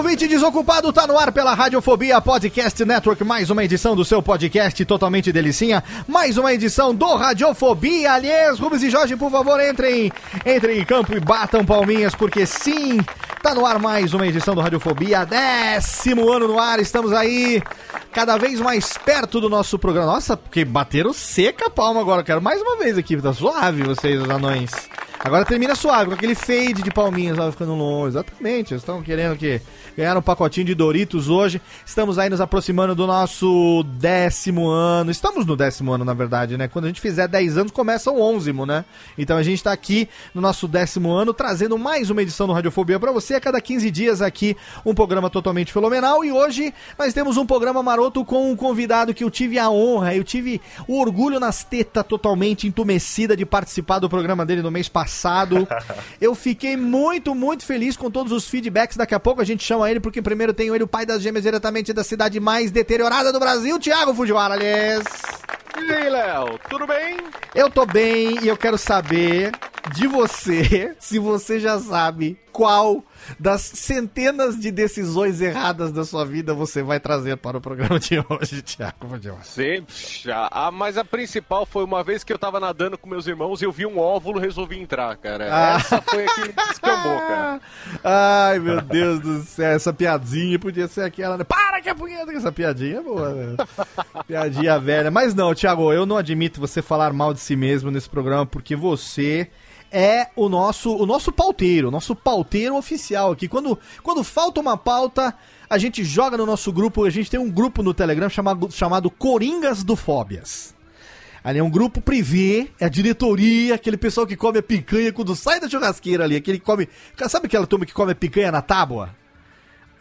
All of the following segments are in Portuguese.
Ouvinte desocupado, tá no ar pela Radiofobia Podcast Network, mais uma edição do seu podcast totalmente delicinha, mais uma edição do Radiofobia, aliás, Rubens e Jorge, por favor, entrem, entrem em campo e batam palminhas, porque sim, tá no ar mais uma edição do Radiofobia, décimo ano no ar, estamos aí, cada vez mais perto do nosso programa, nossa, porque bateram seca a palma agora, quero mais uma vez aqui, tá suave vocês, os anões. Agora termina suave, com aquele fade de palminhas, ó, ficando longe. Exatamente, estão querendo que ganhar um pacotinho de Doritos hoje. Estamos aí nos aproximando do nosso décimo ano. Estamos no décimo ano, na verdade, né? Quando a gente fizer 10 anos, começa o onzimo, né? Então a gente tá aqui no nosso décimo ano, trazendo mais uma edição do Radiofobia pra você. A cada 15 dias aqui, um programa totalmente fenomenal. E hoje nós temos um programa maroto com um convidado que eu tive a honra, eu tive o orgulho nas tetas totalmente entumecida de participar do programa dele no mês passado. Eu fiquei muito, muito feliz com todos os feedbacks. Daqui a pouco a gente chama ele, porque primeiro tenho ele, o pai das gêmeas, diretamente da cidade mais deteriorada do Brasil, Thiago Fujiwara, aliás. E aí, Léo, tudo bem? Eu tô bem e eu quero saber de você, se você já sabe qual das centenas de decisões erradas da sua vida você vai trazer para o programa de hoje. Sempre. já. Ah, mas a principal foi uma vez que eu tava nadando com meus irmãos e eu vi um óvulo e resolvi entrar, cara. Ah. Essa foi a que descambou, cara. Ai, meu Deus do céu, essa piadinha podia ser aquela, né? Para que a punheta, essa piadinha é boa, né? Piadinha velha. Mas não, Thiago, eu não admito você falar mal de si mesmo nesse programa, porque você é o nosso, o nosso pauteiro, o nosso pauteiro oficial aqui. Quando, quando falta uma pauta, a gente joga no nosso grupo, a gente tem um grupo no Telegram chamado, chamado Coringas do Fóbias. Ali é um grupo privê, é a diretoria, aquele pessoal que come a picanha quando sai da churrasqueira ali, aquele que come. Sabe aquela turma que come a picanha na tábua?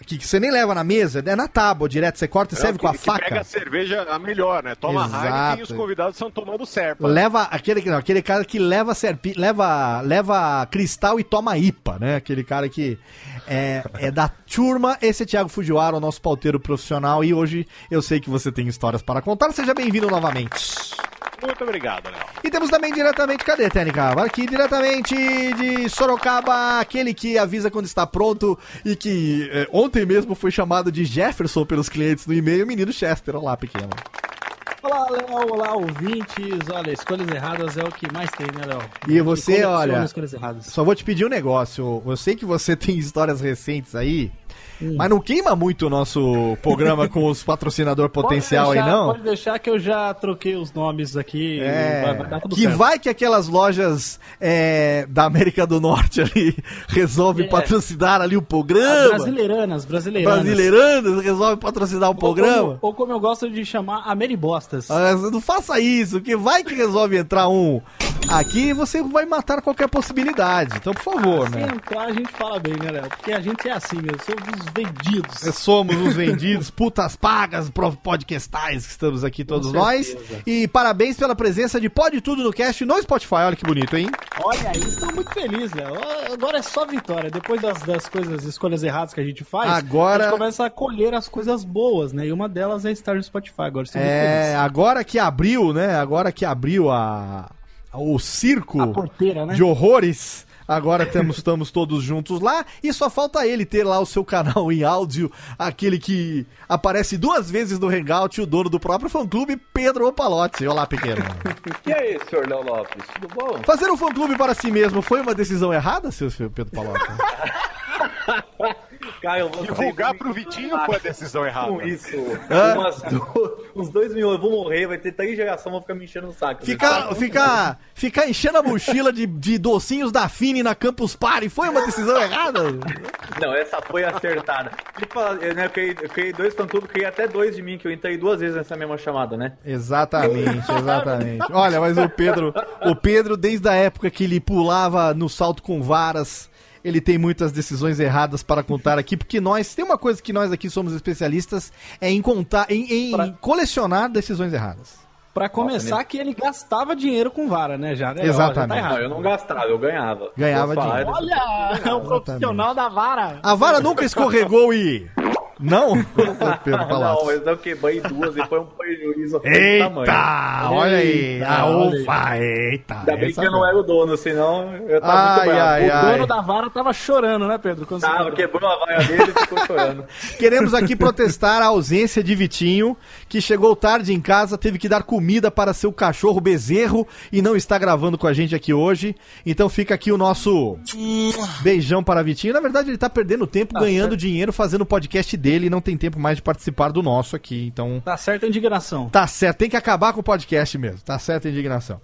Que, que você nem leva na mesa, é na tábua direto, você corta e serve Não, com a que- que faca. pega a cerveja a melhor, né? Toma Exato. Heineken e os convidados estão tomando serpa. Leva aquele, não, aquele cara que leva serpi, leva, leva cristal e toma IPA, né? Aquele cara que é, é da turma. Esse é Thiago Fujiwara, o nosso pauteiro profissional. E hoje eu sei que você tem histórias para contar. Seja bem-vindo novamente. Muito obrigado, Léo. E temos também diretamente, cadê, Técnica? Aqui diretamente de Sorocaba, aquele que avisa quando está pronto e que é, ontem mesmo foi chamado de Jefferson pelos clientes no e-mail, o menino Chester. Olá, pequeno. Olá, Léo, olá, ouvintes. Olha, escolhas erradas é o que mais tem, né, Léo? E você, olha, escolhas erradas. Só vou te pedir um negócio. Eu sei que você tem histórias recentes aí. Mas não queima muito o nosso programa com os patrocinador potencial pode aí, deixar, não? Pode deixar que eu já troquei os nomes aqui. É, vai, vai dar tudo que certo. vai que aquelas lojas é, da América do Norte ali resolvem É. patrocinar ali o programa. Brasileiranas, brasileiranas. Brasileiranas resolvem patrocinar o Ou programa. como, ou como eu gosto de chamar, Ameribostas. Ah, Não faça isso, que vai que resolve entrar um aqui e você vai matar qualquer possibilidade. Então, por favor, Se né? entrar, a gente fala bem, né, Léo? Porque a gente é assim, eu sou dos vendidos. Somos os vendidos, putas pagas, podcastais que estamos aqui todos nós. E parabéns pela presença de Pode Tudo no Cast no Spotify. Olha que bonito, hein? Olha aí, estou muito feliz, Léo. Agora é só vitória. Depois das, das coisas, escolhas erradas que a gente faz, Agora- a gente começa a colher as coisas boas, né? E uma delas é estar no Spotify. Agora estou muito É, feliz. agora que abriu, né? Agora que abriu a o circo né? de horrores. Agora temos, estamos todos juntos lá e só falta ele ter lá o seu canal em áudio, aquele que aparece duas vezes no Hangout, o dono do próprio fã-clube, Pedro Opalotti. Olá, pequeno. E aí, senhor Léo Lopes, tudo bom? Fazer um fã-clube para si mesmo foi uma decisão errada, seu, Pedro Palotti? Cara, eu vou Divulgar pro Vitinho foi a decisão errada. com isso. Umas do- uns dois mil, eu vou morrer, vai ter três gerações, vão ficar me enchendo o saco. Ficar, ficar, ficar enchendo a mochila de, de docinhos da Fini na Campus Party foi uma decisão errada? Não, essa foi acertada. Ele fala, eu, né, eu, criei, eu criei dois fã-clubes, criei até dois de mim, que eu entrei duas vezes nessa mesma chamada, né? Exatamente, exatamente. Olha, mas o Pedro, o Pedro, desde a época que ele pulava no salto com varas, ele tem muitas decisões erradas para contar aqui, porque nós, tem uma coisa que nós aqui somos especialistas, é em contar, em, em Pra- colecionar decisões erradas. Pra começar, que ele gastava dinheiro com vara, né? Já, né? Ó, Exatamente. Já tá eu não gastava, eu ganhava. Ganhava falar dinheiro. Olha, é um profissional da vara. A vara nunca escorregou e... Não? Não, mas eu quebrei duas e foi um prejuízo desse tamanho. Eita, olha aí. Eita, A olha aí. ufa, eita. Ainda bem que eu não era o dono, senão eu tava Ai, muito bravo. ai, O ai. dono da vara tava chorando, né, Pedro? Quando Tava, quebrou. quebrou a vaia dele e ficou chorando. Queremos aqui protestar a ausência de Vitinho, que chegou tarde em casa, teve que dar comida para seu cachorro bezerro e não está gravando com a gente aqui hoje. Então fica aqui o nosso beijão para Vitinho. Na verdade, ele tá perdendo tempo ganhando dinheiro fazendo o podcast dele e não tem tempo mais de participar do nosso aqui. Então. Tá certa a indignação. Tá certo, tem que acabar com o podcast mesmo. Tá certo a indignação.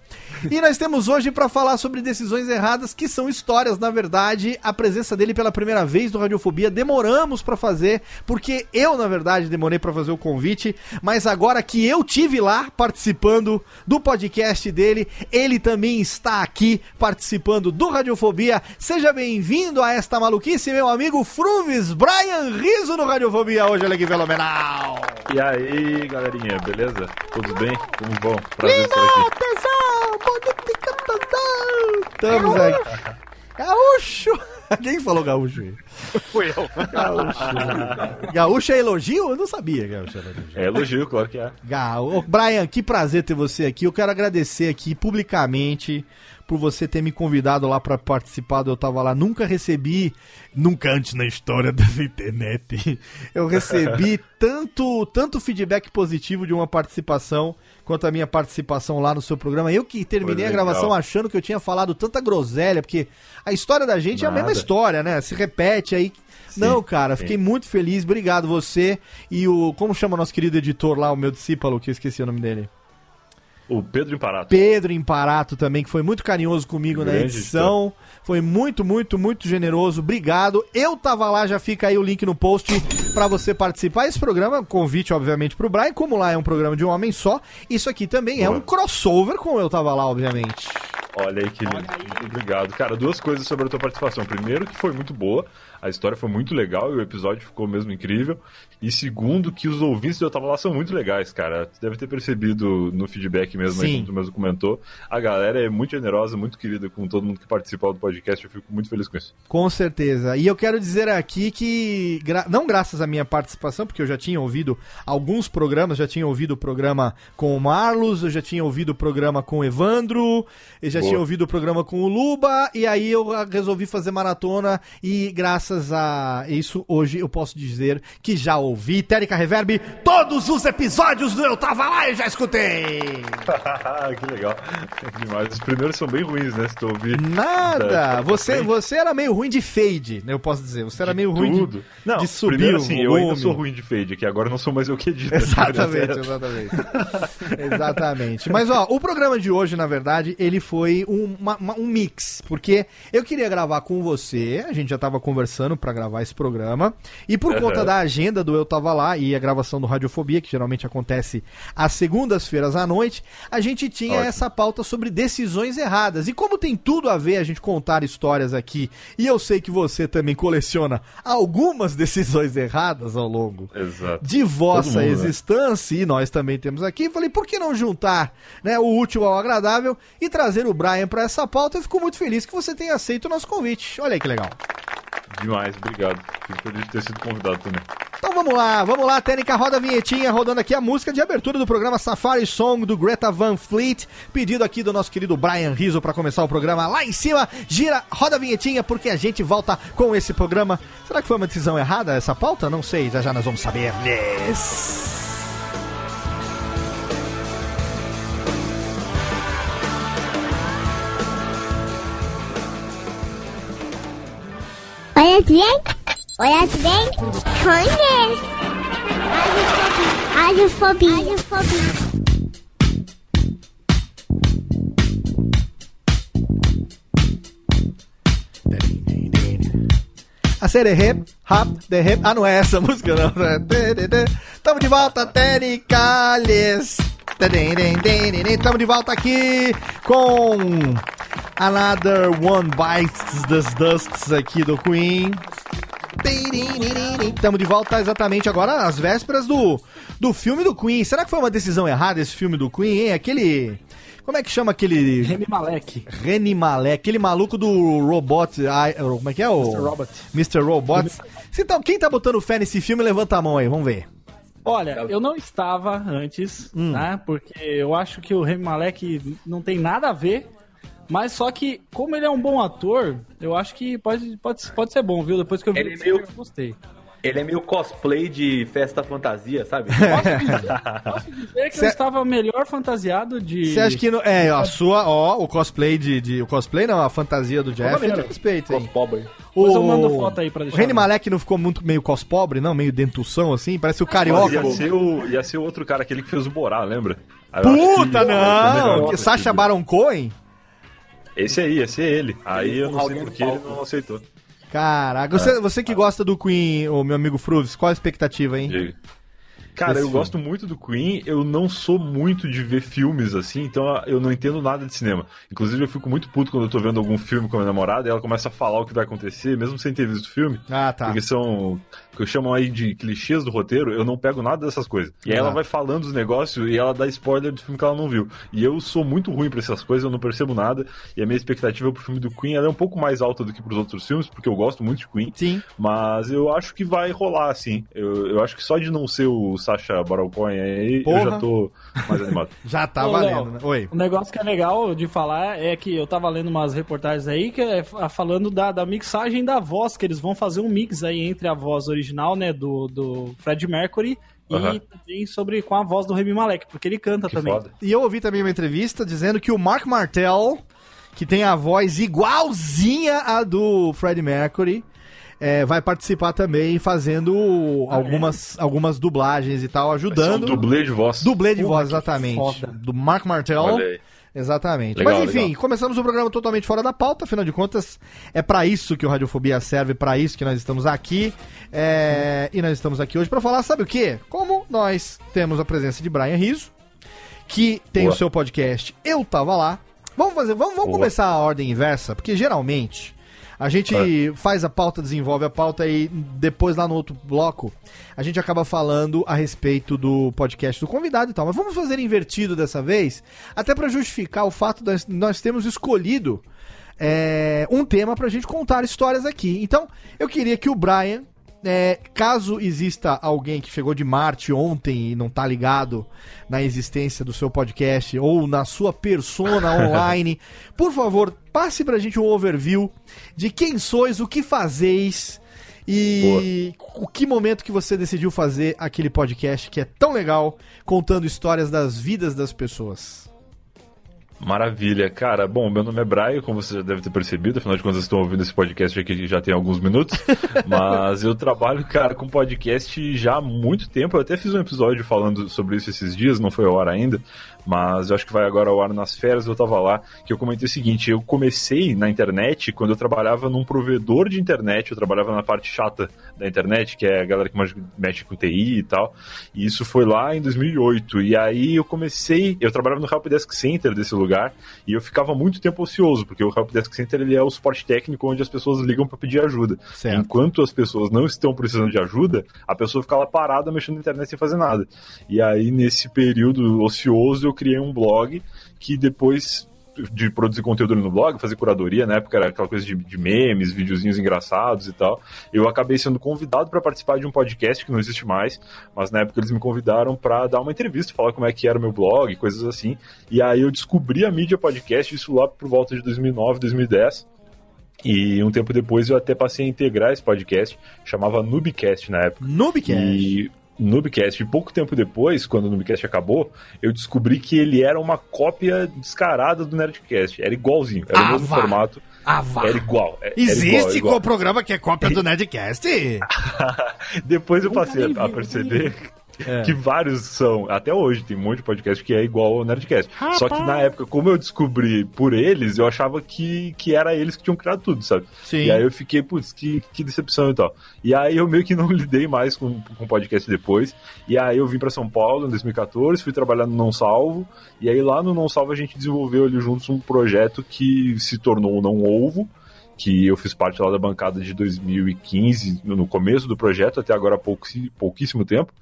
E nós temos hoje pra falar sobre decisões erradas, que são histórias, na verdade. A presença dele pela primeira vez no Radiofobia demoramos pra fazer, porque eu, na verdade, demorei pra fazer o convite, mas agora que eu tive lá participando do podcast dele, ele também está aqui participando do Radiofobia. Seja bem-vindo a esta maluquice, meu amigo Fruves Brian Riso no Radiofobia hoje, olha que fenomenal. E aí, galerinha, beleza? Tudo bem? Como vão? Prazer estar aqui. Atenção! Bonito Estamos aqui. Gaúcho! Quem falou gaúcho aí? Fui eu. Gaúcho é elogio? Eu não sabia gaúcho era elogio. É elogio, claro que é. Gaú... Ô, Brian, que prazer ter você aqui. Eu quero agradecer aqui publicamente por você ter me convidado lá pra participar do Eu Tava Lá. Nunca recebi, nunca antes na história da internet, eu recebi tanto, tanto feedback positivo de uma participação quanto a minha participação lá no seu programa. Eu que terminei a gravação achando que eu tinha falado tanta groselha, porque a história da gente é a Nada. mesma história, né? Se repete aí. Não, cara, sim. fiquei muito feliz. Obrigado você e o como chama nosso querido editor lá, o meu discípulo, que eu esqueci o nome dele. O Pedro Imparato. Pedro Imparato também, que foi muito carinhoso comigo na Grande edição. Foi muito, muito, muito generoso. Obrigado. Eu tava lá, já fica aí o link no post pra você participar. Esse programa, convite, obviamente, pro Brian. Como lá é um programa de um homem só, isso aqui também é Boa. um crossover com Eu Tava Lá, obviamente. Olha aí que lindo. Muito obrigado. Cara, duas coisas sobre a tua participação. Primeiro, que foi muito boa. A história foi muito legal e o episódio ficou mesmo incrível. E segundo, que os ouvintes do Eu Tava Lá são muito legais, cara. Tu deve ter percebido no feedback mesmo, aí, como tu mesmo comentou. A galera é muito generosa, muito querida com todo mundo que participa do podcast. Eu fico muito feliz com isso. Com certeza. E eu quero dizer aqui que, gra- não graças à minha participação, porque eu já tinha ouvido alguns programas, já tinha ouvido o programa com o Marlos, eu já tinha ouvido o programa com o Evandro, eu já Boa. tinha ouvido o programa com o Luba, e aí eu resolvi fazer maratona, e graças graças a isso, hoje eu posso dizer que já ouvi Térica Reverb todos os episódios do Eu Tava Lá e já escutei. que legal. Demais. Os primeiros são bem ruins, né? Se tu ouvir. Nada! Da- Você, você era meio ruim de fade, né? Eu posso dizer. Você era meio ruim tudo. de, Não, de subir primeiro o assim, eu ainda sou ruim de fade, que agora não sou mais eu que edito. Exatamente, exatamente. exatamente. Mas ó, o programa de hoje, na verdade, ele foi um, uma- um mix, porque eu queria gravar com você, a gente já tava conversando pra gravar esse programa, e por Aham. conta da agenda do Eu Tava Lá e a gravação do Radiofobia, que geralmente acontece às segundas-feiras à noite, a gente tinha Ótimo. essa pauta sobre decisões erradas. E como tem tudo a ver a gente contar histórias aqui, e eu sei que você também coleciona algumas decisões erradas ao longo Exato. de vossa mundo, né? existência, e nós também temos aqui. Falei, por que não juntar né, o útil ao agradável e trazer o Brian para essa pauta? Eu fico muito feliz que você tenha aceito o nosso convite. Olha aí que legal. Demais, obrigado. Fico feliz de ter sido convidado também. Então vamos lá, vamos lá, Técnica, roda a vinhetinha, rodando aqui a música de abertura do programa Safari Song do Greta Van Fleet, pedido aqui do nosso querido Brian Rizzo para começar o programa lá em cima. Gira, roda a vinhetinha porque a gente volta com esse programa. Será que foi uma decisão errada essa pauta? Não sei, já já nós vamos saber. Yes. Bem, olha bem, conhece. Radiofobia. Radiofobia. A série hip, hop, the hip. Ah, não é essa música, não. Tamo de volta, Tericales. Tamo de volta aqui com Another One Bites the Dusts aqui do Queen. Tamo de volta exatamente agora às vésperas do, do filme do Queen. Será que foi uma decisão errada esse filme do Queen, hein? Aquele. Como é que chama aquele. Remy Malek. Reni Malek, aquele maluco do Robot. ai, Como é que é o. Mr. Robot. Mr. Robots. Então, quem tá botando fé nesse filme, levanta a mão aí, vamos ver. Olha, eu não estava antes, Hum. né? Porque eu acho que o Remy Malek não tem nada a ver. Mas só que, como ele é um bom ator, eu acho que pode, pode, pode ser bom, viu? Depois que eu vi Ele o é meio- eu gostei. Ele é meio cosplay de festa fantasia, sabe? Posso dizer, posso dizer que Cê- eu estava melhor fantasiado de. Você acha que. No, é, a sua. Ó, o cosplay de, de- O cosplay não, a fantasia do Jeff é de respeito, hein? Cospobre. Depois eu mando foto aí pra O deixar Reni no- Malek não ficou muito meio cospobre, não? Meio dentução assim? Parece o carioca. Ia ser, o, ia ser o outro cara, aquele que fez o Borá, lembra? Eu Puta, que- não! Esse Que Sacha Baron Cohen? Esse aí, esse é ele. Aí eu não sei por que ele não aceitou. Caraca, você, você que gosta do Queen, o meu amigo Fruves, qual a expectativa, hein? Diga. Cara, Esse eu filme. gosto muito do Queen, eu não sou muito de ver filmes assim, então eu não entendo nada de cinema. Inclusive, eu fico muito puto quando eu tô vendo algum filme com a minha namorada e ela começa a falar o que vai acontecer, mesmo sem ter visto o filme. Ah, tá. Porque são que eu chamo aí de clichês do roteiro, eu não pego nada dessas coisas. E aí Ah. ela vai falando os negócios e ela dá spoiler do filme que ela não viu. E eu sou muito ruim pra essas coisas, eu não percebo nada. E a minha expectativa pro filme do Queen ela é um pouco mais alta do que pros outros filmes, porque eu gosto muito de Queen. Sim. Mas eu acho que vai rolar, assim. Eu, eu acho que só de não ser o Sacha Baron Cohen aí, Porra. eu já tô mais animado. Já tá Ô, valendo, Léo, né? Oi. Um negócio que é legal de falar é que eu tava lendo umas reportagens aí que é fa- falando da, da mixagem da voz, que eles vão fazer um mix aí entre a voz original, né, do, do Fred Mercury Aham. e também sobre com a voz do Remy Malek, porque ele canta Que também. foda. E eu ouvi também uma entrevista dizendo que o Mark Martel, que tem a voz igualzinha a do Freddie Mercury, é, vai participar também fazendo algumas, algumas dublagens e tal, Vai ser um ajudando. dublê de voz. Dublê de Porra, voz, exatamente. foda. Do Mark Martel. Olha aí. Exatamente. Legal, Mas enfim, legal. começamos o programa totalmente fora da pauta, afinal de contas, é pra isso que o Radiofobia serve, pra isso que nós estamos aqui. É, E nós estamos aqui hoje pra falar, sabe o quê? Como nós temos a presença de Brian Rizzo, que tem Boa. o seu podcast Eu Tava Lá. Vamos fazer, vamos, vamos começar a ordem inversa, porque geralmente a gente faz a pauta, desenvolve a pauta e depois lá no outro bloco a gente acaba falando a respeito do podcast do convidado e tal. Mas vamos fazer invertido dessa vez, até pra justificar o fato de nós- nós termos escolhido é, um tema pra gente contar histórias aqui. Então, eu queria que o Brian, é, caso exista alguém que chegou de Marte ontem e não tá ligado na existência do seu podcast ou na sua persona online, por favor, passe pra gente um overview de quem sois, o que fazeis E o que momento que você decidiu fazer aquele podcast que é tão legal, contando histórias das vidas das pessoas? Maravilha, cara. Bom, meu nome é Brian, como você já deve ter percebido, afinal de contas, vocês estão ouvindo esse podcast aqui já tem alguns minutos. mas eu trabalho, cara, com podcast já há muito tempo. Eu até fiz um episódio falando sobre isso esses dias, não foi ao ar ainda, mas eu acho que vai agora ao ar nas férias. Eu tava lá, que eu comentei o seguinte: eu comecei na internet quando eu trabalhava num provedor de internet, eu trabalhava na parte chata da internet, que é a galera que mexe com TI e tal. E isso foi lá em 2008. E aí eu comecei, eu trabalhava no Helpdesk Center desse lugar e eu ficava muito tempo ocioso, porque o Helpdesk Center ele é o suporte técnico onde as pessoas ligam para pedir ajuda. Certo. Enquanto as pessoas não estão precisando de ajuda, a pessoa fica lá parada mexendo na internet sem fazer nada. E aí nesse período ocioso eu criei um blog que depois de produzir conteúdo no blog, fazer curadoria, na época era aquela coisa de, de memes, videozinhos engraçados e tal. Eu acabei sendo convidado para participar de um podcast que não existe mais, mas na época eles me convidaram para dar uma entrevista, falar como é que era o meu blog, coisas assim. E aí eu descobri a mídia podcast, isso lá por volta de 2009, 2010. E um tempo depois eu até passei a integrar esse podcast, chamava Noobcast na época. Noobcast. E Noobcast, e pouco tempo depois, quando o Noobcast acabou, eu descobri que ele era uma cópia descarada do Nerdcast. Era igualzinho, era Ah, o mesmo vá. formato. Ah, vá. Era igual. é- era Existe igual, igual. qual programa que é cópia do Nerdcast? Depois eu passei a, perceber É. que vários são, até hoje, tem um monte de podcast que é igual ao Nerdcast. Só que na época, como eu descobri por eles, eu achava que, que era eles que tinham criado tudo, sabe? Sim. E aí eu fiquei, putz, que, que decepção e tal. E aí eu meio que não lidei mais com, com podcast depois. E aí eu vim pra São Paulo em 2014, fui trabalhar no Não Salvo. E aí lá no Não Salvo a gente desenvolveu ali juntos um projeto que se tornou o Não Ovo que eu fiz parte lá da bancada de 2015, no começo do projeto, até agora há pouquí- pouquíssimo tempo.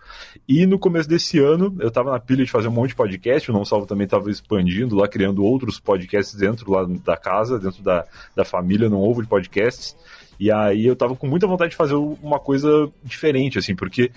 E no começo desse ano, eu tava na pilha de fazer um monte de podcast, o Não Salvo também tava expandindo lá, criando outros podcasts dentro lá da casa, dentro da, da família, não ovo de podcasts. E aí eu tava com muita vontade de fazer uma coisa diferente, assim, porque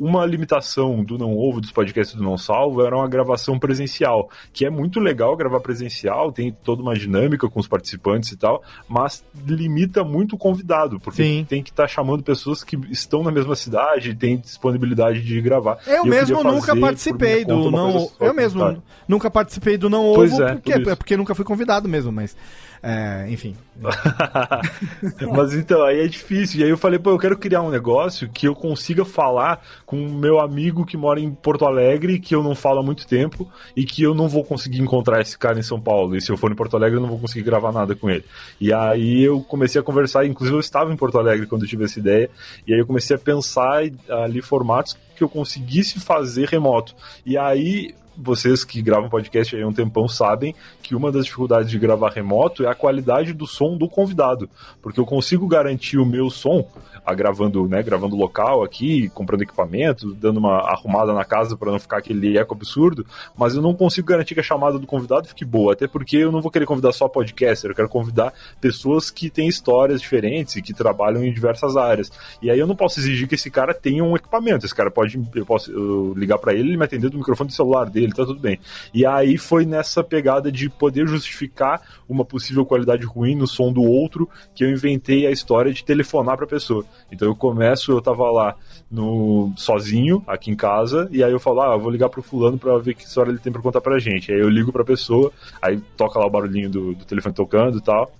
uma limitação do Não Ovo, dos podcasts do Não Salvo, era uma gravação presencial, que é muito legal gravar presencial, tem toda uma dinâmica com os participantes e tal, mas limita muito o convidado, porque Sim. tem que estar chamando pessoas que estão na mesma cidade e têm disponibilidade de gravar. Eu E mesmo nunca participei do não. Eu mesmo nunca participei do não Pois ovo é, porque, por é porque nunca fui convidado mesmo, mas é, enfim. Mas então, aí é difícil. E aí eu falei, pô, eu quero criar um negócio que eu consiga falar com o meu amigo que mora em Porto Alegre, que eu não falo há muito tempo, e que eu não vou conseguir encontrar esse cara em São Paulo. E se eu for em Porto Alegre, eu não vou conseguir gravar nada com ele. E aí eu comecei a conversar, inclusive eu estava em Porto Alegre quando eu tive essa ideia, e aí eu comecei a pensar ali formatos que eu conseguisse fazer remoto. E aí vocês que gravam podcast aí há um tempão sabem que uma das dificuldades de gravar remoto é a qualidade do som do convidado, porque eu consigo garantir o meu som, a gravando, né, gravando local aqui, comprando equipamento, dando uma arrumada na casa para não ficar aquele eco absurdo, mas eu não consigo garantir que a chamada do convidado fique boa, até porque eu não vou querer convidar só podcaster, eu quero convidar pessoas que têm histórias diferentes e que trabalham em diversas áreas. E aí eu não posso exigir que esse cara tenha um equipamento, esse cara pode, eu posso eu ligar para ele, ele me atender do microfone do celular dele, tá tudo bem. E aí foi nessa pegada de poder justificar uma possível qualidade ruim no som do outro que eu inventei a história de telefonar pra pessoa. Então eu começo, eu tava lá no sozinho, aqui em casa, e aí eu falo, ah, eu vou ligar pro fulano pra ver que história ele tem pra contar pra gente. Aí eu ligo pra pessoa, aí toca lá o barulhinho do, do telefone tocando e tal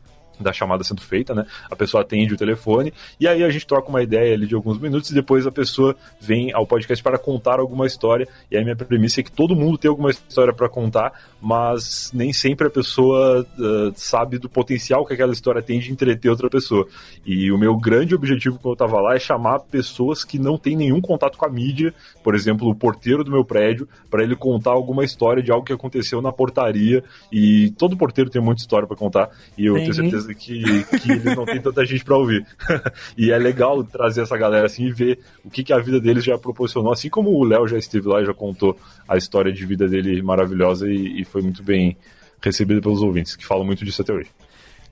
da chamada sendo feita, né? A pessoa atende o telefone e aí a gente troca uma ideia ali de alguns minutos e depois a pessoa vem ao podcast para contar alguma história. E aí minha premissa é que todo mundo tem alguma história para contar, mas nem sempre a pessoa uh, sabe do potencial que aquela história tem de entreter outra pessoa. E o meu grande objetivo quando eu tava lá é chamar pessoas que não têm nenhum contato com a mídia, por exemplo, o porteiro do meu prédio, para ele contar alguma história de algo que aconteceu na portaria. E todo porteiro tem muita história para contar. E eu tenho certeza que, que eles não têm tanta gente para ouvir. e é legal trazer essa galera assim e ver o que, que a vida deles já proporcionou. Assim como o Léo já esteve lá e já contou a história de vida dele maravilhosa e, e foi muito bem recebida pelos ouvintes, que falam muito disso até hoje.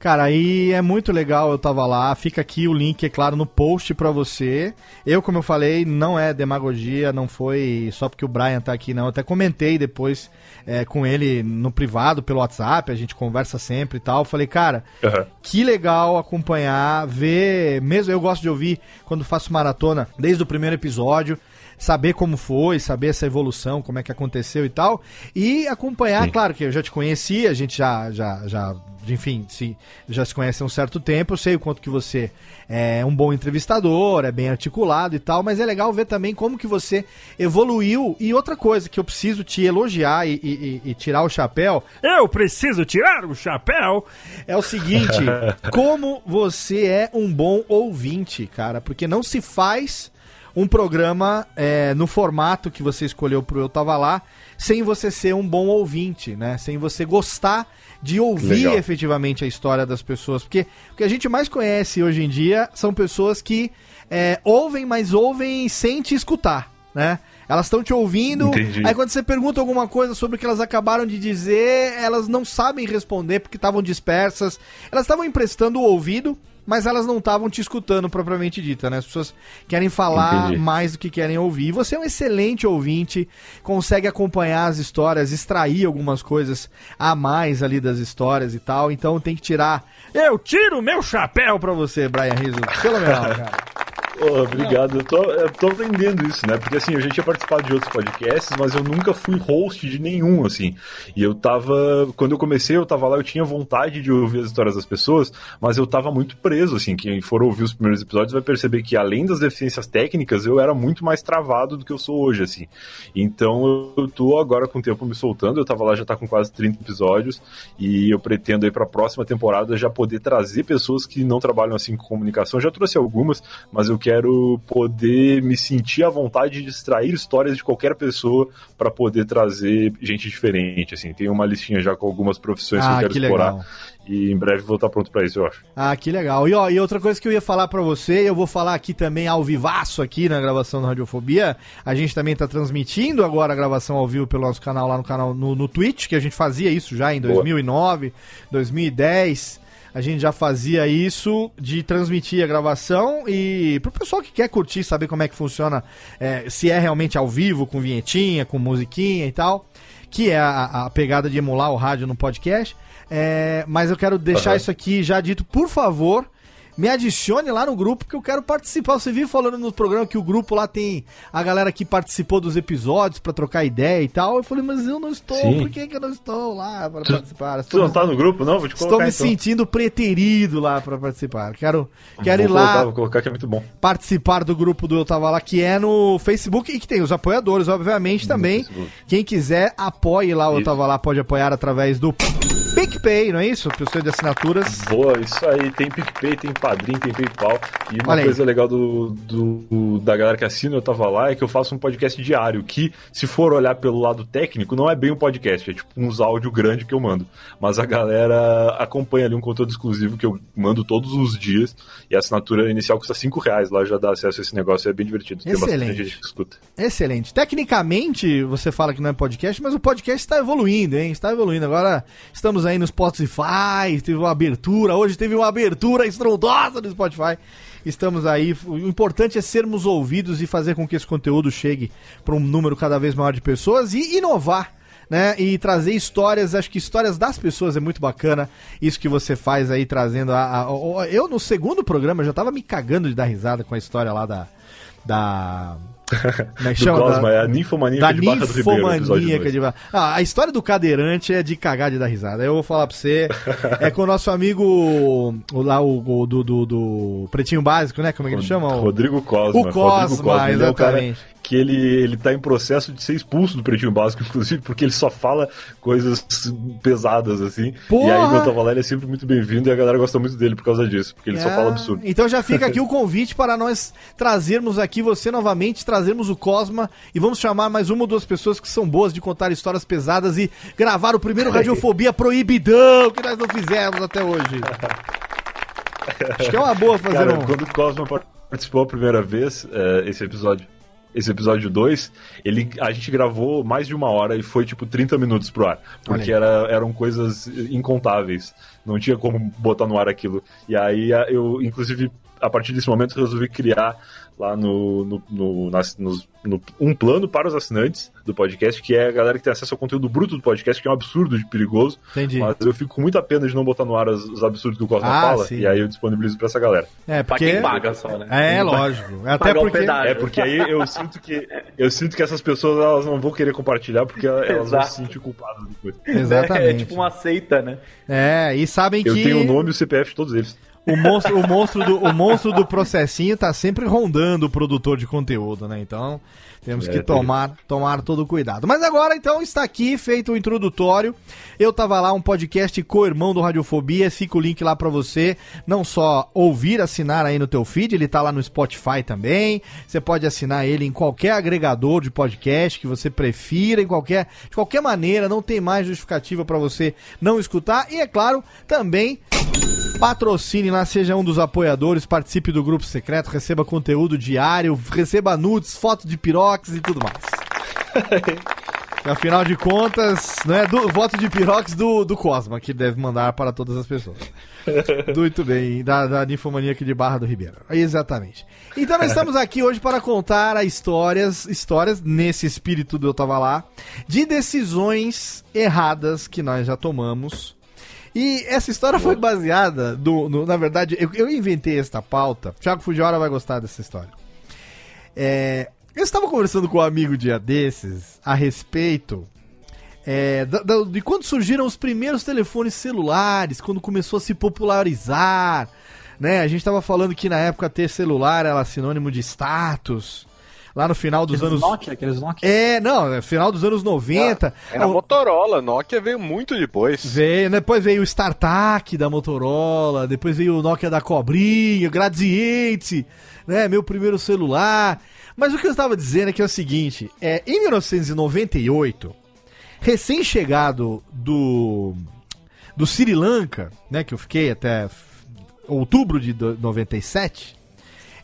Cara, aí é muito legal, eu tava lá, fica aqui o link, é claro, no post pra você. Eu, como eu falei, não é demagogia, não foi só porque o Brian tá aqui, não. Eu até comentei depois é, com ele no privado, pelo WhatsApp, a gente conversa sempre e tal. Falei, cara, Aham. que legal acompanhar, ver, mesmo eu gosto de ouvir quando faço maratona, desde o primeiro episódio, saber como foi, saber essa evolução, como é que aconteceu e tal, e acompanhar, Sim. claro que eu já te conhecia, a gente já, já, já enfim, se, já se conhece há um certo tempo, eu sei o quanto que você é um bom entrevistador, é bem articulado e tal, mas é legal ver também como que você evoluiu, e outra coisa que eu preciso te elogiar e- e- e tirar o chapéu, eu preciso tirar o chapéu, é o seguinte, como você é um bom ouvinte, cara, porque não se faz um programa é, no formato que você escolheu pro Eu Tava Lá, sem você ser um bom ouvinte, né? Sem você gostar de ouvir Legal. efetivamente a história das pessoas. Porque o que a gente mais conhece hoje em dia são pessoas que é, ouvem, mas ouvem sem te escutar, né? Elas estão te ouvindo, Entendi. aí quando você pergunta alguma coisa sobre o que elas acabaram de dizer, elas não sabem responder porque estavam dispersas. Elas estavam emprestando o ouvido, mas elas não estavam te escutando propriamente dita, né? As pessoas querem falar Entendi. mais do que querem ouvir. E você é um excelente ouvinte, consegue acompanhar as histórias, extrair algumas coisas a mais ali das histórias e tal. Então tem que tirar. Eu tiro meu chapéu pra você, Brian Rizzo. Fenomenal, cara. Ô, obrigado, eu tô, eu tô aprendendo isso, né? Porque assim, eu já tinha participado de outros podcasts, mas eu nunca fui host de nenhum, assim. E eu tava. Quando eu comecei, eu tava lá, eu tinha vontade de ouvir as histórias das pessoas, mas eu tava muito preso, assim. Quem for ouvir os primeiros episódios vai perceber que, além das deficiências técnicas, eu era muito mais travado do que eu sou hoje, assim. Então eu tô agora com o tempo me soltando, eu tava lá já tá com quase 30 episódios, e eu pretendo aí pra próxima temporada já poder trazer pessoas que não trabalham assim com comunicação. Já trouxe algumas, mas eu quero poder me sentir à vontade de extrair histórias de qualquer pessoa para poder trazer gente diferente, assim. Tem uma listinha já com algumas profissões que Ah, eu quero que explorar. legal. E em breve vou estar pronto para isso, eu acho. Ah, que legal. E, ó, e outra coisa que eu ia falar pra você, eu vou falar aqui também ao vivaço aqui na gravação da Radiofobia. A gente também tá transmitindo agora a gravação ao vivo pelo nosso canal lá no canal no, no Twitch, que a gente fazia isso já em Boa. 2009, 2010. A gente já fazia isso de transmitir a gravação e pro pessoal que quer curtir, saber como é que funciona, é, se é realmente ao vivo, com vinhetinha, com musiquinha e tal, que é a, a pegada de emular o rádio no podcast. É, mas eu quero deixar Aham. isso aqui já dito, por favor. Me adicione lá no grupo que eu quero participar. Você viu falando no programa que o grupo lá tem a galera que participou dos episódios pra trocar ideia e tal. Eu falei, mas eu não estou. Sim. Por que, que eu não estou lá Tu- participar? Tu Estou, não tá no grupo, não? Vou te estou colocar me então. sentindo preterido lá pra participar. Quero, quero ir vou lá Colocar, vou colocar que é muito bom. participar do grupo do Eu Tava Lá, que é no Facebook e que tem os apoiadores, obviamente, também. Facebook. Quem quiser, apoie lá o Eu. Tava Lá, pode apoiar através do PicPay, não é isso? Pessoa de assinaturas. Boa, isso aí. Tem PicPay, tem Padrim, tem PayPal. E uma Olha aí. coisa legal do, do- da galera que assina Eu Tava Lá é que eu faço um podcast diário, que, se for olhar pelo lado técnico, não é bem um podcast, é tipo uns áudios grandes que eu mando. Mas a galera acompanha ali um conteúdo exclusivo que eu mando todos os dias. E a assinatura inicial custa 5 reais. Lá já dá acesso a esse negócio, é bem divertido. Tem Excelente. bastante gente que escuta. Excelente. Tecnicamente, você fala que não é podcast, mas o podcast está evoluindo, hein? Está evoluindo. Agora estamos aí no Spotify, teve uma abertura, hoje teve uma abertura estrondosa no Spotify. Estamos aí. O importante é sermos ouvidos e fazer com que esse conteúdo chegue para um número cada vez maior de pessoas e inovar. Né, e trazer histórias, acho que histórias das pessoas é muito bacana. Isso que você faz aí, trazendo a. a- a- eu, no segundo programa, já tava me cagando de dar risada com a história lá da. Da. Como é Do chama? Cosma, Da- é a ninfomaníaca da de Barra do Ribeiro, ninfomaníaca dois. de Barra- Ah, a história do cadeirante é de cagar de dar risada. Eu vou falar pra você. é com o nosso amigo lá, o, o do, do, do Pretinho Básico, né? Como é que ele chama? O- Rodrigo Cosma. O Cosma, Rodrigo ele é o cara exatamente. Que ele, ele tá em processo de ser expulso do Pretinho Básico, inclusive, porque ele só fala coisas pesadas, assim. Porra! E aí, quando eu tava lá, ele é sempre muito bem-vindo e a galera gosta muito dele por causa disso, porque ele só Ah, fala absurdo. Então já fica aqui o convite para nós trazermos aqui você novamente, trazermos o Cosma e vamos chamar mais uma ou duas pessoas que são boas de contar histórias pesadas e gravar o primeiro Radiofobia proibidão que nós não fizemos até hoje. Acho que é uma boa fazer Cara, um. quando o Cosma participou a primeira vez, é, esse episódio esse episódio 2, ele, a gente gravou mais de uma hora e foi tipo 30 minutos pro ar. Porque era, eram coisas incontáveis. Não tinha como botar no ar aquilo. E aí eu, inclusive, a partir desse momento, resolvi criar lá no, no, no, nas- nos- no- um plano para os assinantes do podcast, que é a galera que tem acesso ao conteúdo bruto do podcast, que é um absurdo de perigoso. Entendi. Mas eu fico com muita pena de não botar no ar os, os absurdos que o Cosma Ah, fala, sim. e aí eu disponibilizo pra essa galera. É, Pra porque. quem paga só, né? É, Quem lógico. Até Pagar porque. É, porque aí eu sinto que eu sinto que essas pessoas elas não vão querer compartilhar porque elas vão se sentir culpadas depois. Exatamente. É tipo uma seita, né? É, e sabem Eu que tenho o nome e o CPF de todos eles. O monstro, o monstro do o monstro do processinho tá sempre rondando o produtor de conteúdo, né? Então, temos É, que tem- tomar tomar todo o cuidado. Mas agora então está aqui feito o introdutório. Eu tava lá um podcast co-irmão do Radiofobia, fica o link lá pra você, não só ouvir, assinar aí no teu feed, ele tá lá no Spotify também. Você pode assinar ele em qualquer agregador de podcast que você prefira, em qualquer de qualquer maneira, não tem mais justificativa pra você não escutar. E é claro, também Patrocine lá, seja um dos apoiadores, participe do grupo secreto, receba conteúdo diário, receba nudes, foto de pirox e tudo mais. Afinal de contas, não é do voto de pirox do, do Cosma, que deve mandar para todas as pessoas. Muito bem, da, da ninfomania aqui de Barra do Ribeiro. Exatamente. Então nós estamos aqui hoje para contar histórias, histórias, nesse espírito do Eu Tava Lá, de decisões erradas que nós já tomamos. E essa história foi baseada, do, no- na verdade, eu, eu inventei esta pauta. Thiago Fujiwara vai gostar dessa história. É, eu estava conversando com um amigo dia desses a respeito é, da- da- de quando surgiram os primeiros telefones celulares, quando começou a se popularizar. Né? A gente estava falando que na época ter celular era sinônimo de status. Lá no final dos Aqueles anos. Nokia, aqueles Nokia. É, não, no final dos anos 90. Era o- Motorola, Nokia veio muito depois. Veio, depois veio o StarTAC da Motorola, depois veio o Nokia da Cobrinha, o Gradiente, né, meu primeiro celular. Mas o que eu estava dizendo é que é o seguinte, é, em 1998, recém-chegado do do Sri Lanka, né, que eu fiquei até outubro de do- 97,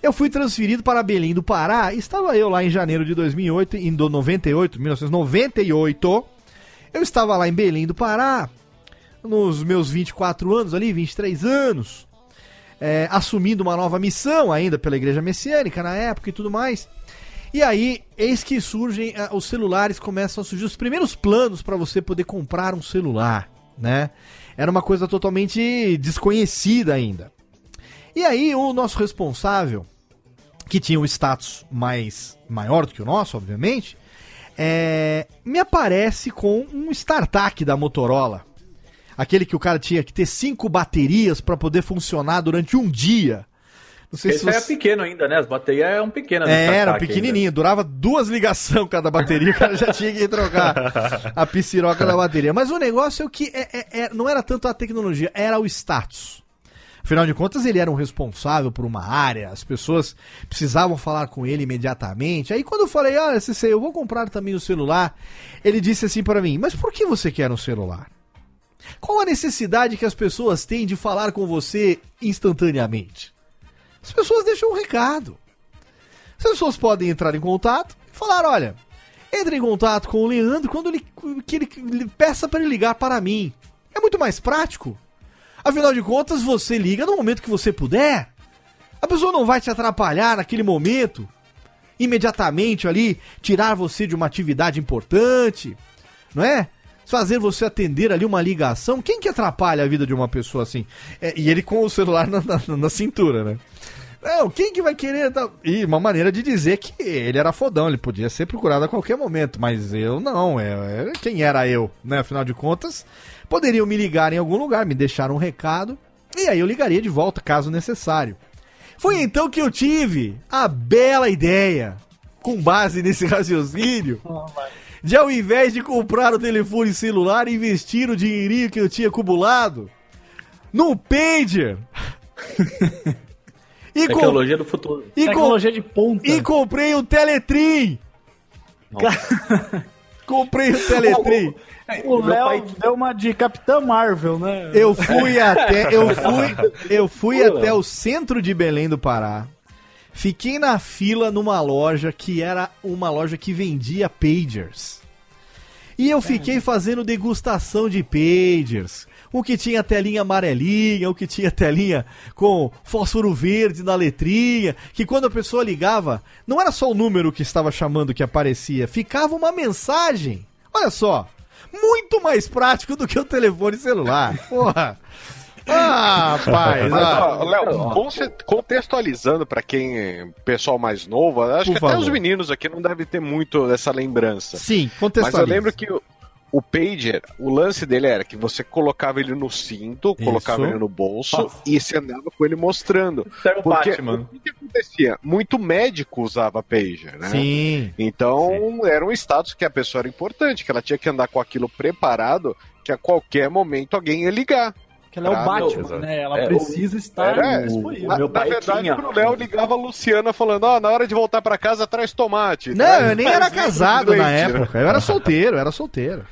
eu fui transferido para Belém do Pará. Estava eu lá em janeiro de 2008, em do 98, 1998. Eu estava lá em Belém do Pará, nos meus 24 anos ali, 23 anos, é, assumindo uma nova missão ainda pela Igreja Messiânica na época e tudo mais. E aí, eis que surgem, ah, os celulares começam a surgir os primeiros planos para você poder comprar um celular, né? Era uma coisa totalmente desconhecida ainda. E aí, o nosso responsável, que tinha um status mais maior do que o nosso, obviamente, é, me aparece com um StarTAC da Motorola. Aquele que o cara tinha que ter cinco baterias para poder funcionar durante um dia. Não sei Esse se é você... pequeno ainda, né? As baterias eram pequenas. É, era ataque pequenininho, durava duas ligações cada bateria, o cara já tinha que trocar a pisciroca da bateria. Mas o negócio é o que é- é- é- não era tanto a tecnologia, era o status. Afinal de contas, ele era um responsável por uma área, as pessoas precisavam falar com ele imediatamente. Aí quando eu falei, olha, CC, eu vou comprar também o celular, ele disse assim para mim, mas por que você quer um celular? Qual a necessidade que as pessoas têm de falar com você instantaneamente? As pessoas deixam um recado. As pessoas podem entrar em contato e falar, olha, entre em contato com o Leandro quando ele, que ele, ele peça para ele ligar para mim. É muito mais prático. Afinal de contas, você liga no momento que você puder. A pessoa não vai te atrapalhar naquele momento. Imediatamente ali, tirar você de uma atividade importante. Não é? Fazer você atender ali uma ligação. Quem que atrapalha a vida de uma pessoa assim? É, e ele com o celular na, na- na cintura, né? Não, quem que vai querer. tal? E uma maneira de dizer que ele era fodão, ele podia ser procurado a qualquer momento, mas eu não. É, é- quem era eu, né? Afinal de contas, poderiam me ligar em algum lugar, me deixar um recado, e aí eu ligaria de volta, caso necessário. Foi então que eu tive a bela ideia, com base nesse raciocínio, de ao invés de comprar o telefone celular, investir o dinheirinho que eu tinha acumulado no Pager. e, com- Tecnologia do futuro. e, com- Tecnologia de ponta. e comprei o Teletrim. comprei o Teletrim. O Léo pai- deu uma de Capitã Marvel, né? Eu fui até, eu fui, eu fui até o centro de Belém do Pará. Fiquei na fila numa loja que era uma loja que vendia pagers. E eu fiquei fazendo degustação de pagers. O que tinha telinha amarelinha, o que tinha telinha com fósforo verde na letrinha, que quando a pessoa ligava, não era só o número que estava chamando que aparecia, ficava uma mensagem. Olha só, muito mais prático do que o telefone celular. Porra. Ah, rapaz. Ah. Léo, contextualizando pra quem é pessoal mais novo, acho Por que até favor. os meninos aqui não devem ter muito dessa lembrança. Sim, Mas eu contextualiza. lembro que o, pager, o lance dele era que você colocava ele no cinto, colocava Isso. ele no bolso Nossa. e você andava com ele mostrando. Era o Porque Batman. o que, que acontecia? Muito médico usava pager, né? Sim. Então era um status que a pessoa era importante, que ela tinha que andar com aquilo preparado, que a qualquer momento alguém ia ligar. Que ela é o Batman, exato. né? Ela É, precisa estar Era, disponível. Na, meu na pai verdade, tinha. pro Léo ligava a Luciana falando: Ó, na hora de voltar pra casa, traz tomate. Não, traz- eu nem era casado na época. Eu era solteiro, eu era solteiro.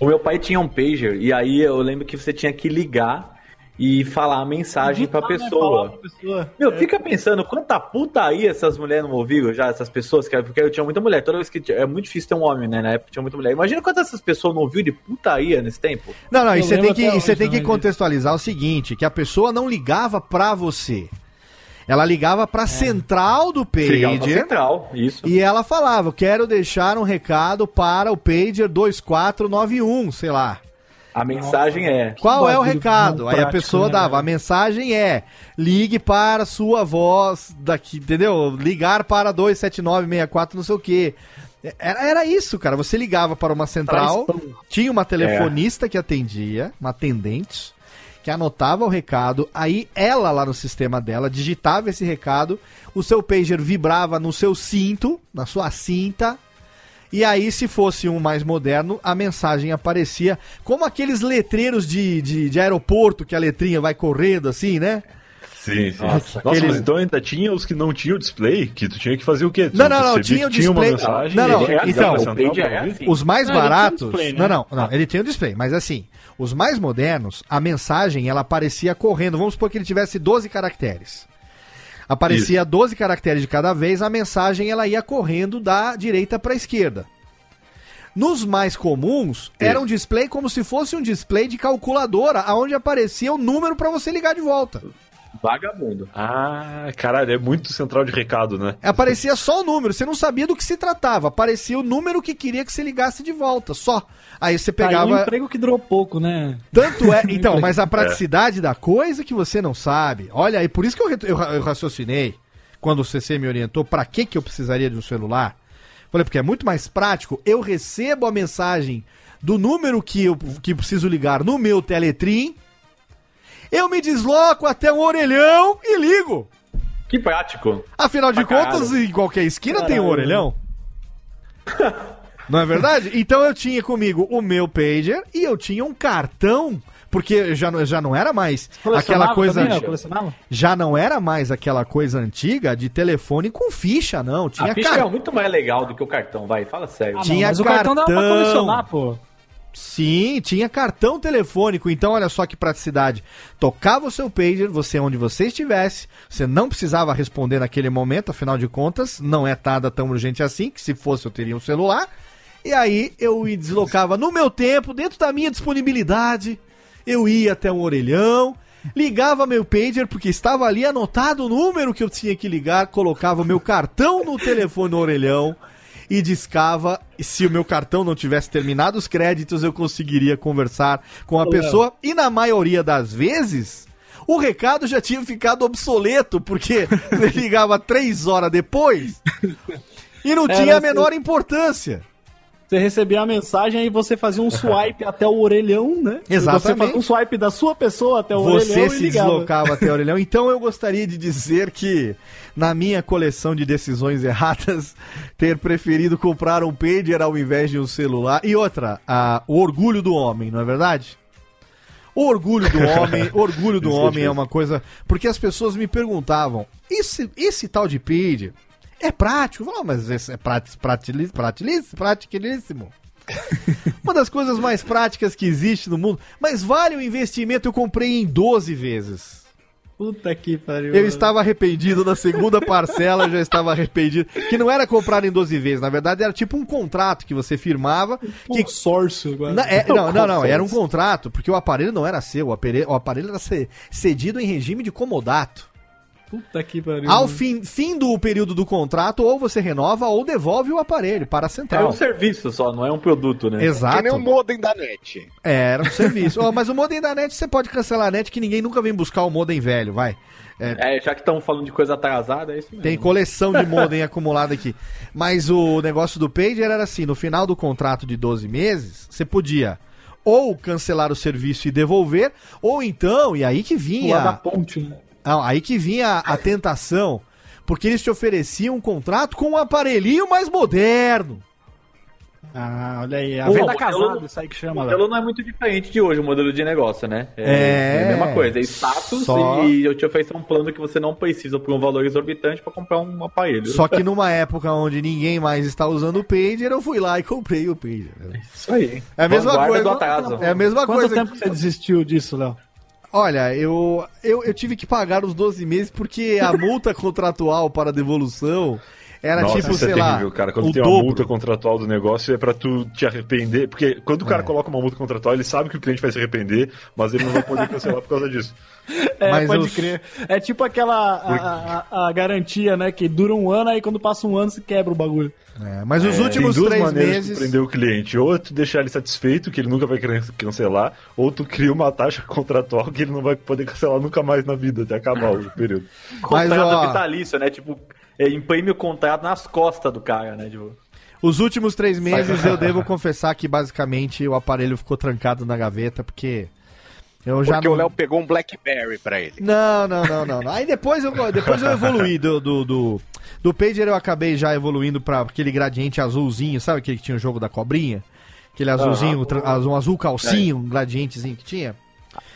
O meu pai tinha um pager e aí eu lembro que você tinha que ligar e falar a mensagem pra né? Pessoa. pra pessoa. Meu, É. fica pensando quanta putaria essas mulheres não ouviram já, essas pessoas, que porque eu tinha muita mulher. Toda vez que tinha- é muito difícil ter um homem, né? Na época tinha muita mulher. Imagina quantas essas pessoas não ouviram de putaria nesse tempo. Não, não, e você tem que, até e você hoje tem que contextualizar o seguinte, que a pessoa não ligava pra você. Ela ligava pra central do Ligava pra pager central, isso. e ela falava, eu quero deixar um recado para o pager 2491, sei lá. A mensagem é. Qual é o recado? não Aí a prático, pessoa né, dava, a mensagem é: ligue para sua voz daqui, entendeu? Ligar para 27964, não sei o quê. Era, era isso, cara. Você ligava para uma central, tinha uma telefonista que atendia, uma atendente, que anotava o recado, aí ela lá no sistema dela digitava esse recado, o seu pager vibrava no seu cinto, na sua cinta, e aí, se fosse um mais moderno, a mensagem aparecia como aqueles letreiros de, de, de aeroporto que a letrinha vai correndo assim, né? Sim, sim. Nossa, Nossa, aquele- mas então ainda tinha os que não tinham display, que tu tinha que fazer o quê? Tu Não, não, não, tinha o que tinha uma display- mensagem, Não, não, então, o é assim. Os mais Não, baratos. display, né? Não, não, não, ele tinha o display, mas assim, os mais modernos, a mensagem ela aparecia correndo. Vamos supor que ele tivesse 12 caracteres. Aparecia 12 caracteres de cada vez, a mensagem ela ia correndo da direita para a esquerda. Nos mais comuns, era um display como se fosse um display de calculadora, aonde aparecia o número para você ligar de volta. Vagabundo. Ah, caralho, é muito central de recado, né? Aparecia só o número, você não sabia do que se tratava. Aparecia o número que queria que você ligasse de volta, só. Aí você Tá aí pegava. um emprego que durou pouco, né? Tanto é. Então, mas a praticidade da coisa que você não sabe. Olha aí, por isso que eu, eu, eu raciocinei, quando o CC me orientou, pra que, que eu precisaria de um celular. Falei, porque é muito mais prático. Eu recebo a mensagem do número que eu que preciso ligar no meu Teletrim. Eu me desloco até um orelhão e ligo. Que prático. Afinal de Pra contas, em qualquer esquina tem um Caralho. orelhão. Não é verdade? Então eu tinha comigo o meu pager e eu tinha um cartão, porque já, não- já não era mais aquela coisa. também, né? Já não era mais aquela coisa antiga de telefone com ficha, não. Tinha a ficha car- é muito mais legal do que o cartão, vai, fala sério. Ah, não, Tinha mas o cartão dava pra cartão. colecionar, pô. Sim, tinha cartão telefônico. Então, olha só que praticidade. Tocava o seu pager, você onde você estivesse, você não precisava responder naquele momento, afinal de contas, não é nada tão urgente assim, que se fosse eu teria um celular. E aí eu me deslocava no meu tempo, dentro da minha disponibilidade. Eu ia até um orelhão, ligava meu pager, porque estava ali anotado o número que eu tinha que ligar, colocava meu cartão no telefone no orelhão e discava. E se o meu cartão não tivesse terminado os créditos, eu conseguiria conversar com a pessoa. E na maioria das vezes, o recado já tinha ficado obsoleto, porque ele ligava três horas depois e não tinha a assim. menor importância. Você recebia a mensagem aí você fazia um swipe até o orelhão, né? Exatamente. Você fazia um swipe da sua pessoa até o Você orelhão se e ligava. deslocava até o orelhão. Então eu gostaria de dizer que, na minha coleção de decisões erradas, ter preferido comprar um pager ao invés de um celular. E outra, a- o orgulho do homem, não é verdade? O orgulho do homem, orgulho do é homem é uma coisa. Porque as pessoas me perguntavam: esse, esse tal de pager é prático? Mas esse é pratilis- pratiquilíssimo. Uma das coisas mais práticas que existe no mundo. Mas vale o investimento, eu comprei em 12 vezes. Puta que pariu. Eu estava arrependido na segunda parcela, eu já estava arrependido. Que não era comprar em 12 vezes, na verdade era tipo um contrato que você firmava. Que, consórcio agora. É, não, não, não, era um contrato, porque o aparelho não era seu, o aparelho, o aparelho era ce- cedido em regime de comodato. Puta que pariu. Ao fim, fim do período do contrato, ou você renova ou devolve o aparelho para a É central. um serviço só, não é um produto, né? Exato. Que nem o modem da net. É, era um serviço. Ó, mas o modem da net você pode cancelar a net que ninguém nunca vem buscar o modem velho, vai. É, já que estamos falando de coisa atrasada, é isso mesmo. Tem coleção de modem acumulada aqui. Mas o negócio do pager era assim, no final do contrato de 12 meses, você podia ou cancelar o serviço e devolver, ou então, e aí que Pular da vinha, ponte, né? Não, aí que vinha a tentação, porque eles te ofereciam um contrato com um aparelhinho mais moderno. Ah, olha aí. A Pô, venda o modelo- casada, isso aí que O chama, modelo Léo. não é muito diferente de hoje, o modelo de negócio, né? É, a mesma coisa, é status só- e eu te ofereço um plano que você não precisa por um valor exorbitante pra comprar um aparelho. Só que numa época onde ninguém mais está usando o pager, eu fui lá e comprei o pager. Isso aí. É a mesma Vanguarda coisa. É a mesma Quanto coisa. tempo que você desistiu disso, Léo? Olha, eu, eu, eu tive que pagar os 12 meses porque a multa contratual para devolução era Nossa, tipo, isso sei é terrível, lá, cara. Quando o tem uma dobro. multa contratual do negócio é pra tu te arrepender. Porque quando o cara É. coloca uma multa contratual, ele sabe que o cliente vai se arrepender, mas ele não vai poder cancelar por causa disso. É, Mas pode os- crer. É tipo aquela a, a- a garantia, né? Que dura um ano, aí quando passa um ano se quebra o bagulho. É, mas os Tem últimos duas três maneiras de meses. tu prender o cliente. Ou tu deixar ele satisfeito, que ele nunca vai querer cancelar, ou tu cria uma taxa contratual que ele não vai poder cancelar nunca mais na vida, até acabar o período. Mas, Contrato ó, vitalício, né? Tipo, é, imprime o contrato nas costas do cara, né? Tipo, Os últimos três meses eu devo confessar que basicamente o aparelho ficou trancado na gaveta, porque eu já Porque não... o Léo pegou um Blackberry pra ele. Não, não, não, não. Aí depois eu, depois eu evoluí do, do, do, do Pager, eu acabei já evoluindo pra aquele gradiente azulzinho, sabe aquele que tinha o jogo da cobrinha? Aquele azulzinho, azul, um azul calcinho, um gradientezinho que tinha.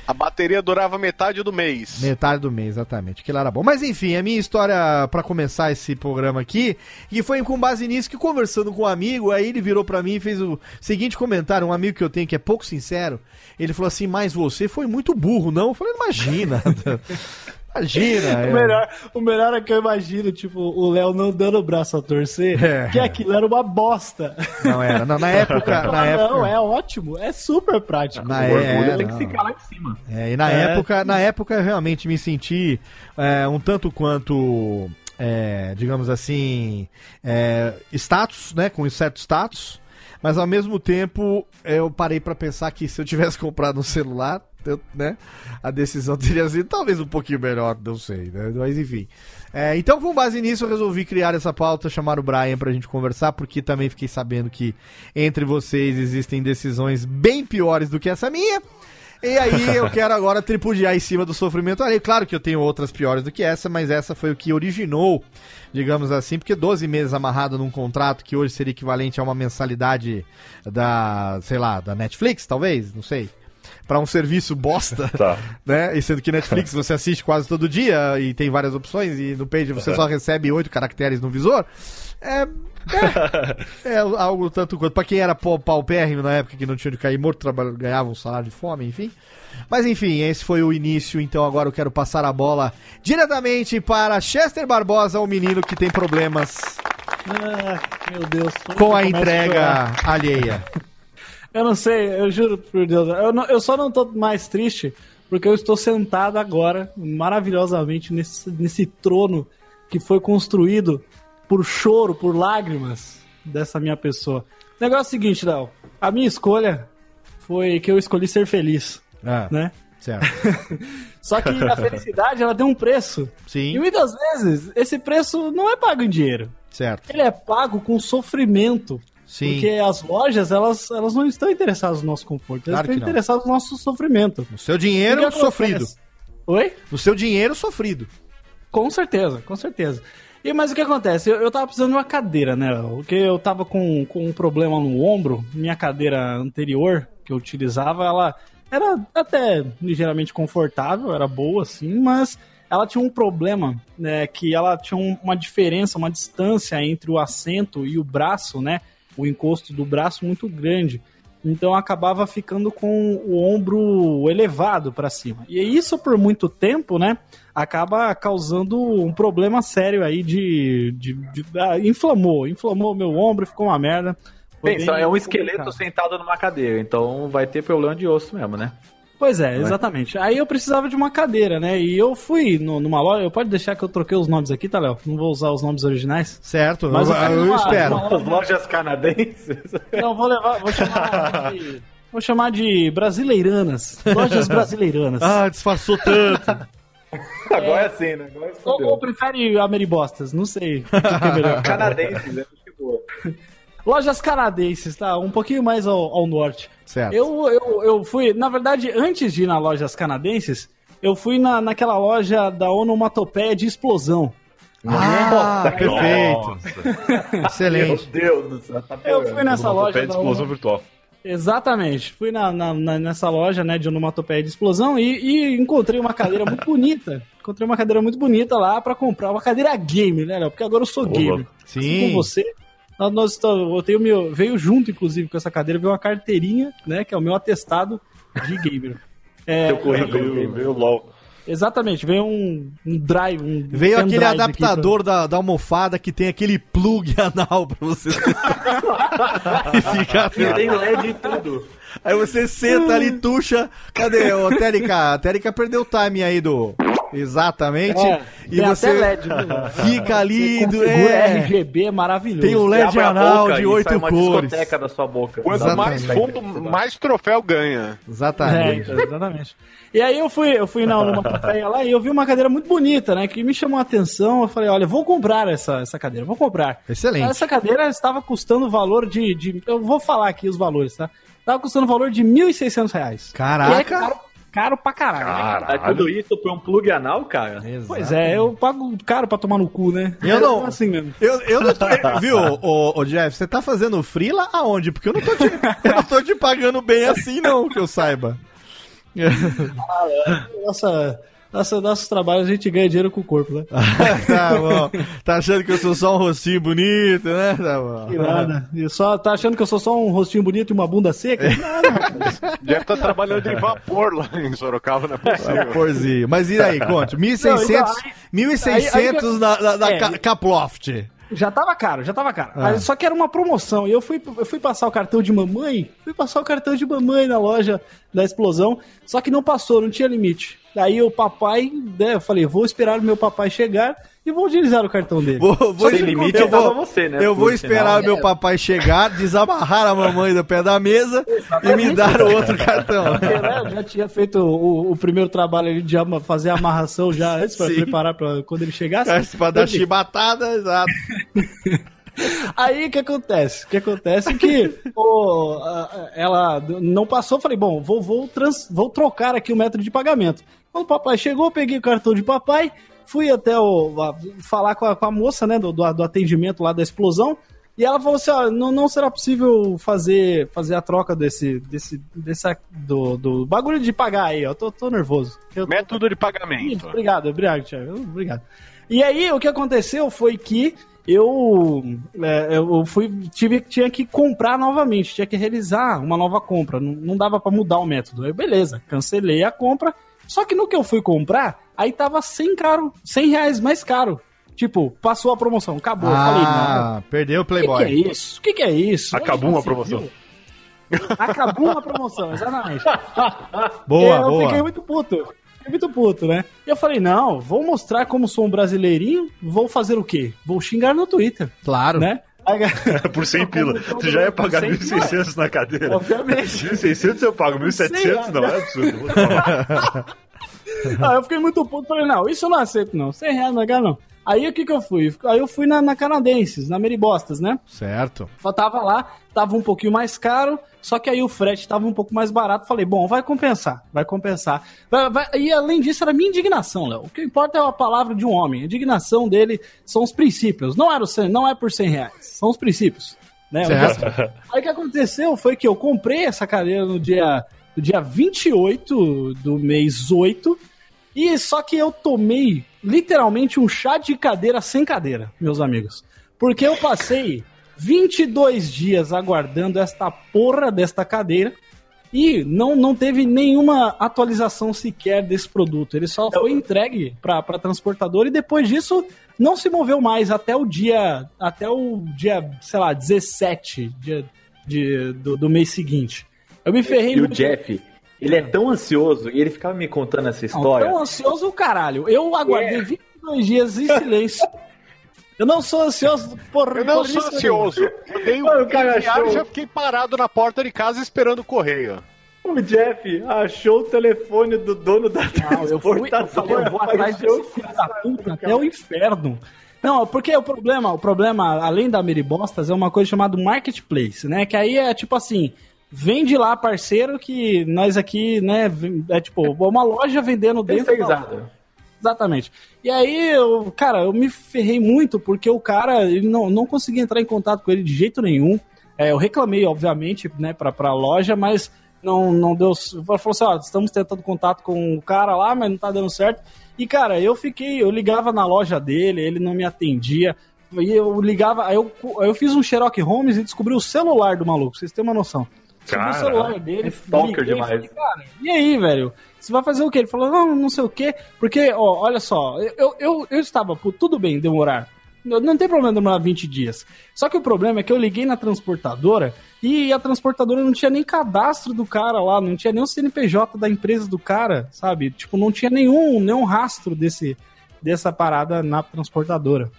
A bateria durava metade do mês. Metade do mês, exatamente. Aquilo era bom. Mas enfim, a minha história pra começar esse programa aqui, e foi com base nisso que conversando com um amigo, aí ele virou pra mim e fez o seguinte comentário, um amigo que eu tenho que é pouco sincero, ele falou assim, mas você foi muito burro, não? Eu falei, imagina. imagina. O é. melhor, o melhor é que eu imagino, tipo, o Léo não dando o braço a torcer, É. que aquilo era uma bosta. Não era. Não, na época, na Ah, época. Não, é ótimo, é super prático. Na o orgulho é, tem não. que ficar lá em cima. É, e na É. época, na época eu realmente me senti é, um tanto quanto, é, digamos assim, é, status, né, com um certo status, mas ao mesmo tempo eu parei pra pensar que se eu tivesse comprado um celular, eu, né, a decisão teria sido talvez um pouquinho melhor, não sei, né, mas enfim. É, então, com base nisso, eu resolvi criar essa pauta, chamar o Brian pra gente conversar, porque também fiquei sabendo que entre vocês existem decisões bem piores do que essa minha. E aí eu quero agora tripudiar em cima do sofrimento alheio. Claro que eu tenho outras piores do que essa, mas essa foi o que originou, digamos assim, porque 12 meses amarrado num contrato que hoje seria equivalente a uma mensalidade da, sei lá, da Netflix, talvez, não sei. Pra um serviço bosta, Tá. né? E sendo que Netflix você assiste quase todo dia e tem várias opções, e no Page você só recebe oito caracteres no visor. É. É, é algo tanto quanto. Pra quem era pau- paupérrimo na época que não tinha de cair morto, ganhava um salário de fome, enfim. Mas enfim, esse foi o início, então agora eu quero passar a bola diretamente para Chester Barbosa, o menino que tem problemas Ah, meu Deus. com a entrega alheia. Eu não sei, eu juro por Deus. Eu, não- eu só não tô mais triste porque eu estou sentado agora, maravilhosamente, nesse, nesse trono que foi construído por choro, por lágrimas dessa minha pessoa. O negócio é o seguinte, Léo. A minha escolha foi que eu escolhi ser feliz, Ah, né? certo. Só que a felicidade, ela tem um preço. E Sim, muitas vezes, esse preço não é pago em dinheiro. certo. Ele é pago com sofrimento. Sim. Porque as lojas, elas, elas não estão interessadas no nosso conforto, elas Claro que estão interessadas no nosso sofrimento. No seu dinheiro O que acontece? sofrido. Oi? No seu dinheiro sofrido. Com certeza, com certeza. E mas o que acontece? Eu, eu tava precisando de uma cadeira, né? Porque eu tava com, com um problema no ombro. Minha cadeira anterior que eu utilizava, ela era até ligeiramente confortável, era boa assim, mas ela tinha um problema, né? Que ela tinha um- uma diferença, uma distância entre o assento e o braço, né? O encosto do braço muito grande. Então acabava ficando com o ombro elevado para cima. E isso por muito tempo, né? Acaba causando um problema sério aí de. de, de- ah, inflamou, inflamou meu ombro, ficou uma merda. Pensa, é um esqueleto complicado. sentado numa cadeira, então vai ter problema de osso mesmo, né? Pois é, exatamente. Aí eu precisava de uma cadeira, né? E eu fui no- numa loja. Eu pode deixar que eu troquei os nomes aqui, tá, Léo? Não vou usar os nomes originais. Certo, Mas eu, eu eu espero. As lojas canadenses. Não, vou levar, vou chamar de. Vou chamar de brasileiranas. Lojas brasileiranas. Ah, disfarçou tanto. Agora é assim, né? Agora ou, ou escondeu. prefere Ameribostas? Não sei. O que, que é melhor. Canadenses, é muito boa. Lojas canadenses, tá? Um pouquinho mais ao, ao norte. Certo. Eu, eu, eu fui, na verdade, antes de ir na lojas canadenses, eu fui na, naquela loja da onomatopeia de explosão. Ah, perfeito. Nossa. Meu Excelente. Deus do céu, tá Eu fui nessa loja. De da explosão ono- virtual. Exatamente. Fui na, na- na- nessa loja, né, de onomatopeia de explosão e, e encontrei uma cadeira muito bonita. Encontrei uma cadeira muito bonita lá pra comprar. Uma cadeira game, né, Léo? Porque agora eu sou gamer. louco. Assim Sim. com você. Nós, estamos- eu tenho meu, veio junto, inclusive, com essa cadeira, veio uma carteirinha, né, que é o meu atestado de gamer. É, Teu currículo. Veio, veio LOL. exatamente, veio um, um drive, um Veio aquele adaptador da, da almofada que tem aquele plug anal pra você. e fica E tem LED e tudo. Aí você senta ali, tuxa. Cadê? Ô, Térica, a Térica perdeu o time aí do. Exatamente. É, e tem você até LED, viu? fica ali. Você do- é, RGB maravilhoso. tem o Você LED anal de oito cores. discoteca da sua boca. Quanto Exatamente. mais fundo, mais troféu ganha. É, Exatamente. exatamente. E aí eu fui, eu fui na numa cafeteria lá e eu vi uma cadeira muito bonita, né? Que me chamou a atenção. Eu falei, olha, vou comprar essa, essa cadeira, vou comprar. Excelente. Essa cadeira estava custando o valor de, de. Eu vou falar aqui os valores, tá? Estava custando o valor de 1.600 reais. Caraca. É caro, caro pra caralho. né? É tudo isso por um plug anal, cara? Pois é, eu pago caro pra tomar no cu, né? Eu não- É assim mesmo. Eu, eu não tô. Viu, ô, ô, Jeff, você tá fazendo frila aonde? Porque eu não tô te, eu não tô te pagando bem assim, não, que eu saiba. Nossa, nossa, nossos trabalhos a gente ganha dinheiro com o corpo, né? tá bom. Tá achando que eu sou só um rostinho bonito, né? Tá bom. Que nada. E só, tá achando que eu sou só um rostinho bonito e uma bunda seca? Deve estar trabalhando em vapor lá em Sorocaba, não é possível. Porzinho. Mas e aí, conte? 1.600 então, 1.600 na, na, na É. Ca- Caploft. Já tava caro, já tava caro. Ah. Só que era uma promoção. E eu fui, eu fui passar o cartão de mamãe. Fui passar o cartão de mamãe na loja da explosão. Só que não passou, não tinha limite. Daí o papai, né, eu falei, vou esperar o meu papai chegar e vou utilizar o cartão dele. Vou, vou, Sem limite eu vou, você, né? eu vou esperar o meu papai chegar, desamarrar a mamãe do pé da mesa e me dar o outro cartão. Né, eu já tinha feito o, o primeiro trabalho ali de ama- fazer a amarração já antes para preparar para quando ele chegasse. pra dar chibatada, exato. Aí o que acontece? O que acontece é que a- ela não passou, eu falei, bom, vou, vou, trans- vou trocar aqui o método de pagamento. Quando o papai chegou, peguei o cartão de papai, fui até o, a- falar com a, com a moça né, do, do, do atendimento lá da explosão. E ela falou assim: ó, não, não será possível fazer, fazer a troca desse, desse, dessa, do, do bagulho de pagar aí, ó. Tô, tô nervoso. Eu tô- Método de pagamento. obrigado, obrigado, Thiago. Obrigado. E aí, o que aconteceu foi que eu, é, eu fui, tive, tinha que comprar novamente, tinha que realizar uma nova compra. Não, não dava pra mudar o método. Aí, beleza, cancelei a compra. Só que no que eu fui comprar, aí tava 100 caro, 100 reais mais caro. Tipo, passou a promoção, acabou. eu falei, não, Ah, perdeu o o que, que Playboy. é isso? O que, que é isso? Acabou uma promoção. viu? Acabou uma promoção, exatamente. Boa, eu boa. fiquei muito puto. Fiquei muito puto, né? E eu falei, não, vou mostrar como sou um brasileirinho, vou fazer o quê? Vou xingar no Twitter, Claro. né? Por 100 pila. Você já ia pagar 1.600 na cadeira. Obviamente. 1.600 eu pago, 1.700 não, é absurdo. Aí eu fiquei muito puto, falei, não, isso eu não aceito não, 100 reais não é não. Aí o que que eu fui? Aí eu fui na, na Canadenses, na Meribostas, né? Certo. Só tava lá, tava um pouquinho mais caro, só que aí o frete tava um pouco mais barato. Falei, bom, vai compensar, vai compensar. Vai- vai- E além disso, era minha indignação, Léo. O que importa é a palavra de um homem. A indignação dele são os princípios. Não, era o 100, não é por 100 reais, são os princípios. Né? Aí o que aconteceu foi que eu comprei essa cadeira no dia, no dia 28 do mês 8. E só que eu tomei literalmente um chá de cadeira sem cadeira, meus amigos. Porque eu passei 22 dias aguardando esta porra desta cadeira e não, não teve nenhuma atualização sequer desse produto. Ele só foi entregue para transportadora e depois disso não se moveu mais até o dia, até o dia, sei lá, 17 dia, de, do, do mês seguinte. Eu me ferrei E o muito. Jeff, ele é tão ansioso e ele ficava me contando essa Não, história. tão ansioso o caralho. Eu aguardei É. 22 dias em silêncio. Eu não sou ansioso por Eu não por sou isso ansioso. Eu dei um cara e já fiquei parado na porta de casa esperando o correio. O Jeff achou o telefone do dono da Não, eu fui, eu falei, eu vou atrás desse filho da puta até o inferno. Não, porque o problema, o problema, além da Meribostas, é uma coisa chamada marketplace, né? Que aí é tipo assim, vende lá, parceiro, que nós aqui, né, é tipo, uma loja vendendo dentro da Terceirizado. Exatamente. E aí, eu, cara, eu me ferrei muito porque o cara, ele não, não conseguia entrar em contato com ele de jeito nenhum. É, eu reclamei, obviamente, né, pra, pra loja, mas não, não deu. Falou assim: ó, estamos tentando contato com o cara lá, mas não tá dando certo. E, cara, eu fiquei, eu ligava na loja dele, ele não me atendia. E eu ligava, aí eu, eu fiz um Sherlock Holmes e descobri o celular do maluco, vocês terem uma noção. Descobri o celular dele, Stalker liguei demais. falei, cara, e aí, velho? Você vai fazer o quê? Ele falou, não, não sei o quê. Porque, ó, olha só, eu, eu, eu estava, pô, tudo bem demorar. Não, não tem problema demorar 20 dias. Só que o problema é que eu liguei na transportadora e a transportadora não tinha nem cadastro do cara lá, não tinha nem o CNPJ da empresa do cara, sabe? Tipo, não tinha nenhum, nenhum rastro desse, dessa parada na transportadora.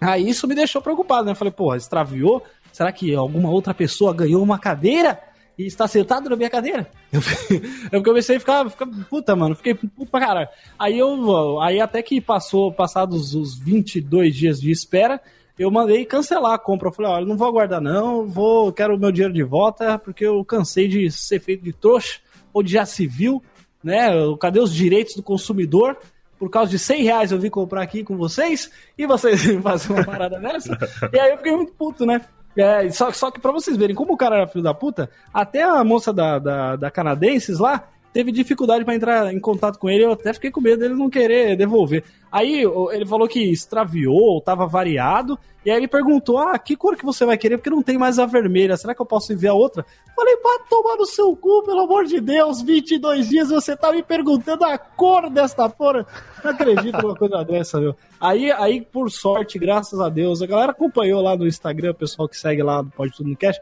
Aí isso me deixou preocupado, né? Eu falei, porra, extraviou? Será que alguma outra pessoa ganhou uma cadeira e está sentado na minha cadeira? Eu, comecei a ficar, ficar puta, mano, fiquei puto pra caralho. Aí eu, aí até que passou, passados os 22 dias de espera, eu mandei cancelar a compra. Eu falei, olha, não vou aguardar não, vou, quero o meu dinheiro de volta, porque eu cansei de ser feito de trouxa, ou de já civil, né? Cadê os direitos do consumidor? Por causa de 100 reais eu vim comprar aqui com vocês e vocês vêm fazer uma parada dessa. E aí eu fiquei muito puto, né? É, só, só que pra vocês verem como o cara era filho da puta, até a moça da, da, da canadenses lá teve dificuldade pra entrar em contato com ele. Eu até fiquei com medo dele não querer devolver. Aí ele falou que extraviou, tava variado. E aí ele perguntou: Ah, que cor que você vai querer? Porque não tem mais a vermelha. Será que eu posso enviar outra? Falei, pá, tomar no seu cu, pelo amor de Deus, 22 dias você tá me perguntando a cor desta porra. Não acredito numa coisa dessa, meu. Aí, aí, por sorte, graças a Deus, a galera acompanhou lá no Instagram, o pessoal que segue lá Pode Tudo no Cash,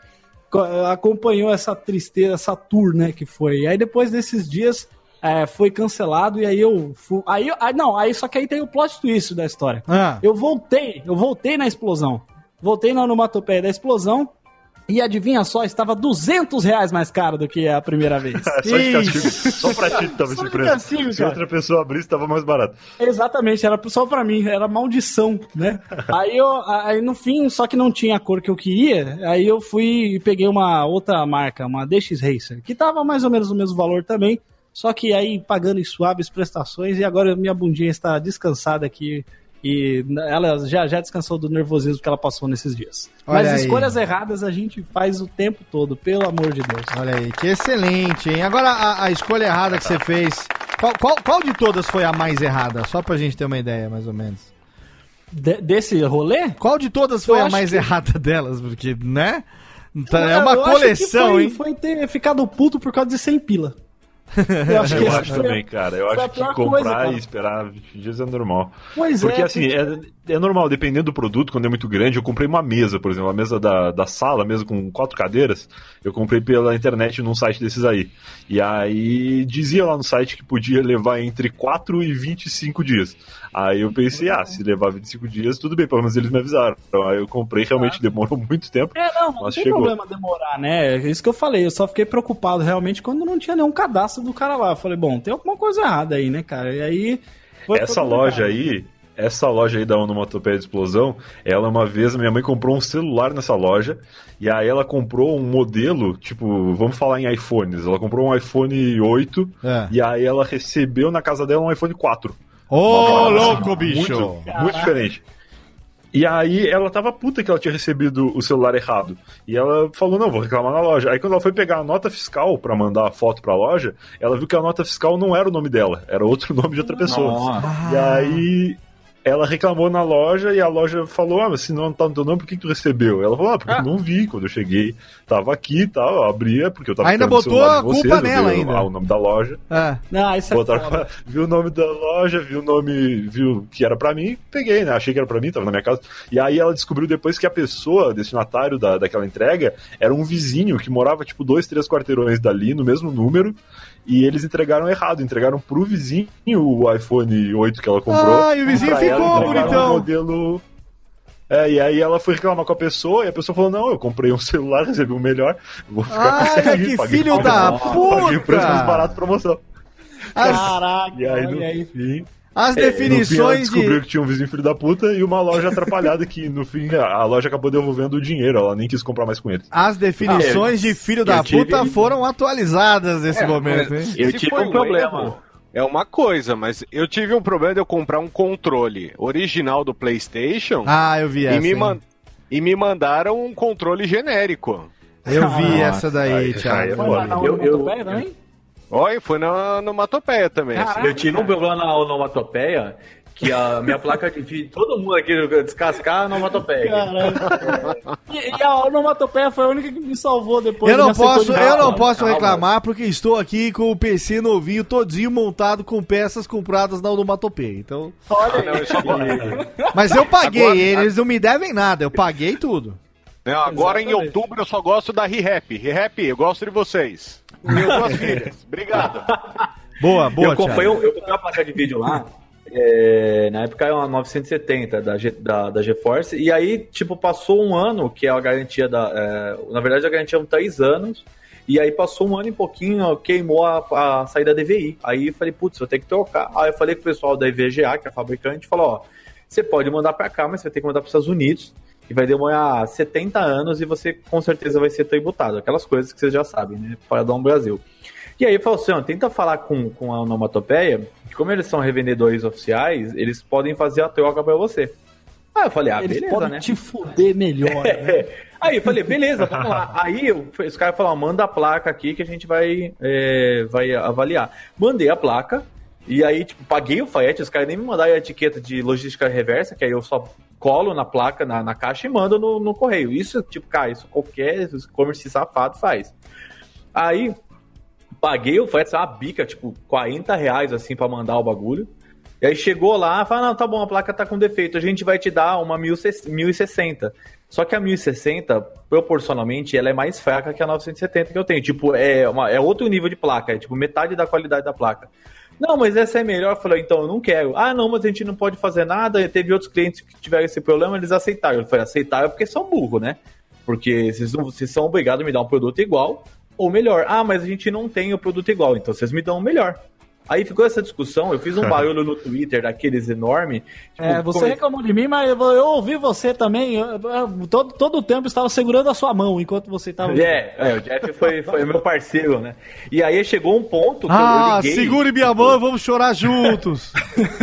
acompanhou essa tristeza, essa tour, né, que foi. E aí depois desses dias é, foi cancelado e aí eu fui, aí, aí não, aí só que aí tem o plot twist da história. Ah, Eu voltei, eu voltei na explosão. Voltei na onomatopeia da explosão e adivinha só, estava 200 reais mais caro do que a primeira vez. É só de castigo. Só pra ti tava esse preço. castigo, Se outra pessoa abrisse, tava mais barato. Exatamente, era só pra mim, era maldição, né? aí eu, aí no fim, só que não tinha a cor que eu queria, aí eu fui e peguei uma outra marca, uma DX Racer, que tava mais ou menos o mesmo valor também, só que aí pagando em suaves prestações e agora minha bundinha está descansada aqui e ela já, já descansou do nervosismo que ela passou nesses dias. Olha Mas aí. escolhas erradas a gente faz o tempo todo, pelo amor de Deus. olha aí, que excelente, hein? Agora a, a escolha errada que você fez. Qual, qual, qual de todas foi a mais errada? Só pra gente ter uma ideia, mais ou menos. De- desse rolê? Qual de todas foi Eu a mais que- errada delas? Porque, né? Tá- É Eu uma que coleção, foi, hein? Foi ter ficado puto por causa de 100 pila. Eu acho que Eu acho também, cara. Eu acho que pior comprar coisa, cara. e esperar 20 dias é normal. Pois Porque é. assim, é, é normal, dependendo do produto, quando é muito grande, eu comprei uma mesa, por exemplo, a mesa da, da sala, mesa com quatro cadeiras, eu comprei pela internet num site desses aí. E aí dizia lá no site que podia levar entre 4 e 25 dias. Aí eu pensei, ah, se levar 25 dias, tudo bem, pelo menos eles me avisaram. Então, aí eu comprei, realmente demorou muito tempo. É, não, não Mas tem chegou. problema demorar, né? É isso que eu falei. Eu só fiquei preocupado realmente quando não tinha nenhum cadastro do cara lá. Eu falei, bom, tem alguma coisa errada aí, né, cara? E aí. Essa loja aí, essa loja aí da Onomatopeia de Explosão, ela uma vez, minha mãe comprou um celular nessa loja, e aí ela comprou um modelo, tipo, vamos falar em iPhones, ela comprou um iPhone 8, É. e aí ela recebeu na casa dela um iPhone 4. Ô, Uma louco, bicho! Muito, muito diferente. E aí ela tava puta que ela tinha recebido o celular errado. E ela falou, não, vou reclamar na loja. Aí quando ela foi pegar a nota fiscal pra mandar a foto pra loja, ela viu que a nota fiscal não era o nome dela, era outro nome de outra pessoa. Nossa. E aí ela reclamou na loja e a loja falou: Ah, mas se não tá no teu nome, por que, que tu recebeu? Ela falou: Ah, porque eu não vi. Quando eu cheguei, tava aqui e tal, eu abria, porque eu tava Ainda botou a vocês, culpa nela ainda. ah, o nome da loja. Ah. Não, isso é Botaram- foda. viu o nome da loja, viu o nome, viu que era pra mim, peguei, né? Achei que era pra mim, tava na minha casa. E aí ela descobriu depois que a pessoa, destinatário da, daquela entrega, era um vizinho que morava, tipo, dois, três quarteirões dali, no mesmo número. E eles entregaram errado, entregaram pro vizinho o iPhone 8 que ela comprou. Ah, e o vizinho ela, ficou bonitão. um modelo. É, e aí ela foi reclamar com a pessoa e a pessoa falou: Não, eu comprei um celular, recebi um melhor, vou ficar com Olha esse aí, que filho da Paguei o preço mais puta! barato promoção. Caraca, E aí, no aí. fim, as ela definições descobriu de. que tinha um vizinho filho da puta e uma loja atrapalhada que, no fim, a loja acabou devolvendo o dinheiro. Ela nem quis comprar mais com eles. As definições de filho da eu tive- puta foram atualizadas nesse É, momento, hein? Eu Se tive um problema. erro, É uma coisa, mas eu tive um problema de eu comprar um controle original do PlayStation Ah, eu vi e, essa. me man- e me mandaram um controle genérico. Eu vi Nossa, essa daí, aí- Thiago. é Foi lá na Eu- eu-? Olha, foi na, no Matopeia também. assim. Caraca. Eu tive um problema na onomatopeia que a minha placa de vídeo, todo mundo aqui descascar a onomatopeia. Caralho. E, e a onomatopeia foi a única que me salvou depois. Eu não posso, eu não posso calma. reclamar porque estou aqui com o PC novinho, todinho montado com peças compradas na onomatopeia. Então, Ah, não, mas eu paguei, Agora- eles não me devem nada, eu paguei tudo. Não, agora em Exatamente. outubro eu só gosto da ReHap. ReHap, eu gosto de vocês. Minhas duas filhas. Obrigado. Boa, boa, eu Thiago. um- eu comprei uma placa de vídeo lá. é, na época era uma 970 da, G, da, da GeForce, e aí, tipo, passou um ano, que é a garantia da. é, na verdade, a garantia eram três anos, e aí passou um ano e pouquinho, queimou a, a saída da DVI. Aí eu falei, putz, vou ter que trocar. Aí eu falei com o pessoal da IVGA, que é a fabricante, falou: ó, você pode mandar pra cá, mas você vai ter que mandar pros Estados Unidos. E vai demorar 70 anos e você com certeza vai ser tributado. Aquelas coisas que vocês já sabem, né? Para dar um Brasil. E aí falou assim, ó, tenta falar com, com a onomatopeia, que como eles são revendedores oficiais, eles podem fazer a troca pra você. Aí eu falei, ah, Eles beleza, podem né? te fuder melhor. né? Aí eu falei, beleza, vamos lá. Aí eu, os caras falaram, manda a placa aqui que a gente vai, é, vai avaliar. Mandei a placa, e aí, tipo, paguei o frete, os caras nem me mandaram a etiqueta de logística reversa, que aí eu só colo na placa, na, na caixa e mando no, no correio. Isso, tipo, cara, isso qualquer e-commerce safado faz. Aí, paguei o frete, uma bica, tipo, 40 reais, assim, pra mandar o bagulho. E aí chegou lá, fala, não, tá bom, a placa tá com defeito, a gente vai te dar uma 1060. Só que a 1060, proporcionalmente, ela é mais fraca que a 970 que eu tenho. Tipo, é, uma, é outro nível de placa, é tipo metade da qualidade da placa. Não, mas essa é melhor. Eu falei, então eu não quero. Ah, não, mas a gente não pode fazer nada. E teve outros clientes que tiveram esse problema, eles aceitaram. Eu falei, aceitaram porque são burro, né? Porque vocês, não, vocês são obrigados a me dar um produto igual ou melhor. Ah, mas a gente não tem o produto igual, então vocês me dão o melhor. Aí ficou essa discussão, eu fiz um barulho no Twitter daqueles enorme. tipo, É, você come- reclamou de mim, mas eu, eu ouvi você também. eu- eu- todo, todo o tempo estava segurando a sua mão enquanto você estava. É, é, o Jeff foi, foi meu parceiro, né? E aí chegou um ponto que eu- Ah, eu liguei. segure minha mão, vamos chorar juntos.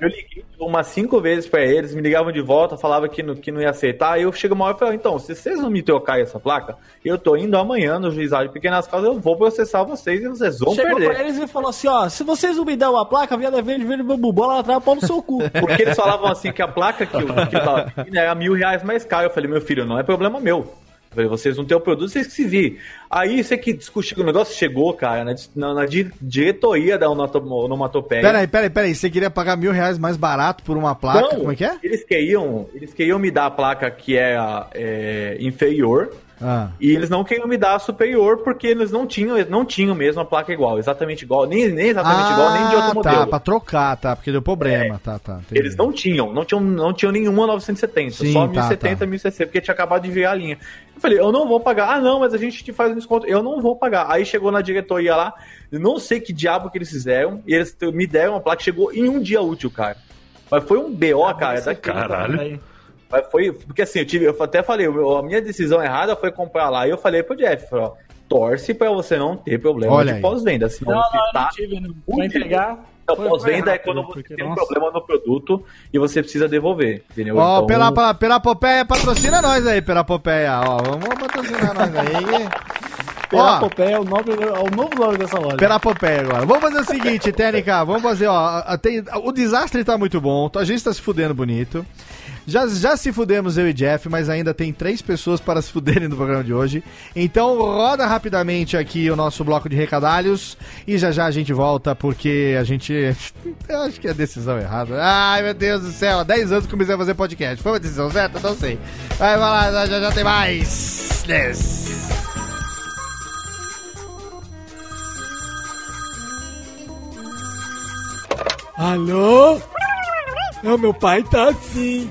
Eu liguei umas cinco vezes pra eles, me ligavam de volta, falava que não, que não ia aceitar. Aí eu chego uma hora e falo, então, se vocês não me trocarem essa placa, eu tô indo amanhã no juizado de pequenas causas, eu vou processar vocês e vocês vão Chegou perder. pra eles e falou assim: ó, se vocês não me dão a placa, via verde, verde, bambu, bola atrás, pau no seu cu. Porque eles falavam assim que a placa que eu, que eu tava pedindo era mil reais mais caro. Eu falei, meu filho, não é problema meu. Eu falei, vocês não têm o produto, vocês que se virem. Aí isso que discutiu, o negócio chegou, cara, na, na, na di- diretoria da onomatopeia. Peraí, peraí, peraí. Você queria pagar mil reais mais barato por uma placa? Não, Como é que é? Eles queriam, eles queriam me dar a placa que é, é, inferior Ah. e eles não queriam me dar a superior porque eles não tinham, eles não tinham mesmo a placa igual, exatamente igual, nem, nem exatamente igual, nem de outro Ah, modelo. Tá, pra trocar, tá, porque deu problema, tá, tá. entendi. Eles não tinham, não tinham, não tinham nenhuma 970, Sim, só tá, 1070, tá. 1060, porque tinha acabado de virar a linha. Eu falei, eu não vou pagar. Ah, não, mas a gente te faz um desconto. Eu não vou pagar. Aí chegou na diretoria lá, não sei que diabo que eles fizeram, e eles me deram uma placa, chegou em um dia útil, cara. Mas foi um BO, cara. Esse daqui- Caralho. aí. Mas foi, porque assim, eu, tive, eu até falei, a minha decisão errada foi comprar lá, e eu falei pro Jeff, falei, ó, torce pra você não ter problema Olha de pós-venda. Senão Não, você não, eu tá não tive, não. Pra entregar. Foi- pós-venda é quando você porque, tem um nossa. problema no produto e você precisa devolver, entendeu? Ó, Então, pela, pela, pela Popeia, patrocina nós aí, pela Popeia. Ó, vamos patrocinar nós aí. Perapopeia é o, nome, é o novo nome dessa loja. Perapopeia agora. Vamos fazer o seguinte, Técnica, vamos fazer, ó, tem, o desastre tá muito bom, a gente tá se fudendo bonito. Já, já se fudemos eu e Jeff, mas ainda tem três pessoas para se fuderem no programa de hoje. Então roda rapidamente aqui o nosso bloco de recadalhos e já já a gente volta porque a gente. Eu acho que é a decisão errada. Ai meu Deus do céu, há 10 anos que comecei a fazer podcast. Foi uma decisão certa? Não sei. Vai, vai lá, já já tem mais. Yes. Alô? Não, meu pai tá assim.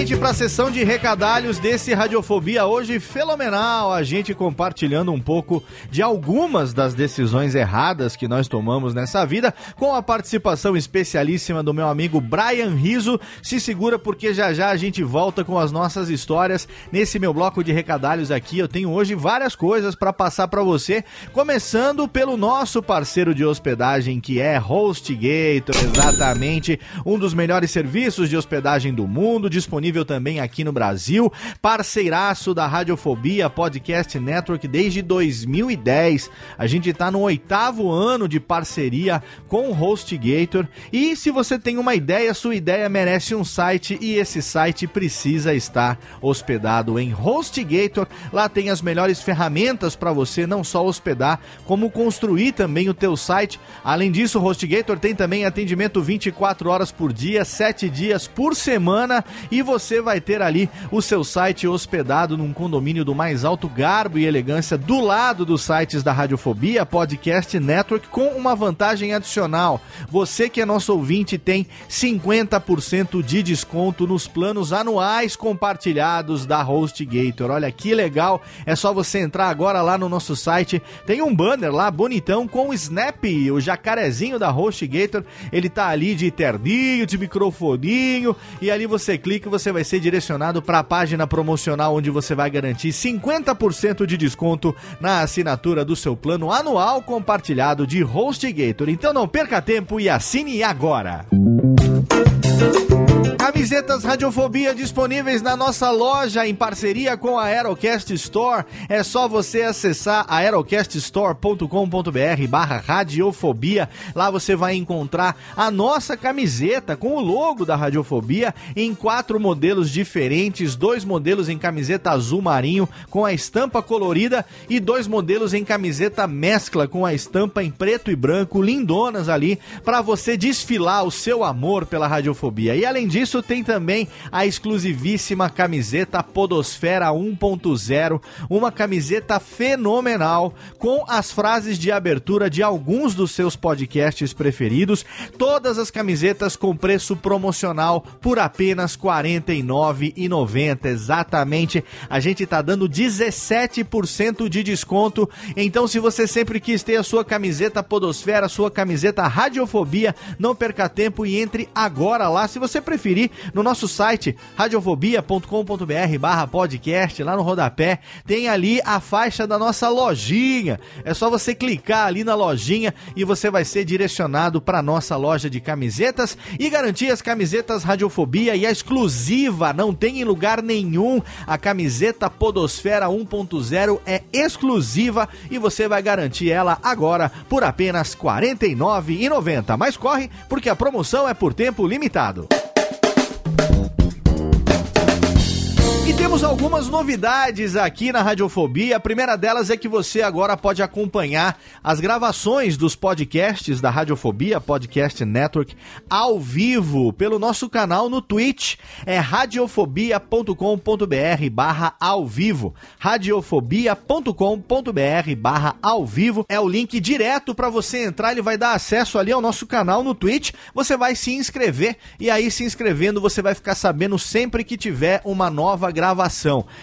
Rapidamente para a sessão de recadalhos desse Radiofobia hoje fenomenal. A gente compartilhando um pouco de algumas das decisões erradas que nós tomamos nessa vida, com a participação especialíssima do meu amigo Brian Riso. Se segura porque já já a gente volta com as nossas histórias nesse meu bloco de recadalhos aqui. Eu tenho hoje várias coisas para passar para você, começando pelo nosso parceiro de hospedagem que é HostGator, exatamente, um dos melhores serviços de hospedagem do mundo, disponível também aqui no Brasil, parceiraço da Radiofobia Podcast Network desde 2010. A gente está no oitavo ano de parceria com o HostGator e se você tem uma ideia, sua ideia merece um site e esse site precisa estar hospedado em HostGator. Lá tem as melhores ferramentas para você não só hospedar, como construir também o teu site. Além disso, o HostGator tem também atendimento 24 horas por dia, 7 dias por semana e você vai ter ali o seu site hospedado num condomínio do mais alto garbo e elegância do lado dos sites da Radiofobia Podcast Network com uma vantagem adicional. Você que é nosso ouvinte tem 50% de desconto nos planos anuais compartilhados da HostGator. Olha que legal! É só você entrar agora lá no nosso site. Tem um banner lá bonitão com o Snap, o jacarezinho da HostGator. Ele tá ali de terninho, de microfoninho e ali você clica e você vai ser direcionado para a página promocional onde você vai garantir 50% de desconto na assinatura do seu plano anual compartilhado de HostGator. Então não perca tempo e assine agora. Camisetas Radiofobia disponíveis na nossa loja em parceria com a Aerocast Store. É só você acessar aerocaststore.com.br barra radiofobia. Lá você vai encontrar a nossa camiseta com o logo da Radiofobia em quatro modelos diferentes. Dois modelos em camiseta azul marinho com a estampa colorida e dois modelos em camiseta mescla com a estampa em preto e branco, lindonas ali, para você desfilar o seu amor pela radiofobia. E além disso, tem também a exclusivíssima camiseta Podosfera 1.0, uma camiseta fenomenal com as frases de abertura de alguns dos seus podcasts preferidos. Todas as camisetas com preço promocional por apenas R$ 49,90. Exatamente, a gente tá dando 17% de desconto. Então, se você sempre quis ter a sua camiseta Podosfera, sua camiseta Radiofobia, não perca tempo e entre agora lá. Se você preferir, no nosso site radiofobia.com.br barra podcast, lá no rodapé, tem ali a faixa da nossa lojinha. É só você clicar ali na lojinha e você vai ser direcionado para nossa loja de camisetas e garantir as camisetas Radiofobia e a exclusiva, não tem em lugar nenhum. A camiseta Podosfera 1.0 é exclusiva e você vai garantir ela agora por apenas R$ 49,90. Mas corre, porque a promoção é por tempo limitado. Temos algumas novidades aqui na Radiofobia. A primeira delas é que você agora pode acompanhar as gravações dos podcasts da Radiofobia, Podcast Network, ao vivo pelo nosso canal no Twitch. É radiofobia.com.br barra ao vivo. radiofobia.com.br barra ao vivo. É o link direto para você entrar. Ele vai dar acesso ali ao nosso canal no Twitch. Você vai se inscrever e aí se inscrevendo você vai ficar sabendo sempre que tiver uma nova gravação.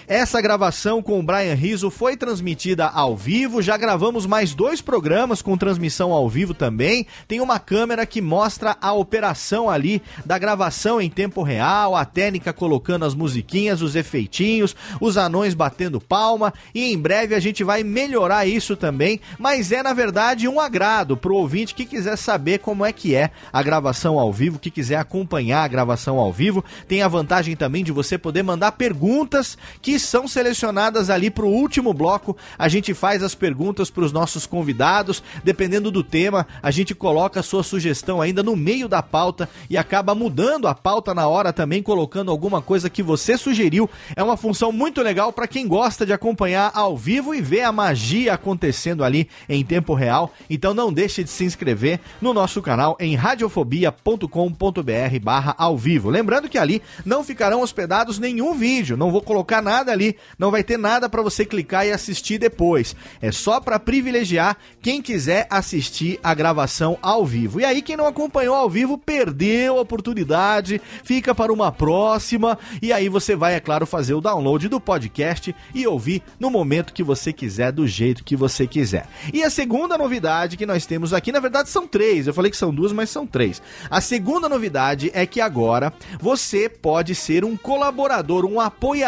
Essa gravação com o Brian Rizzo foi transmitida ao vivo, já gravamos mais dois programas com transmissão ao vivo também. Tem uma câmera que mostra a operação ali da gravação em tempo real, a técnica colocando as musiquinhas, os efeitinhos, os anões batendo palma. E em breve a gente vai melhorar isso também, mas é na verdade um agrado pro ouvinte que quiser saber como é que é a gravação ao vivo, que quiser acompanhar a gravação ao vivo, tem a vantagem também de você poder mandar perguntas que são selecionadas ali para o último bloco. A gente faz as perguntas para os nossos convidados, dependendo do tema, a gente coloca a sua sugestão ainda no meio da pauta e acaba mudando a pauta na hora também, colocando alguma coisa que você sugeriu. É uma função muito legal para quem gosta de acompanhar ao vivo e ver a magia acontecendo ali em tempo real. Então não deixe de se inscrever no nosso canal em radiofobia.com.br barra ao vivo. Lembrando que ali não ficarão hospedados nenhum vídeo, não vou colocar nada ali, não vai ter nada para você clicar e assistir depois. É só para privilegiar quem quiser assistir a gravação ao vivo. E aí quem não acompanhou ao vivo perdeu a oportunidade, fica para uma próxima e aí você vai, é claro, fazer o download do podcast e ouvir no momento que você quiser, do jeito que você quiser. E a segunda novidade que nós temos aqui, na verdade são três, eu falei que são duas, mas são três. A segunda novidade é que agora você pode ser um colaborador, um apoiador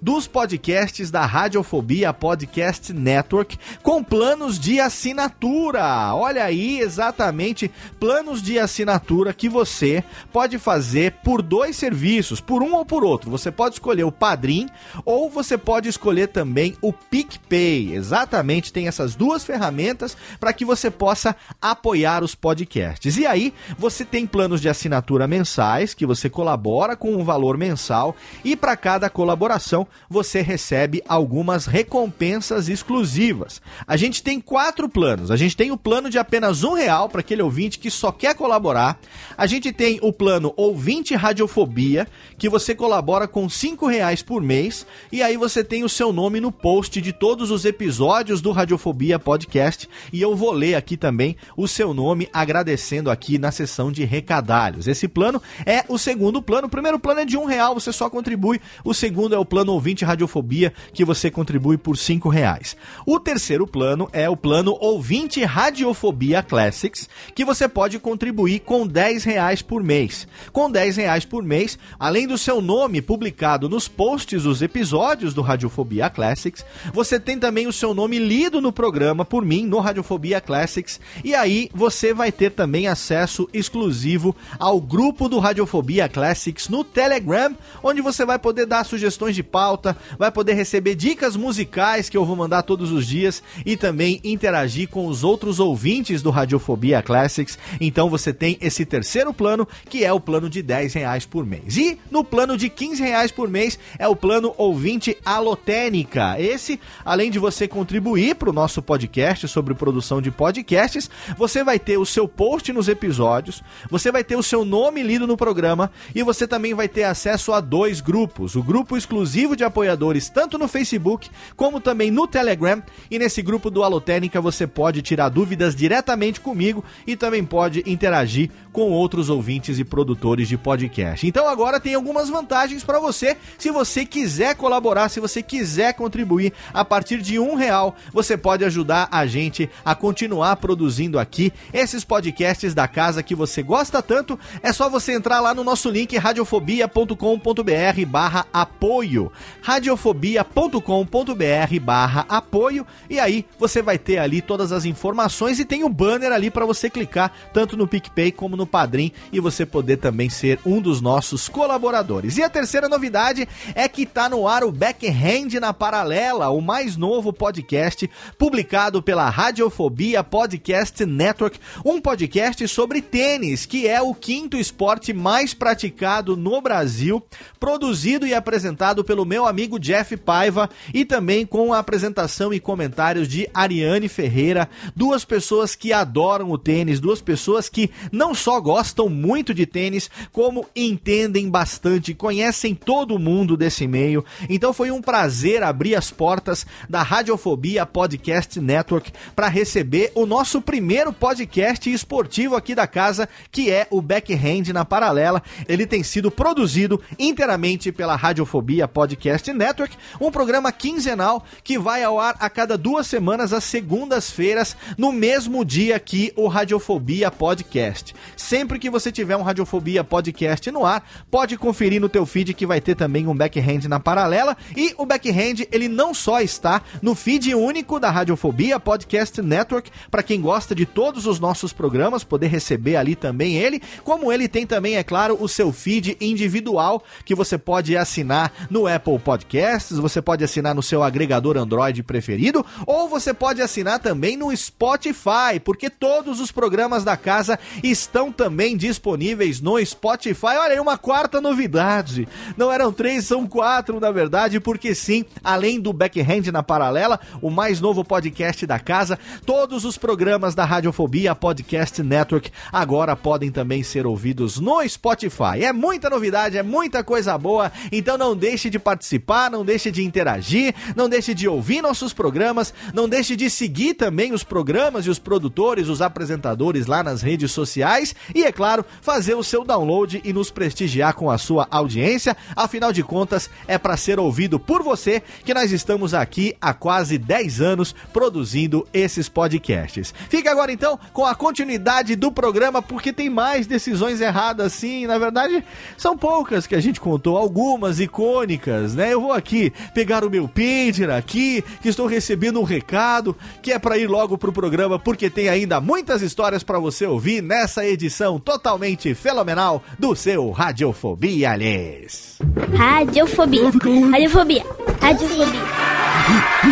dos podcasts da Radiofobia Podcast Network com planos de assinatura. Olha aí, exatamente, planos de assinatura que você pode fazer por dois serviços, por um ou por outro. Você pode escolher o Padrim ou você pode escolher também o PicPay. Exatamente, tem essas duas ferramentas para que você possa apoiar os podcasts. E aí, você tem planos de assinatura mensais que você colabora com um valor mensal e para cada colaboração você recebe algumas recompensas exclusivas. A gente tem quatro planos. A gente tem o plano de apenas um real para aquele ouvinte que só quer colaborar. A gente tem o plano ouvinte radiofobia que você colabora com cinco reais por mês e aí você tem o seu nome no post de todos os episódios do Radiofobia Podcast e eu vou ler aqui também o seu nome agradecendo aqui na sessão de recadalhos. Esse plano é o segundo plano. O primeiro plano é de um real, você só contribui. O é o plano ouvinte radiofobia, que você contribui por cinco reais. O terceiro plano é o plano ouvinte radiofobia classics, que você pode contribuir com 10 reais por mês. Com 10 reais por mês, além do seu nome publicado nos posts dos episódios do Radiofobia Classics, você tem também o seu nome lido no programa por mim no Radiofobia Classics e aí você vai ter também acesso exclusivo ao grupo do Radiofobia Classics no Telegram, onde você vai poder dar sugestões de pauta, vai poder receber dicas musicais que eu vou mandar todos os dias e também interagir com os outros ouvintes do Radiofobia Classics. Então você tem esse terceiro plano, que é o plano de 10 reais por mês. E no plano de 15 reais por mês é o plano ouvinte alotênica. Esse, além de você contribuir para o nosso podcast sobre produção de podcasts, você vai ter o seu post nos episódios, você vai ter o seu nome lido no programa e você também vai ter acesso a dois grupos. O grupo exclusivo de apoiadores, tanto no Facebook como também no Telegram. E nesse grupo do Alotênica você pode tirar dúvidas diretamente comigo e também pode interagir com outros ouvintes e produtores de podcast. Então agora tem algumas vantagens para você. Se você quiser colaborar, se você quiser contribuir a partir de um real, você pode ajudar a gente a continuar produzindo aqui esses podcasts da casa que você gosta tanto. É só você entrar lá no nosso link radiofobia.com.br barra apoio. radiofobia.com.br barra apoio e aí você vai ter ali todas as informações e tem o um banner ali para você clicar tanto no PicPay como no Padrim e você poder também ser um dos nossos colaboradores. E a terceira novidade é que tá no ar o Backhand na Paralela, o mais novo podcast publicado pela Radiofobia Podcast Network, um podcast sobre tênis, que é o quinto esporte mais praticado no Brasil, produzido e apresentado pelo meu amigo Jeff Paiva e também com a apresentação e comentários de Ariane Ferreira, duas pessoas que adoram o tênis, duas pessoas que não só gostam muito de tênis, como entendem bastante, conhecem todo mundo desse meio. Então foi um prazer abrir as portas da Radiofobia Podcast Network para receber o nosso primeiro podcast esportivo aqui da casa, que é o Backhand na Paralela. Ele tem sido produzido inteiramente pela Radiofobia Podcast Network, um programa quinzenal que vai ao ar a cada duas semanas, às segundas-feiras, no mesmo dia que o Radiofobia Podcast. Sempre que você tiver um Radiofobia Podcast no ar, pode conferir no teu feed que vai ter também um Backhand na Paralela. E o Backhand, ele não só está no feed único da Radiofobia Podcast Network, para quem gosta de todos os nossos programas, poder receber ali também ele, como ele tem também, é claro, o seu feed individual que você pode assinar no Apple Podcasts, você pode assinar no seu agregador Android preferido, ou você pode assinar também no Spotify, porque todos os programas da casa estão também disponíveis no Spotify. Olha aí, uma quarta novidade. Não eram três, são quatro, na verdade, porque sim, além do Backhand na Paralela, o mais novo podcast da casa, todos os programas da Radiofobia Podcast Network agora podem também ser ouvidos no Spotify. É muita novidade, é muita coisa boa, então não deixe de participar, não deixe de interagir, não deixe de ouvir nossos programas, não deixe de seguir também os programas e os produtores, os apresentadores lá nas redes sociais e, é claro, fazer o seu download e nos prestigiar com a sua audiência. Afinal de contas, é para ser ouvido por você que nós estamos aqui há quase 10 anos produzindo esses podcasts. Fica agora então com a continuidade do programa, porque tem mais decisões erradas sim. Na verdade, são poucas que a gente contou, algumas icônicas, né? Eu vou aqui pegar o meu pager aqui, que estou recebendo um recado, que é para ir logo pro programa, porque tem ainda muitas histórias para você ouvir nessa edição totalmente fenomenal do seu Radiofobia, aliás. Radiofobia. Radiofobia. Radiofobia.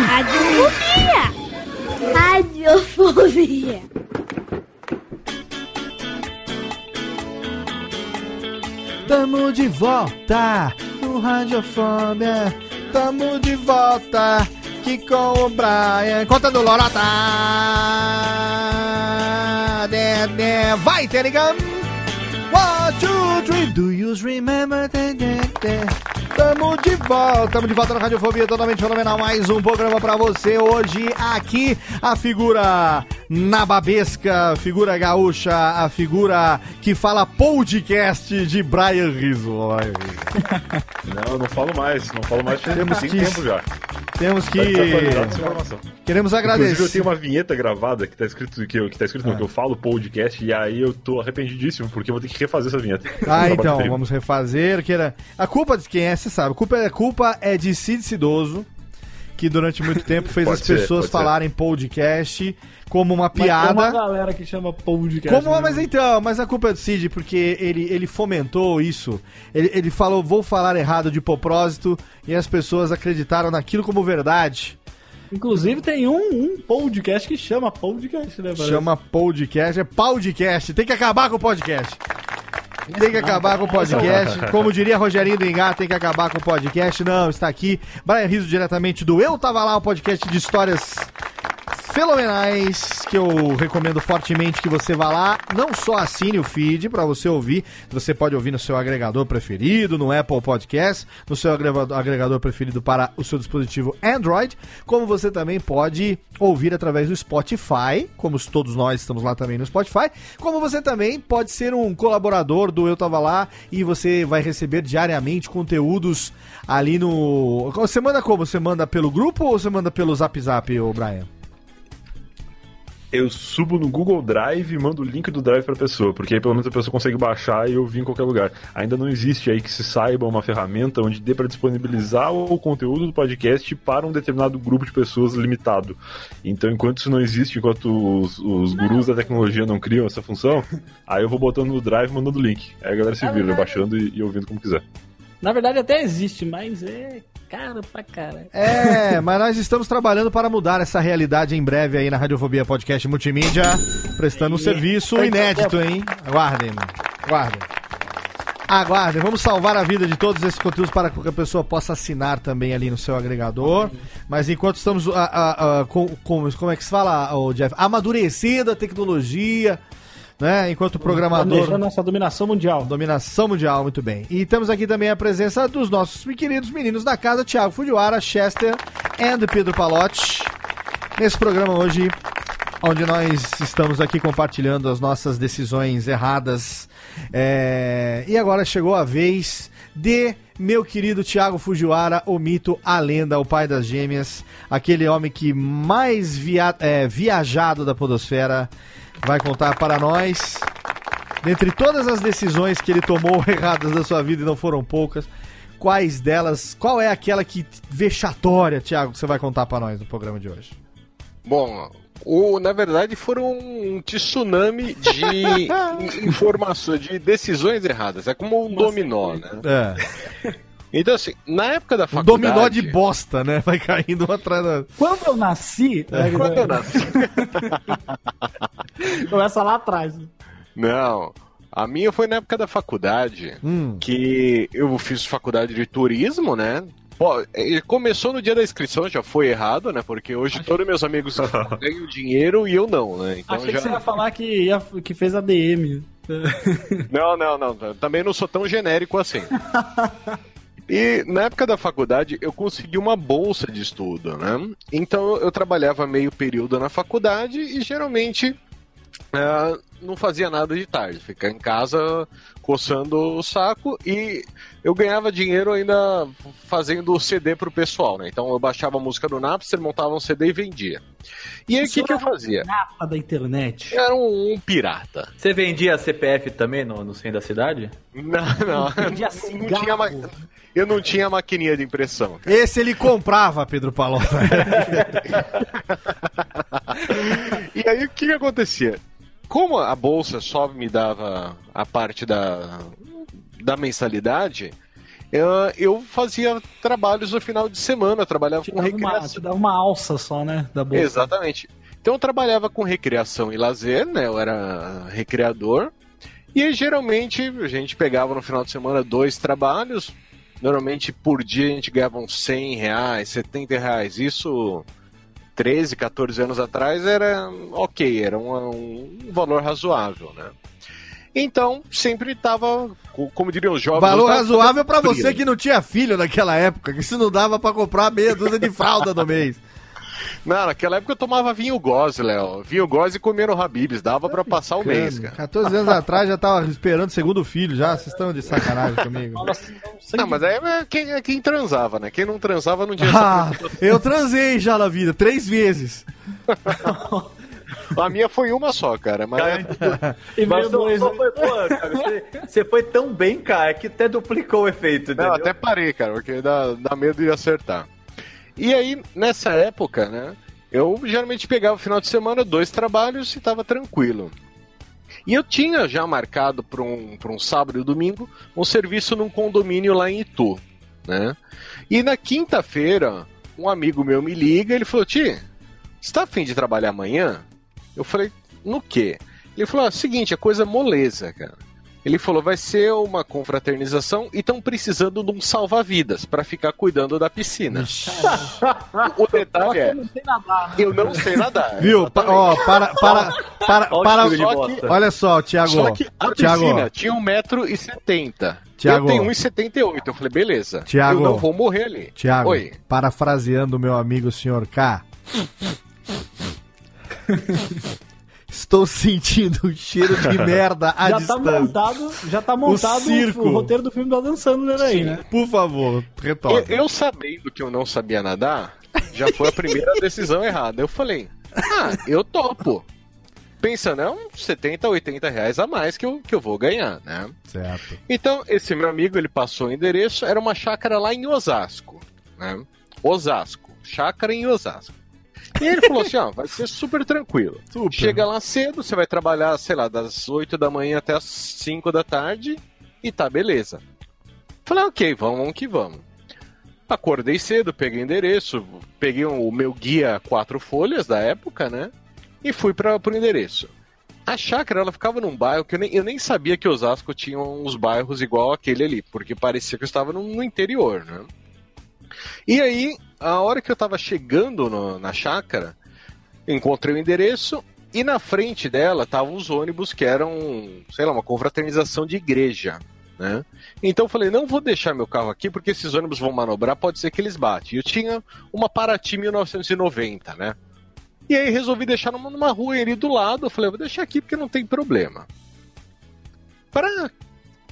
Radiofobia. Radiofobia. Tamo de volta no Radiofobia. Tamo de volta aqui com o Brian. Conta do Lorota. Vai, Telegram. One, two, three. Do you remember? De. Tamo de volta, tamo de volta no Radiofobia, totalmente fenomenal. Mais um programa pra você hoje. Aqui a figura nababesca, figura gaúcha, a figura que fala podcast de Brian Rizzo. Não, não falo mais, não falo mais Temos tem que- tempo já. Temos que. Queremos Inclusive, eu agradecer. tenho uma vinheta gravada que tá escrito que, eu, que tá escrito Ah. no que eu falo podcast, e aí eu tô arrependidíssimo, porque eu vou ter que refazer essa vinheta. Ah, então, vamos refazer. Que era... A culpa de quem é, você sabe. A culpa, é- a culpa é de Cid Cidoso, que durante muito tempo fez as ser, pessoas pode ser. falarem podcast como uma Mas tem uma piada. galera que chama podcast. Como, né? mas então, mas a culpa é do Cid, porque ele, ele fomentou isso. Ele, ele falou, vou falar errado de propósito, e as pessoas acreditaram naquilo como verdade. Inclusive tem um, um podcast que chama podcast, né? parece? Chama podcast, é podcast. Tem que acabar com o podcast. Tem que acabar com o podcast. Como diria Rogerinho do Engar, tem que acabar com o podcast. Não, está aqui. Brian Riso diretamente do Eu Tava Lá, o podcast de histórias fenomenais que eu recomendo fortemente que você vá lá. Não só assine o feed para você ouvir, você pode ouvir no seu agregador preferido, no Apple Podcast, no seu agrega- agregador preferido para o seu dispositivo Android, como você também pode ouvir através do Spotify, como todos nós estamos lá também no Spotify, como você também pode ser um colaborador do Eu Tava Lá e você vai receber diariamente conteúdos ali no. Você manda como? Você manda pelo grupo ou você manda pelo Zap Zap, ô Brian? Eu subo no Google Drive e mando o link do Drive pra pessoa, porque aí pelo menos a pessoa consegue baixar e ouvir em qualquer lugar. Ainda não existe aí que se saiba uma ferramenta onde dê pra disponibilizar o conteúdo do podcast para um determinado grupo de pessoas limitado. Então, enquanto isso não existe, enquanto os, os gurus da tecnologia não criam essa função, aí eu vou botando no Drive e mandando o link. Aí a galera se vira, baixando e, e ouvindo como quiser. Na verdade até existe, mas é caro pra cara. É, mas nós estamos trabalhando para mudar essa realidade em breve aí na Radiofobia Podcast Multimídia, prestando um serviço inédito, hein? Aguardem, aguardem. Aguardem, vamos salvar a vida de todos esses conteúdos para que a pessoa possa assinar também ali no seu agregador. Mas enquanto estamos a, a- a- com, com- como é que se fala, o Jeff? Amadurecendo a tecnologia, né? Enquanto programador. Planejando essa dominação mundial. Dominação mundial, muito bem. E temos aqui também a presença dos nossos queridos meninos da casa, Thiago Fujiwara, Chester e Pedro Palotti. Nesse programa hoje, onde nós estamos aqui compartilhando as nossas decisões erradas. É, E agora chegou a vez de meu querido Thiago Fujiwara, o mito, a lenda, o pai das gêmeas, aquele homem que mais via... é, viajado da podosfera, vai contar para nós Dentre todas as decisões que ele tomou erradas da sua vida e não foram poucas, quais delas, qual é aquela que vexatória, Thiago, que você vai contar pra nós no programa de hoje? Bom, o, na verdade foram um tsunami de informações, de decisões erradas. É como um dominó, né? É. Então, assim, na época da Um faculdade... dominó de bosta, né? Vai caindo um atrás da. Quando eu nasci, É. Quando eu nasci... começa lá atrás. Não. A minha foi na época da faculdade, Hum. que eu fiz faculdade de turismo, né? Pô, ele começou no dia da inscrição, já foi errado, né? Porque hoje todos meus amigos ganham dinheiro e eu não, né? Então Achei já... que você ia falar que, ia, que fez ADM. Não, não, não. Também não sou tão genérico assim. E na época da faculdade eu consegui uma bolsa de estudo, né? Então eu trabalhava meio período na faculdade e geralmente ah, não fazia nada de tarde, ficar em casa coçando o saco e eu ganhava dinheiro ainda fazendo CD pro pessoal, né? Então eu baixava a música do Napster, montava um CD e vendia. E aí o que, que eu fazia? Napa da internet. Era um, um pirata. Você vendia CPF também no, no centro da cidade? Não, não. Vendia não tinha ma... Eu não tinha maquininha de impressão. Esse ele comprava, Pedro Palota. E aí o que, que acontecia? Como a bolsa só me dava a parte da, da mensalidade, eu, eu fazia trabalhos no final de semana, eu trabalhava Te com dava, uma, recreação. te dava uma alça só, né? Da bolsa. Exatamente. Então eu trabalhava com recreação e lazer, né? Eu era recreador. E geralmente a gente pegava no final de semana dois trabalhos. Normalmente por dia a gente ganhava uns 100 reais, 70 reais. Isso 13, 14 anos atrás era ok, era um, um valor razoável, né? Então, sempre estava, como diriam os jovens... Valor razoável frio. você que não tinha filho naquela época, que isso não dava pra comprar meia dúzia de fralda no mês. Não, naquela época eu tomava vinho goze, Léo. Vinho goze e comia no Habibs, dava pra passar o mês, cara. 14 anos atrás já tava esperando o segundo filho já, vocês estão de sacanagem comigo. Não, mas aí é quem, é quem transava, né? Quem não transava não tinha Ah, eu transei já na vida, três vezes. A minha foi uma só, cara. Mas E Mas dois, só né? foi, pô, cara, você, você foi tão bem, cara, que até duplicou o efeito, não, até parei, cara, porque dá, dá medo de acertar. E aí, nessa época, né? Eu geralmente pegava o final de semana dois trabalhos e tava tranquilo. E eu tinha já marcado para um, pra um sábado e domingo um serviço num condomínio lá em Itu, né? E na quinta-feira, um amigo meu me liga ele falou: Ti, você tá afim de trabalhar amanhã? Eu falei: No quê? Ele falou: ah, seguinte, é coisa moleza, cara. Ele falou: vai ser uma confraternização e estão precisando de um salva-vidas para ficar cuidando da piscina. o detalhe é: Não sei nadar, né? eu não sei nadar. Viu? Pa- Ó, para, para, para, para, só bosta. olha só, Thiago. Só que a Thiago, piscina tinha 1,70m. Thiago. Eu tenho 1,78m. Eu falei, beleza. Thiago. Eu não vou morrer ali. Thiago, Oi. parafraseando o meu amigo senhor K. Estou sentindo um cheiro de merda à Já tá distância. montado, já tá montado o, circo. o roteiro do filme do Adam Sandler aí, né? Por favor, Eu, retoma. eu sabendo que eu não sabia nadar, já foi a primeira decisão errada. Eu falei, ah, eu topo. Pensando, é uns 70, 80 reais a mais que eu, que eu vou ganhar, né? Certo. Então, esse meu amigo, ele passou o endereço, era uma chácara lá em Osasco, né? Osasco, chácara em Osasco. E ele falou assim, ó, vai ser super tranquilo. Super. Chega lá cedo, você vai trabalhar, sei lá, das 8 da manhã até as 5 da tarde e tá beleza. Falei, ok, vamos, que vamos. Acordei cedo, peguei o endereço, peguei o meu guia quatro folhas da época, né? E fui para pro endereço. A chácara, ela ficava num bairro que eu nem, eu nem sabia que Osasco tinha uns bairros igual aquele ali, porque parecia que eu estava no, no interior, né? E aí, a hora que eu tava chegando no- na chácara, encontrei o endereço e na frente dela estavam os ônibus que eram, sei lá, uma confraternização de igreja, né? Então eu falei, não vou deixar meu carro aqui porque esses ônibus vão manobrar, pode ser que eles batem. Eu tinha uma Paraty 1990, né? E aí resolvi deixar numa, numa rua ali do lado. Eu falei, vou deixar aqui porque não tem problema. Para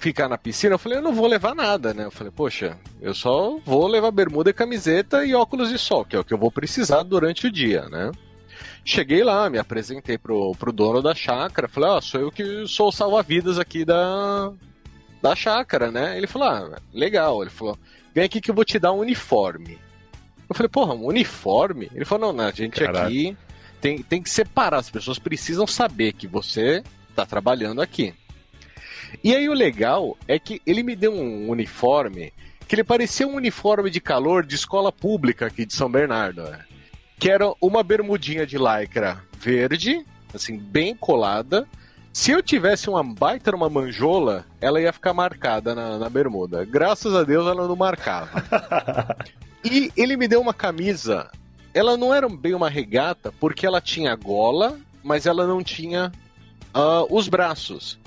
ficar na piscina, eu falei, eu não vou levar nada, né? Eu falei, poxa, eu só vou levar bermuda e camiseta e óculos de sol, que é o que eu vou precisar durante o dia, né? Cheguei lá, me apresentei pro, pro dono da chácara, falei, ó, sou eu que sou o salva-vidas aqui da, da chácara, né? Ele falou, ah, legal. Ele falou, vem aqui que eu vou te dar um uniforme. Eu falei, porra, um uniforme? Ele falou, não, não, a gente Caralho. aqui tem, tem que separar, as pessoas precisam saber que você tá trabalhando aqui. E aí o legal é que ele me deu um uniforme que ele parecia um uniforme de calor de escola pública aqui de São Bernardo. né? Que era uma bermudinha de lycra verde, assim, bem colada. Se eu tivesse uma baita numa manjola, ela ia ficar marcada na, na bermuda. Graças a Deus ela não marcava. e ele me deu uma camisa. Ela não era bem uma regata, porque ela tinha gola, mas ela não tinha ah, os braços.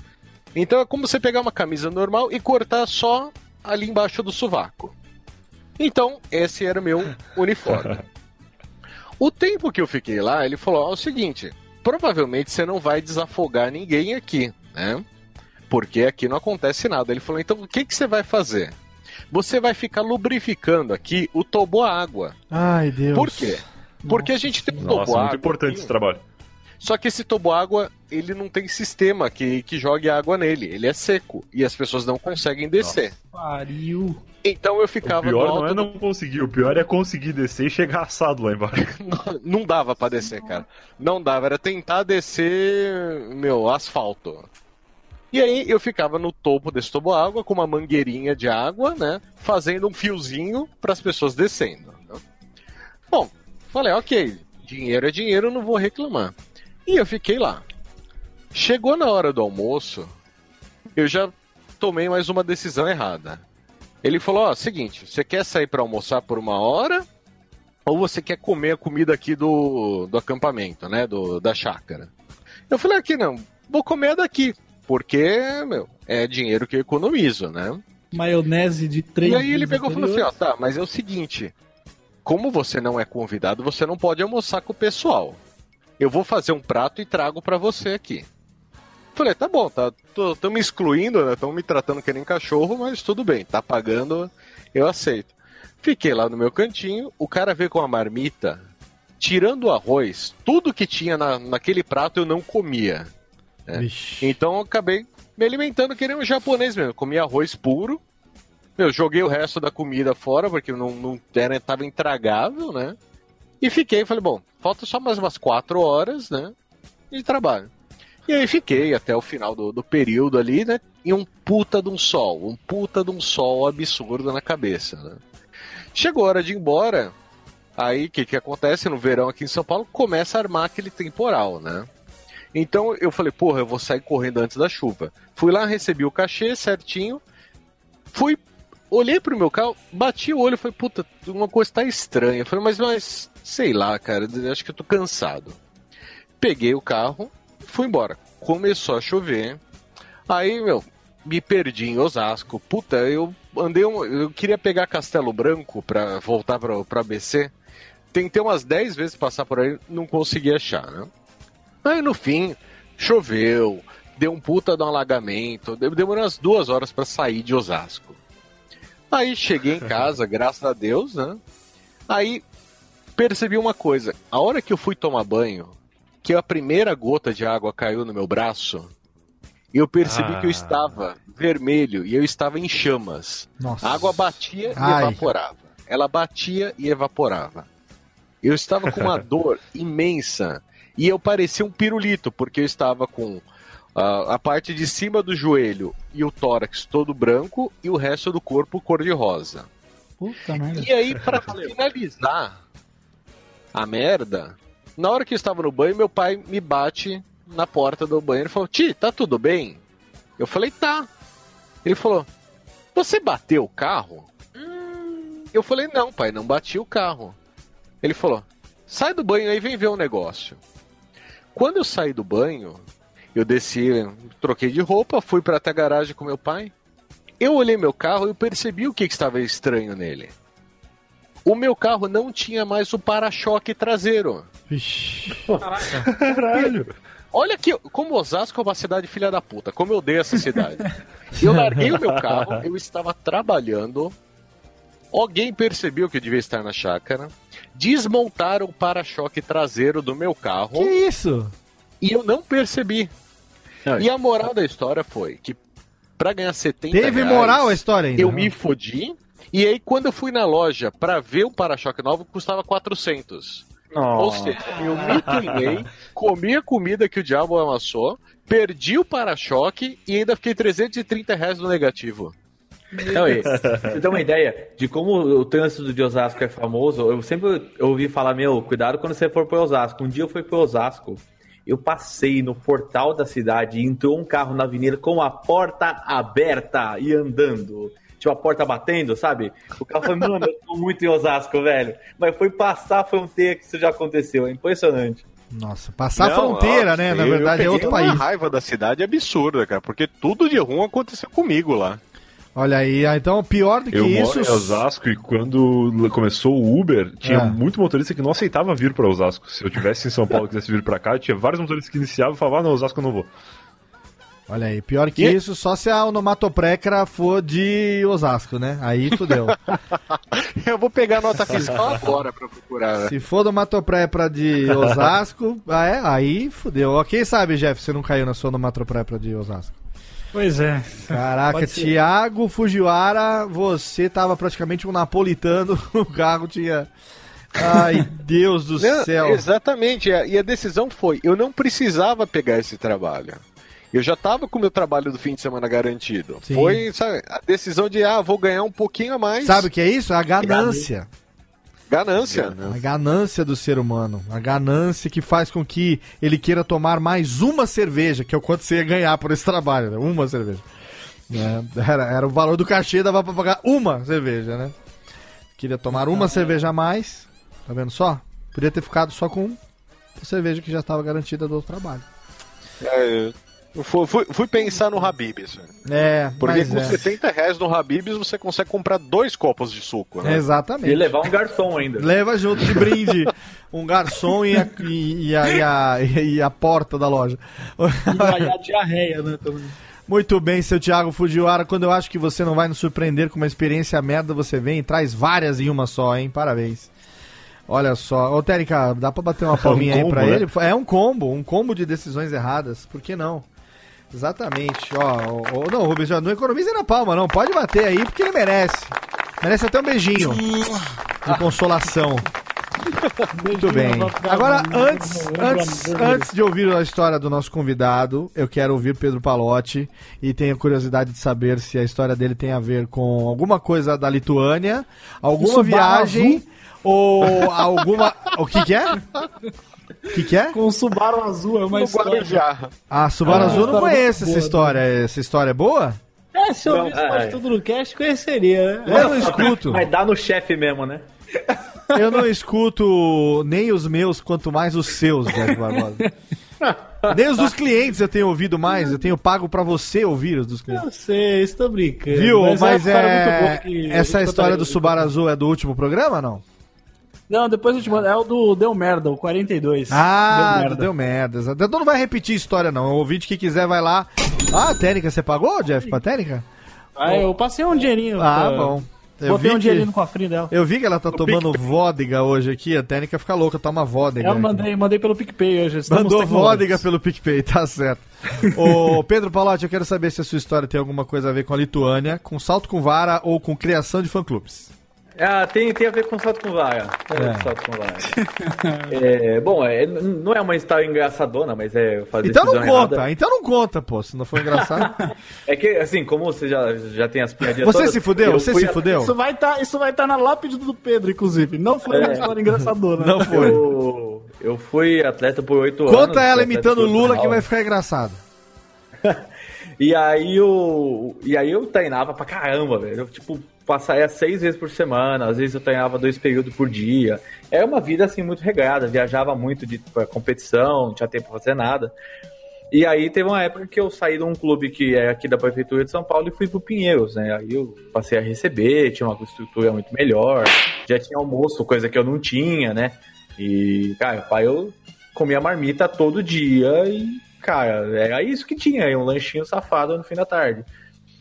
Então é como você pegar uma camisa normal e cortar só ali embaixo do sovaco. Então, esse era o meu uniforme. O tempo que eu fiquei lá, ele falou: ó, é o seguinte, provavelmente você não vai desafogar ninguém aqui, né? Porque aqui não acontece nada. Ele falou: então o que, que você vai fazer? Você vai ficar lubrificando aqui o toboágua. Ai, Deus. Por quê? Porque a gente tem um Nossa, toboágua. muito importante aqui, esse trabalho. Só que esse toboágua, ele não tem sistema que, que jogue água nele. Ele é seco. E as pessoas não conseguem descer. Pariu. Então eu O ficava no pior não é não conseguir, o pior é conseguir descer e chegar assado lá embaixo. do- Não dava pra descer, cara. Não dava. Era tentar descer, meu, asfalto. E aí eu ficava no topo desse toboágua com uma mangueirinha de água, né? Fazendo um fiozinho para as pessoas descendo. né? Bom, falei, ok, dinheiro é dinheiro, não vou reclamar. E eu fiquei lá. Chegou na hora do almoço, eu já tomei mais uma decisão errada. Ele falou: Ó, seguinte, você quer sair para almoçar por uma hora? Ou você quer comer a comida aqui do, do acampamento, né? Do, da chácara? Eu falei: aqui não, vou comer a daqui. Porque, meu, é dinheiro que eu economizo, né? Maionese de três E aí ele pegou e falou assim, ó, anteriores. tá, mas é o seguinte, como você não é convidado, você não pode almoçar com o pessoal. Eu vou fazer um prato e trago pra você aqui. Falei, tá bom, tá, tô, tô me excluindo, né? Estão me tratando que nem cachorro, mas tudo bem, tá pagando, eu aceito. Fiquei lá no meu cantinho, o cara veio com a marmita, tirando o arroz, tudo que tinha na, naquele prato eu não comia. né? Então eu acabei me alimentando que nem um japonês mesmo. Comia arroz puro. Eu joguei o resto da comida fora, porque não, não era, tava intragável, né? E fiquei, falei, bom, falta só mais umas quatro horas, né? De trabalho. E aí fiquei até o final do, do período ali, né? E um puta de um sol, um puta de um sol absurdo na cabeça, né? Chegou a hora de ir embora. Aí o que, que acontece no verão aqui em São Paulo? Começa a armar aquele temporal, né? Então eu falei, porra, eu vou sair correndo antes da chuva. Fui lá, recebi o cachê certinho. Fui, olhei pro meu carro, bati o olho e falei, puta, uma coisa tá estranha. Falei, mas, mas, sei lá, cara, acho que eu tô cansado. Peguei o carro, fui embora. Começou a chover. Aí, meu, me perdi em Osasco. Puta, eu andei um, eu queria pegar Castelo Branco pra voltar pra, pra ABC. Tentei umas 10 vezes passar por aí, não consegui achar, né? Aí no fim, choveu, deu um puta de um alagamento, de- demorou umas duas horas pra sair de Osasco. Aí cheguei em casa, graças a Deus, né? Aí percebi uma coisa: a hora que eu fui tomar banho, que a primeira gota de água caiu no meu braço, eu percebi Ah. que eu estava vermelho e eu estava em chamas. Nossa. A água batia e Ai. evaporava. Ela batia e evaporava. Eu estava com uma dor imensa e eu parecia um pirulito, porque eu estava com ah, a parte de cima do joelho e o tórax todo branco e o resto do corpo cor-de-rosa. Puta merda. E aí, pra finalizar a merda, na hora que eu estava no banho, meu pai me bate na porta do banheiro e falou: Ti, tá tudo bem? Eu falei: Tá. Ele falou: Você bateu o carro? Eu falei: Não, pai, não bati o carro. Ele falou: Sai do banho aí, vem ver um negócio. Quando eu saí do banho, eu desci, troquei de roupa, fui para até a garagem com meu pai. Eu olhei meu carro e percebi o que, que estava estranho nele. O meu carro não tinha mais o para-choque traseiro. Caralho. Olha que, como Osasco é uma cidade filha da puta, como eu odeio essa cidade. Eu larguei o meu carro, eu estava trabalhando, alguém percebeu que eu devia estar na chácara, desmontaram o para-choque traseiro do meu carro Que isso? e eu não percebi. E a moral da história foi que pra ganhar 70 Teve reais, moral a história ainda? eu me fodi. E aí, quando eu fui na loja pra ver o para-choque novo, custava 400. Ou seja, eu me queimei, comi a comida que o diabo amassou, perdi o para-choque e ainda fiquei 330 reais no negativo. Não, e, você tem uma ideia de como o trânsito de Osasco é famoso? Eu sempre ouvi falar, meu, cuidado quando você for para Osasco. Um dia eu fui para Osasco, eu passei no portal da cidade e entrou um carro na avenida com a porta aberta e andando. Tipo, a porta batendo, sabe? O carro foi, mano, eu tô muito em Osasco, velho. Mas foi passar a fronteira que isso já aconteceu. É impressionante. Nossa, passar a Não, fronteira, ó, né? Na eu- verdade é eu outro país. uma raiva da cidade absurda, cara, porque tudo de ruim aconteceu comigo lá. Olha aí, ah, então pior do que Eu isso. moro em Osasco e quando começou o Uber, tinha É. muito motorista que não aceitava vir pra Osasco. Se eu tivesse em São Paulo e quisesse vir pra cá, tinha vários motoristas que iniciavam e falavam, ah, não, Osasco eu não vou. Olha aí, pior que E- isso, só se a onomatoprecra for de Osasco, né? Aí fudeu. Eu vou pegar a nota fiscal agora pra procurar. né? se for onomatoprecra de Osasco, ah, é, aí fudeu. Ó, Quem sabe, Jeff, você não caiu na sua onomatoprecra de Osasco. Pois é. Caraca. Thiago Fujiwara, você tava praticamente um napolitano, o carro tinha... Ai, Deus do Não, céu. Exatamente, a- e a decisão foi: eu não precisava pegar esse trabalho. Eu já tava com o meu trabalho do fim de semana garantido. Sim. Foi sabe, a decisão de, ah, vou ganhar um pouquinho a mais. Sabe o que é isso? A ganância. Ganância. A ganância do ser humano. A ganância que faz com que ele queira tomar mais uma cerveja, que é o quanto você ia ganhar por esse trabalho, né? Uma cerveja. Né? Era, era o valor do cachê, dava pra pagar uma cerveja, né? Queria tomar uma cerveja a mais. Tá vendo só? Podia ter ficado só com a cerveja que já estava garantida do outro trabalho. É, fui, fui- fui pensar no Habibs. É, Porque mas com é. 70 reais no Habibs você consegue comprar dois copos de suco. Né? Exatamente. E levar um garçom ainda. Leva junto de brinde um garçom e a, e, e a, e a, e a porta da loja. E a diarreia, né? Muito bem, seu Thiago Fujiwara. Quando eu acho que você não vai nos surpreender com uma experiência merda, você vem e traz várias em uma só, hein? Parabéns. Olha só. Ô, Térica, dá pra bater uma palminha aí combo, pra né? ele? É um combo, um combo de decisões erradas. Por que não? Exatamente. Ó, ó, não, Rubens, ó, não economize na palma, não. Pode bater aí, porque ele merece. Merece até um beijinho de consolação. Muito bem. Agora, antes, antes, antes de ouvir a história do nosso convidado, eu quero ouvir Pedro Palotti e tenho curiosidade de saber se a história dele tem a ver com alguma coisa da Lituânia, alguma viagem ou alguma. O que, que é? O que, que é? Com o Subaru azul, é uma No história. Guarujá. A Subaru Ah, Azul eu não história conheço essa boa, história. Essa história é boa? É, se eu Não, ouvisse é, mais é. tudo no cast, conheceria, né? Eu não escuto. Mas dá no chefe mesmo, né? Eu não escuto nem os meus, quanto mais os seus, Jeff Barbosa. Nem os dos clientes eu tenho ouvido mais, eu tenho pago pra você ouvir os dos clientes. Eu sei, estou brincando. Viu? Mas, é. muito boa que Essa história do. Subaru Azul é do último programa, não? Não, depois eu te mando. É o do Deu Merda, o 42. Ah, Deu deu merda. merda. exato. Então não vai repetir a história, não. O ouvinte que quiser vai lá. Ah, a técnica, você pagou, Jeff, pra técnica? Ah, eu passei um dinheirinho. Ah, pra- bom. Eu Botei vi, um dinheirinho que, no cofrinho dela. eu vi que ela tá tomando vodega hoje aqui. A técnica fica louca, toma vodega. Eu aqui. mandei, mandei pelo PicPay hoje. estamos Mandou vodega pelo PicPay, tá certo. Ô, Pedro Palotti, eu quero saber se a sua história tem alguma coisa a ver com a Lituânia, com salto com vara ou com criação de fã-clubes. Ah, tem, tem a ver com salto com vara. Tem a ver É. com salto com vara. É, bom, é, não é uma história engraçadona, mas é fazer Então não conta, errada. então não conta, pô, se não for engraçado. É que, assim, como você já, já tem as piadinhas Você todas, se fudeu? eu Você se a- fudeu? Isso vai tá, isso vai estar na lápide do Pedro, inclusive. Não foi uma É. história engraçadona. Não foi. Eu, eu fui atleta por oito anos. Conta ela imitando o Lula que vai ficar engraçado. E aí eu. E aí eu treinava pra caramba, velho. Eu, tipo, passaria seis vezes por semana, às vezes eu treinava dois períodos por dia. Era uma vida assim muito regrada, viajava muito de pra competição, não tinha tempo pra fazer nada. E aí teve uma época que eu saí de um clube que é aqui da Prefeitura de São Paulo e fui pro Pinheiros, né? Aí eu passei a receber, tinha uma estrutura muito melhor, já tinha almoço, coisa que eu não tinha, né? E, cara, pai, eu comia marmita todo dia e, cara, era isso que tinha, um lanchinho safado no fim da tarde.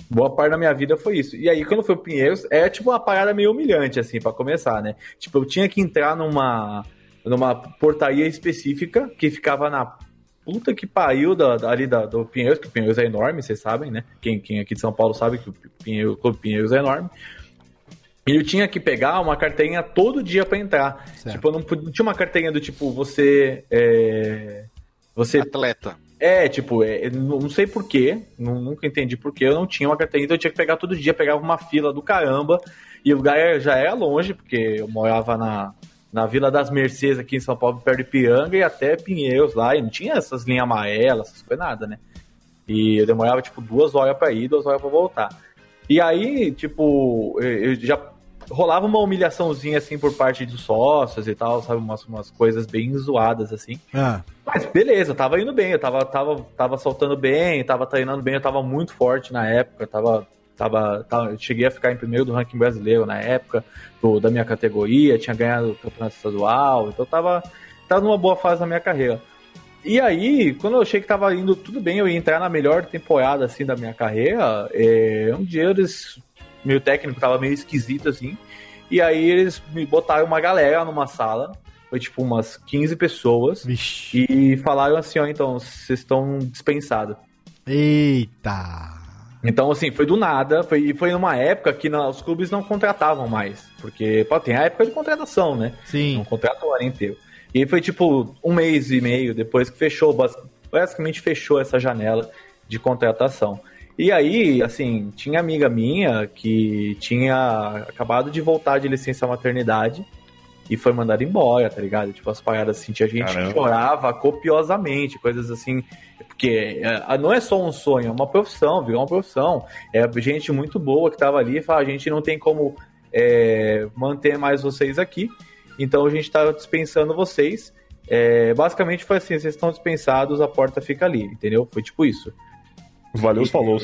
Boa parte da minha vida foi isso. E aí, quando eu fui pro Pinheiros, é tipo uma parada meio humilhante, assim, pra começar, né? Tipo, eu tinha que entrar numa, numa portaria específica que ficava na puta que pariu da, da- ali da, do Pinheiros, que o Pinheiros é enorme, vocês sabem, né? Quem, quem aqui de São Paulo sabe que o Pinheiro, o Clube Pinheiros é enorme. E eu tinha que pegar uma carteirinha todo dia pra entrar. Tipo, eu não, não tinha uma carteirinha do tipo, você. É, você Atleta. É, tipo, é, não não sei porquê, nunca entendi porquê, eu não tinha uma carteirinha, então eu tinha que pegar todo dia, pegava uma fila do caramba, e o lugar já era longe, porque eu morava na, na Vila das Mercês aqui em São Paulo, perto de Piranga, e até Pinheiros lá, e não tinha essas linhas amarelas, essas coisas, nada, né? E eu demorava, tipo, duas horas pra ir, duas horas pra voltar. E aí, tipo, eu já rolava uma humilhaçãozinha, assim, por parte dos sócios e tal, sabe? Umas, umas coisas bem zoadas, assim. Ah, Mas beleza, eu tava indo bem, eu tava, tava, tava soltando bem, tava treinando bem, eu tava muito forte na época, tava, tava, tava- eu cheguei a ficar em primeiro do ranking brasileiro na época, do- da minha categoria, tinha ganhado o campeonato estadual, então eu tava, tava numa boa fase da minha carreira. E aí, quando eu achei que tava indo tudo bem, eu ia entrar na melhor temporada assim da minha carreira, é, um dia eles, meu técnico tava meio esquisito assim, e aí eles me botaram uma galera numa sala, foi tipo umas 15 pessoas, vixe. e falaram assim, ó, então, vocês estão dispensados. Eita. Então, assim, foi do nada, foi, e foi numa época que não- os clubes não contratavam mais. Porque, pô, tem a época de contratação, né? Sim. Não contratam o ano inteiro. E foi tipo um mês e meio depois que fechou, bas- basicamente fechou essa janela de contratação. E aí, assim, tinha amiga minha que tinha acabado de voltar de licença maternidade e foi mandada embora, tá ligado? Tipo, as paradas assim, tinha gente Caramba. que chorava copiosamente, coisas assim. Porque é, não é só um sonho, é uma profissão, virou uma profissão. É gente muito boa que tava ali e fala, a gente não tem como é, manter mais vocês aqui, então a gente tá dispensando vocês. É, basicamente foi assim, vocês estão dispensados, a porta fica ali, entendeu? Foi tipo isso. Valeu os falou.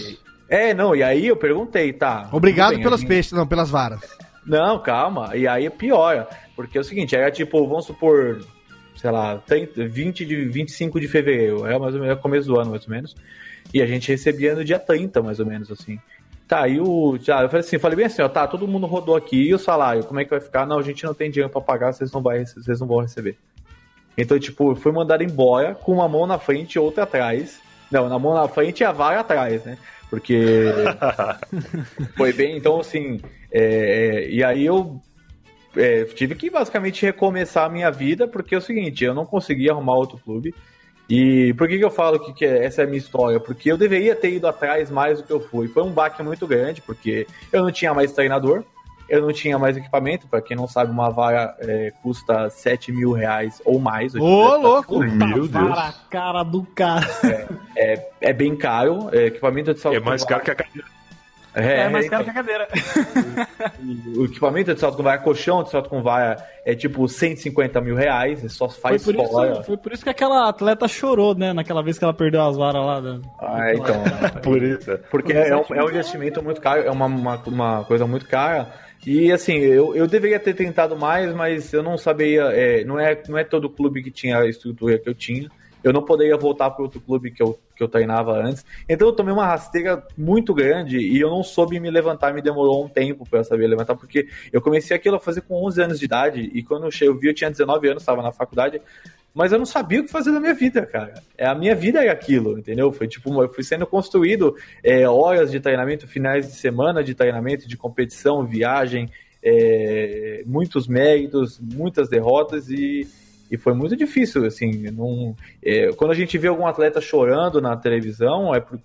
É, não, e aí eu perguntei, tá. Obrigado bem, pelos gente- peixes, não, pelas varas. Não, calma. E aí piora. Porque é o seguinte, era tipo, vamos supor, sei lá, 30, 20 de 25 de fevereiro. Era mais ou menos era começo do ano, mais ou menos. E a gente recebia no dia 30, mais ou menos, assim. Tá, e o. Já, eu falei assim, falei bem assim, ó, tá, todo mundo rodou aqui, e o salário, como é que vai ficar? Não, a gente não tem dinheiro pra pagar, vocês não, vai, vocês não vão receber. Então, tipo, foi mandado embora com uma mão na frente e outra atrás. Não, na mão na frente e a vara atrás, né? Porque foi bem, então assim, é, é, e aí eu é, tive que basicamente recomeçar a minha vida, porque é o seguinte, eu não conseguia arrumar outro clube. E por que, que eu falo que, que essa é a minha história? Porque eu deveria ter ido atrás mais do que eu fui. Foi um baque muito grande, porque eu não tinha mais treinador, eu não tinha mais equipamento. Para quem não sabe, uma vara é, custa 7 mil reais ou mais. hoje em Ô, dia, tá louco! Meu Para Deus. a cara do cara. É, é bem caro. É, equipamento de salto É mais caro que a cadeira. É, É, mais então. caro que a cadeira. O equipamento de salto com vaia, colchão de salto com vaia é tipo 150 mil reais, e só Foi faz por, fora. isso, foi por isso que aquela atleta chorou, né? Naquela vez que ela perdeu as varas lá. Da... Ah, então. Por isso. Porque é um, é um investimento muito caro, é uma, uma, uma coisa muito cara. E assim, eu, eu deveria ter tentado mais, mas eu não sabia. é, não, é, não é todo clube que tinha a estrutura que eu tinha. Eu não poderia voltar para outro clube que eu, que eu treinava antes. Então eu tomei uma rasteira muito grande e eu não soube me levantar. Me demorou um tempo para eu saber levantar, porque eu comecei aquilo a fazer com 11 anos de idade. E quando eu cheguei, eu vi, eu tinha 19 anos, estava na faculdade. Mas eu não sabia o que fazer da minha vida, cara. É, a minha vida era aquilo, entendeu? Foi tipo, eu fui sendo construído é, horas de treinamento, finais de semana de treinamento, de competição, viagem, é, muitos méritos, muitas derrotas e, e foi muito difícil, assim. Não, é, quando a gente vê algum atleta chorando na televisão, é por,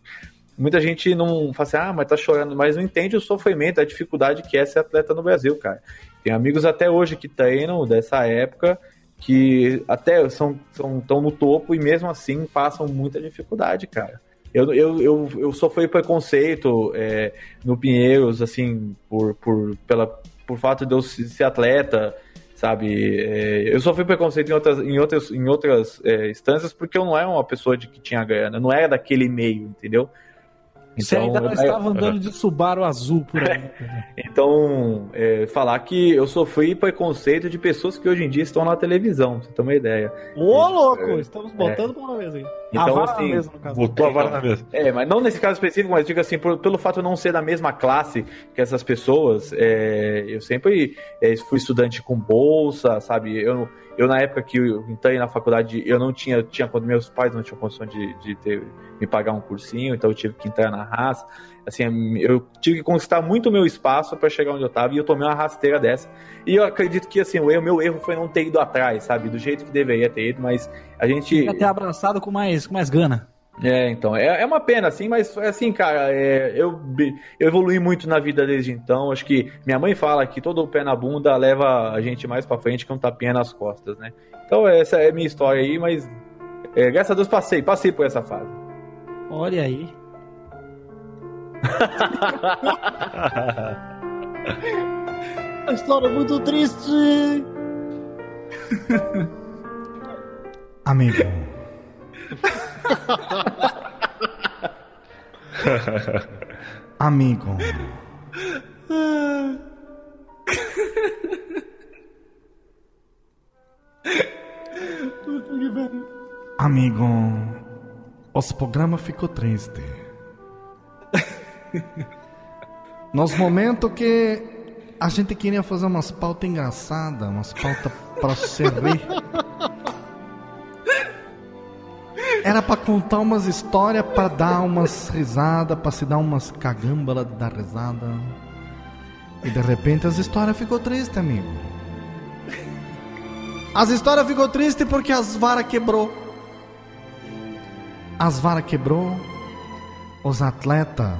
muita gente não fala assim, ah, mas tá chorando, mas não entende o sofrimento, a dificuldade que é ser atleta no Brasil, cara. Tem amigos até hoje que treinam dessa época que até são estão tão no topo e mesmo assim passam muita dificuldade, cara. Eu, eu, eu, eu sofri preconceito é, no Pinheiros, assim, por, por, pela, por fato de eu ser atleta, sabe? É, eu sofri preconceito em outras, em outras, em outras é, instâncias porque eu não era uma pessoa de que tinha grana, não era daquele meio, entendeu? Você ainda não é- estava andando de Subaru azul por aí. Então, é, falar que eu sofri preconceito de pessoas que hoje em dia estão na televisão, você ter uma ideia. Ô, louco! Estamos botando pão na mesa aí. Então, vara assim, na mesa, no caso. Botou a vara na mesa. É, mas não nesse caso específico, mas diga assim, por- pelo fato de eu não ser da mesma classe que essas pessoas, é, eu sempre é, fui estudante com bolsa, sabe? Eu, eu na época que eu entrei na faculdade, eu não tinha, tinha meus pais não tinham condição de, de ter, me pagar um cursinho, então eu tive que entrar na raça. Assim, eu tive que conquistar muito o meu espaço para chegar onde eu tava e eu tomei uma rasteira dessa. E eu acredito que assim, o meu erro foi não ter ido atrás, sabe? Do jeito que deveria ter ido, mas a gente. Ter abraçado com mais, com mais gana. É, então, é, é uma pena, assim, mas assim, cara, é, eu, eu evolui muito na vida desde então. Acho que minha mãe fala que todo o pé na bunda leva a gente mais pra frente que um tapinha nas costas, né? Então, essa é a minha história aí, mas é, graças a Deus passei, passei por essa fase. Olha aí. A história é muito triste. Amigo. Amigo. Amigo. Os programa ficou triste. Nos momentos que a gente queria fazer umas pautas engraçadas, umas pautas pra se rir. Era pra contar umas histórias, pra dar umas risadas, pra se dar umas cagambalas de dar risada. E de repente as histórias ficou triste, amigo. As histórias ficou triste porque as varas quebrou. As varas quebrou. Os atletas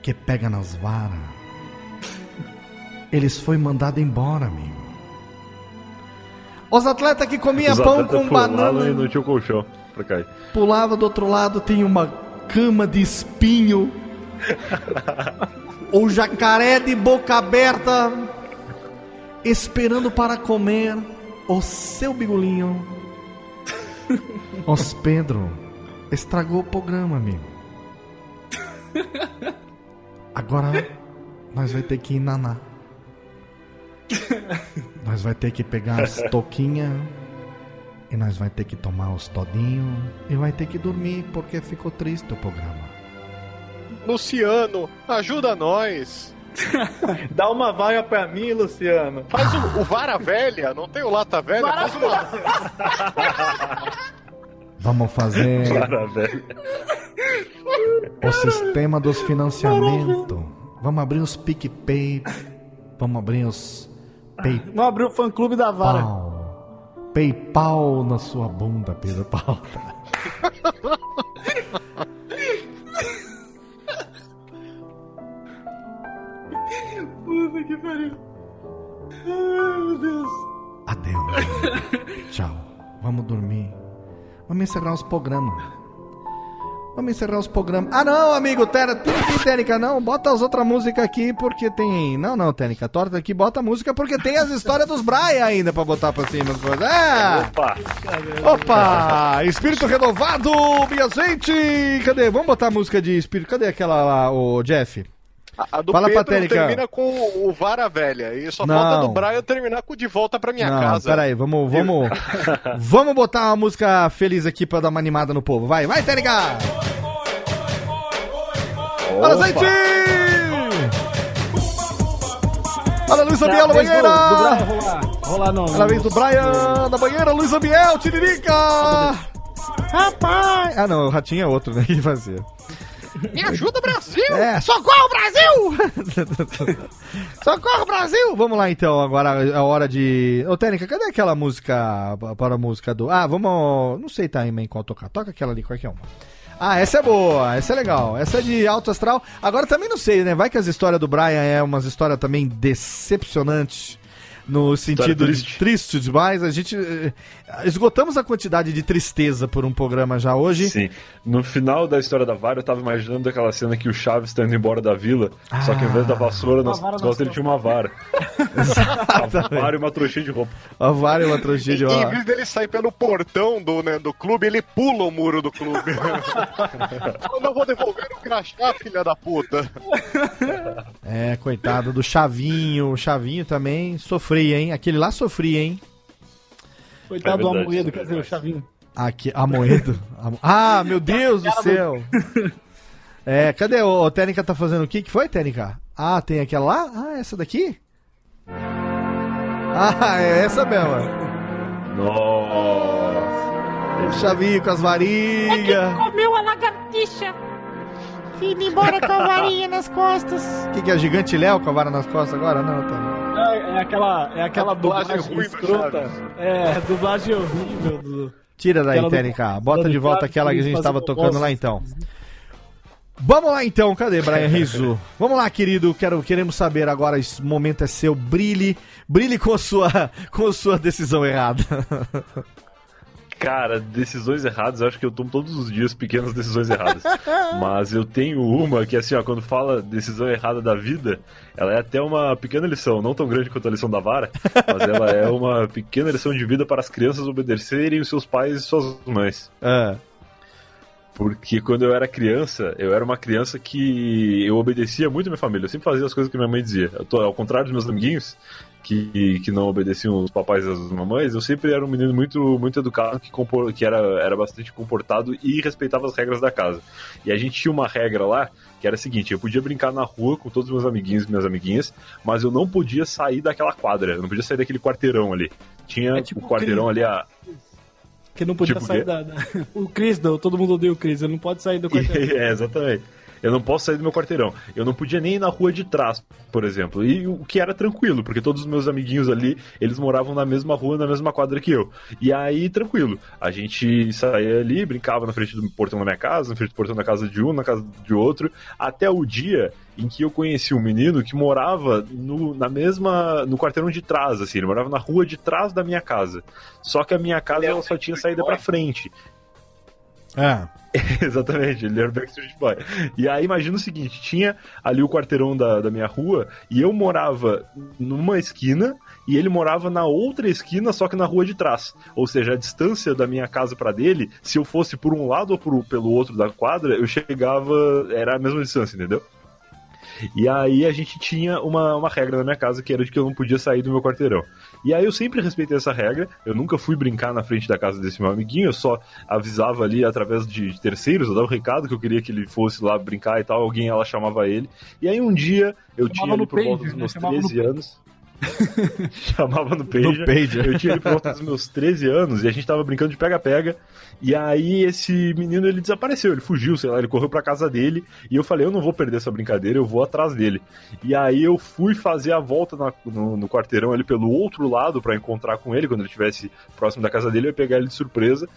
que pega nas varas, eles foi mandado embora, amigo. Os atletas que comia Os pão com banana E não tinha o colchão pra cair. pulava do outro lado, tem uma cama de espinho. o jacaré de boca aberta, esperando para comer o seu bigolinho. Os Pedro estragou o programa, amigo. Agora nós vai ter que ir naná. Nós vai ter que pegar as toquinhas e nós vai ter que tomar os todinhos e vai ter que dormir porque ficou triste o programa. Luciano, ajuda nós. Dá uma vaga pra mim, Luciano. Faz o, o Vara Velha, não tem o Lata Velha? Faz uma... Vamos fazer Cara, velho. o sistema dos financiamentos. Vamos abrir os PicPay. Vamos abrir os PayPal. Não abriu o fã clube da vara. PayPal na sua bunda, Pedro Paulo. Puta que pariu. Ai, meu Deus. Adeus. Tchau. Vamos dormir. Vamos encerrar os programas. Vamos encerrar os programas. Ah, não, amigo, Tera, tem técnica, não. Bota as outras músicas aqui porque tem. Não, não, técnica. Torta aqui, bota a música porque tem as histórias dos Brian ainda pra botar pra cima. É! Opa! Opa! Espírito renovado, minha gente! Cadê? Vamos botar a música de espírito. Cadê aquela lá, o Jeff? A, a do Fala Pedro Térica. termina com o Vara Velha. E só Não. falta do Brian terminar com De Volta pra Minha não, Casa. peraí, vamos, vamos, vamos botar uma música feliz aqui pra dar uma animada no povo. Vai, vai, Técnica! Fala, gente! Olha, Luiz Vez do- banheira! do Brian rolar. Rolar não. Olha a vez do Brian na banheira, Luiz Amiel, Tiririca! Rapaz! Ah, não, o Ratinho é outro, né? Que fazia. Me ajuda, Brasil! É, socorro, Brasil! socorro, Brasil! Vamos lá então, agora é a hora de. Ô, Técnica, cadê aquela música para a música do. Ah, vamos. Não sei também qual tocar. Toca aquela ali, qualquer uma. Ah, essa é boa, essa é legal. Essa é de alto astral. Agora também não sei, né? Vai que as histórias do Brian é umas histórias também decepcionantes. No sentido de triste. triste demais. A gente eh, esgotamos a quantidade de tristeza por um programa já hoje. Sim. No final da história da vara, eu tava imaginando aquela cena que o Chaves tá indo embora da vila, só que ao invés da vassoura nas vara costas ele tinha uma vara. a vara e uma trouxinha de roupa. A vara é uma tragédia. E, em vez dele sair pelo portão do, né, do clube, ele pula o muro do clube. Eu não vou devolver o crachá, filha da puta. É, coitado do Chavinho. O Chavinho também sofria, hein? Aquele lá sofria, hein? Coitado É do verdade, Amoedo, isso é quer dizer, o. Chavinho. Aqui, Amoedo. Amo- Ah, meu Deus do céu! É, cadê o, o Técnica tá fazendo o que? que foi, Técnica? Ah, tem aquela lá? Ah, essa daqui? Ah, é essa mesmo. Nossa. O Chavinho com as varinhas. Comeu a lagartixa. Indo embora com a varinha nas costas. O que, que é o Gigante Léo com a vara nas costas agora? Não, tá. É, é aquela, é aquela dublagem dublagem escrota. É, dublagem horrível do. Tira daí, Aquela do- Técnica. Bota de volta aquela que a gente fazendo tava tocando lá então. Vamos lá então, cadê Brian Rizzo? Vamos lá, querido, quero, queremos saber agora, esse momento é seu, brilhe, brilhe com a sua, com a sua decisão errada. Cara, decisões erradas, eu acho que eu tomo todos os dias pequenas decisões erradas. Mas eu tenho uma que, assim, ó, quando fala decisão errada da vida, ela é até uma pequena lição, não tão grande quanto a lição da vara, mas ela é uma pequena lição de vida para as crianças obedecerem os seus pais e suas mães. Ah, Porque quando eu era criança, eu era uma criança que eu obedecia muito a minha família. Eu sempre fazia as coisas que minha mãe dizia. Eu tô, ao contrário dos meus amiguinhos, que, que não obedeciam os papais e as mamães, eu sempre era um menino muito, muito educado, que, compor, que era, era bastante comportado e respeitava as regras da casa. E a gente tinha uma regra lá, que era a seguinte, eu podia brincar na rua com todos os meus amiguinhos e minhas amiguinhas, mas eu não podia sair daquela quadra, eu não podia sair daquele quarteirão ali. Tinha É tipo o quarteirão o ali, a, Que não podia Tipo sair da, da- O Chris, não, todo mundo odeia o Chris, ele não pode sair do quartel. é, exatamente. Eu não posso sair do meu quarteirão. Eu não podia nem ir na rua de trás, por exemplo. E o que era tranquilo, porque todos os meus amiguinhos ali, eles moravam na mesma rua, na mesma quadra que eu. E aí, tranquilo. A gente saía ali, brincava na frente do portão da minha casa, na frente do portão da casa de um, na casa de outro, até o dia em que eu conheci um menino que morava no, na mesma. no quarteirão de trás, assim, ele morava na rua de trás da minha casa. Só que a minha casa ela só tinha saída pra frente. Ah, Exatamente, ele era o Backstreet Boy. E aí imagina o seguinte: tinha ali o quarteirão da, da minha rua e eu morava numa esquina e ele morava na outra esquina, só que na rua de trás. Ou seja, a distância da minha casa pra dele, se eu fosse por um lado ou por, pelo outro da quadra, eu chegava. Era a mesma distância, entendeu? E aí a gente tinha uma, uma regra na minha casa que era de que eu não podia sair do meu quarteirão. E aí eu sempre respeitei essa regra, eu nunca fui brincar na frente da casa desse meu amiguinho, eu só avisava ali através de terceiros, eu dava o recado que eu queria que ele fosse lá brincar e tal, alguém ela chamava ele. E aí um dia eu Chamava tinha ali por volta dos né? meus Chamava no 13 anos. chamava no pager. No pager. Eu tinha ali por volta dos meus 13 anos e a gente tava brincando de pega-pega. E aí esse menino ele desapareceu, ele fugiu, sei lá, ele correu pra casa dele. E eu falei, eu não vou perder essa brincadeira, eu vou atrás dele. E aí eu fui fazer a volta na- no, no quarteirão ali pelo outro lado pra encontrar com ele, quando ele estivesse próximo da casa dele, eu ia pegar ele de surpresa.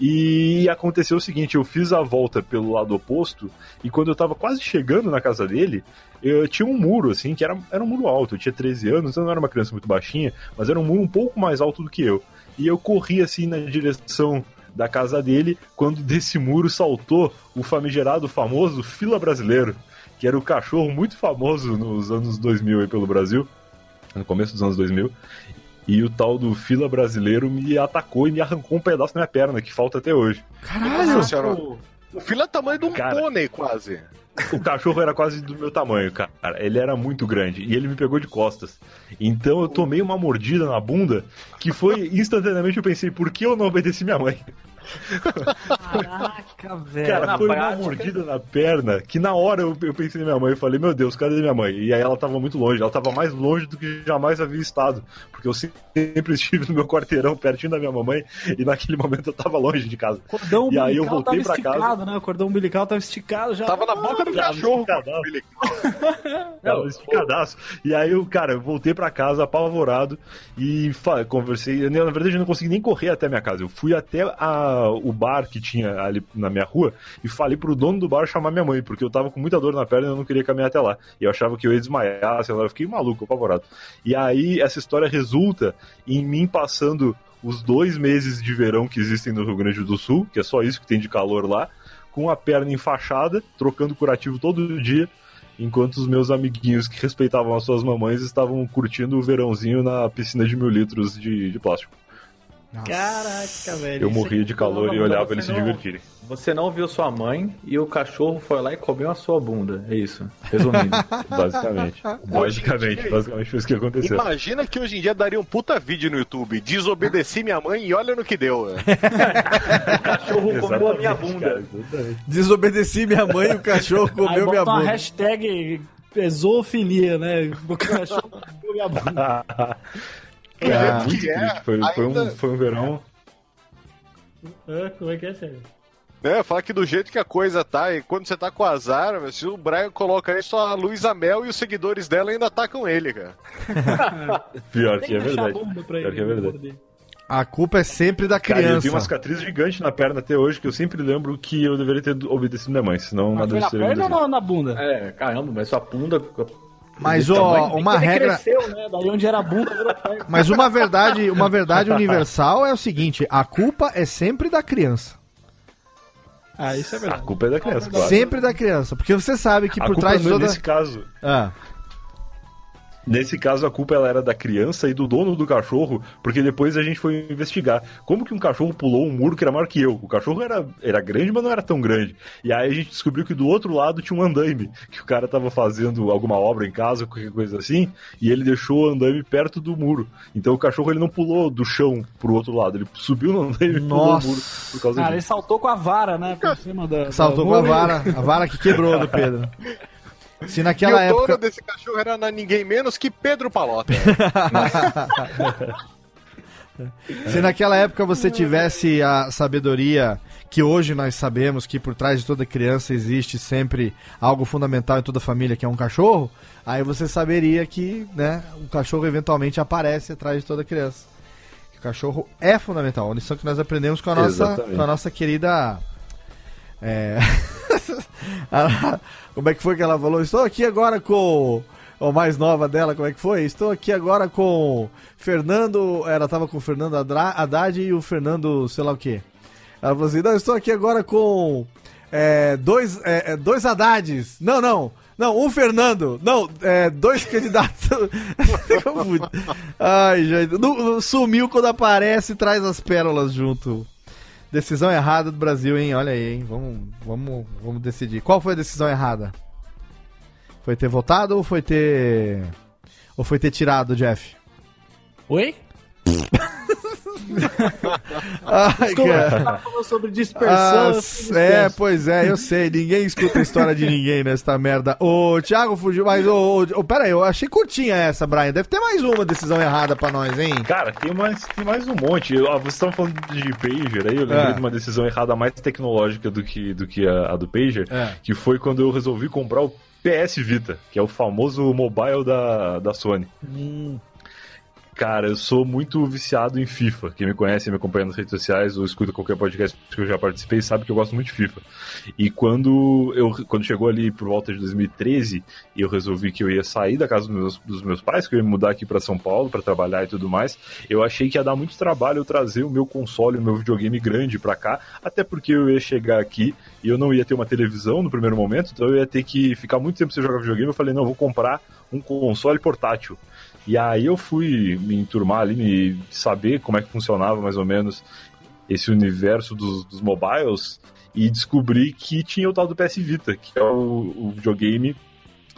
E aconteceu o seguinte, eu fiz a volta pelo lado oposto, e quando eu tava quase chegando na casa dele, eu tinha um muro, assim, que era, era um muro alto. Eu tinha 13 anos, eu não era uma criança muito baixinha, mas era um muro um pouco mais alto do que eu. E eu corri, assim, na direção da casa dele, quando desse muro saltou o famigerado, famoso Fila Brasileiro, que era o cachorro muito famoso nos anos 2000 aí pelo Brasil, no começo dos anos 2000. E o tal do Fila Brasileiro me atacou e me arrancou um pedaço da minha perna, que falta até hoje. Nossa senhora. O filho é tamanho de um Cara. pônei, quase. O cachorro era quase do meu tamanho, cara. Ele era muito grande e ele me pegou de costas. Então eu tomei uma mordida na bunda que foi instantaneamente eu pensei, por que eu não obedeci minha mãe? Caraca, velho. Cara, na foi prática- uma mordida na perna que na hora eu, eu pensei na minha mãe e falei, meu Deus, cadê minha mãe? E aí ela tava muito longe, ela tava mais longe do que jamais havia estado. Porque eu sempre estive no meu quarteirão, pertinho da minha mamãe, e naquele momento eu tava longe de casa. Cordão E aí eu umbilical voltei tava pra casa. esticado, né? O cordão umbilical tava esticado já. Tava na boca do cachorro. esticadaço. filho. Tava esticadaço. E aí eu, cara, eu voltei pra casa apavorado e conversei. eu, Na verdade, eu não consegui nem correr até a minha casa. Eu fui até a, o bar que tinha ali na minha rua e falei pro dono do bar chamar minha mãe, porque eu tava com muita dor na perna e eu não queria caminhar até lá. E eu achava que eu ia desmaiar, sei lá, eu fiquei maluco, apavorado. E aí essa história resulta em mim passando os dois meses de verão que existem no Rio Grande do Sul, que é só isso que tem de calor lá, com a perna enfaixada, trocando curativo todo dia, enquanto os meus amiguinhos que respeitavam as suas mamães estavam curtindo o verãozinho na piscina de mil litros de, de plástico. Caraca, velho. Eu morria de calor e olhava eles se não- divertirem. Você não viu sua mãe e o cachorro foi lá e comeu a sua bunda. É isso. Resumindo. Basicamente. basicamente, basicamente foi isso que aconteceu. Imagina que hoje em dia daria um puta vídeo no YouTube. Desobedeci minha mãe e olha no que deu. o cachorro comeu a minha Exatamente, bunda. cara, exatamente. Desobedeci minha mãe e o cachorro Aí comeu bota minha uma bunda. hashtag zoofilia, né? O cachorro comeu minha bunda. Cara, que muito é, triste. Foi, foi, um, ainda- foi um verão. Hã? Como é que é, sério? É, fala que do jeito que a coisa tá, e quando você tá com azar, se o Brian coloca aí, só a Luísa Mel e os seguidores dela ainda atacam ele, cara. Pior que é verdade. Pior ele que é verdade. morder. A culpa é sempre da Cara, eu criança. tenho uma cicatriz gigante na perna até hoje que eu sempre lembro que eu deveria ter obedecido minha mãe, senão Mas nada foi na perna ou na, na bunda? É, caramba, mas sua bunda. Mas, ó, uma Ele regra. cresceu, né? Daí onde era a bunda virou perna. Mas uma verdade, uma verdade universal é o seguinte: a culpa é sempre da criança. Ah, isso é A verdade. culpa é da criança, claro. Sempre da criança. Porque você sabe que a por culpa trás de não- toda. nesse caso, Ah, nesse caso a culpa ela era da criança e do dono do cachorro, porque depois a gente foi investigar como que um cachorro pulou um muro que era maior que eu. O cachorro era, era grande, mas não era tão grande. E aí a gente descobriu que do outro lado tinha um andaime, que o cara tava fazendo alguma obra em casa, qualquer coisa assim, e ele deixou o andaime perto do muro. Então o cachorro ele não pulou do chão pro outro lado, ele subiu no andaime e pulou o muro por causa Cara, ele saltou com a vara, né? Por cima da. saltou da com a vara. A vara que quebrou do Pedro. Se e naquela o dono época. desse cachorro era ninguém menos que Pedro Palota. Se naquela época você tivesse a sabedoria que hoje nós sabemos que por trás de toda criança existe sempre algo fundamental em toda família, que é um cachorro, aí você saberia que, né, o cachorro eventualmente aparece atrás de toda criança. O cachorro é fundamental. A lição que nós aprendemos com a nossa, com a nossa querida. é, a- como é que foi que ela falou? Estou aqui agora com. O mais nova dela, como é que foi? Estou aqui agora com Fernando. Ela tava com o Fernando Haddad e o Fernando, sei lá o quê. Ela falou assim: Não, estou aqui agora com é, dois, é, é, dois Haddades. Não, não. Não, um Fernando. Não, é, dois candidatos. Ai, gente. sumiu quando aparece e traz as pérolas junto. Decisão errada do Brasil, hein? Olha aí, hein? Vamos, vamos, vamos decidir. Qual foi a decisão errada? Foi ter votado ou foi ter. Ou foi ter tirado, Jeff? Oi? Ai, Desculpa, cara. falando sobre dispersão. Ah, é, pois é, eu sei. Ninguém escuta a história de ninguém nesta merda. Ô, Thiago fugiu, mas ô, ô, ô, pera aí, eu achei curtinha essa, Brian. Deve ter mais uma decisão errada pra nós, hein? Cara, tem mais, tem mais um monte. Eu- Vocês estavam falando de Pager aí, eu lembrei É. de uma decisão errada mais tecnológica do que, do que a, a do Pager, É. que foi quando eu resolvi comprar o PS Vita, que é o famoso mobile da, da Sony. Cara, eu sou muito viciado em FIFA. Quem me conhece, me acompanha nas redes sociais ou escuta qualquer podcast que eu já participei, sabe que eu gosto muito de FIFA. E quando eu quando chegou ali por volta de 2013, e eu resolvi que eu ia sair da casa dos meus, dos meus pais, que eu ia mudar aqui para São Paulo para trabalhar e tudo mais, eu achei que ia dar muito trabalho eu trazer o meu console, o meu videogame grande para cá, até porque eu ia chegar aqui e eu não ia ter uma televisão no primeiro momento, então eu ia ter que ficar muito tempo sem jogar videogame. Eu falei, não, eu vou comprar um console portátil. E aí eu fui me enturmar ali, me saber como é que funcionava mais ou menos esse universo dos, dos mobiles e descobri que tinha o tal do PS Vita, que é o, o videogame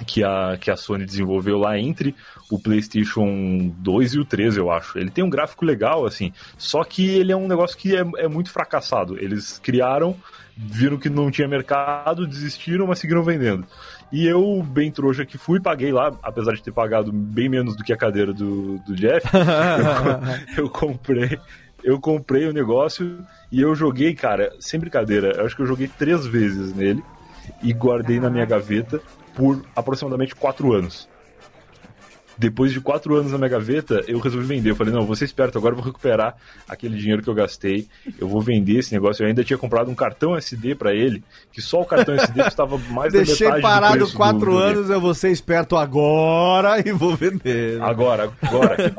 que a, que a Sony desenvolveu lá entre o PlayStation 2 e o 3, eu acho. Ele tem um gráfico legal, assim, só que ele é um negócio que é, é muito fracassado. Eles criaram, viram que não tinha mercado, desistiram, mas seguiram vendendo. E eu, bem trouxa que fui, paguei lá, apesar de ter pagado bem menos do que a cadeira do, do Jeff, eu, eu comprei. Eu comprei o negócio e eu joguei, cara, sem brincadeira, eu acho que eu joguei três vezes nele e guardei na minha gaveta por aproximadamente quatro anos. Depois de quatro anos na minha gaveta, eu resolvi vender. Eu falei, não, eu vou ser esperto, agora eu vou recuperar aquele dinheiro que eu gastei. Eu vou vender esse negócio. Eu ainda tinha comprado um cartão SD pra ele, que só o cartão SD custava mais Deixei da metade do parado preço quatro do anos, eu vou ser esperto agora e vou vender. Agora, agora.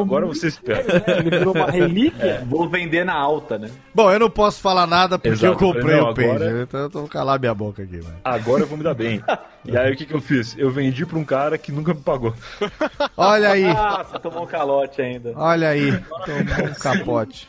Agora você espera. né? Ele virou uma relíquia. É, vou vender na alta, né? Bom, eu não posso falar nada porque Exato, eu comprei não, o agora- então eu tô calar minha boca aqui, velho. Agora eu vou me dar bem. E aí o que, que eu fiz? Eu vendi pra um cara que nunca me pagou. Olha aí, Ah, você tomou um calote ainda. olha aí, tomou um capote.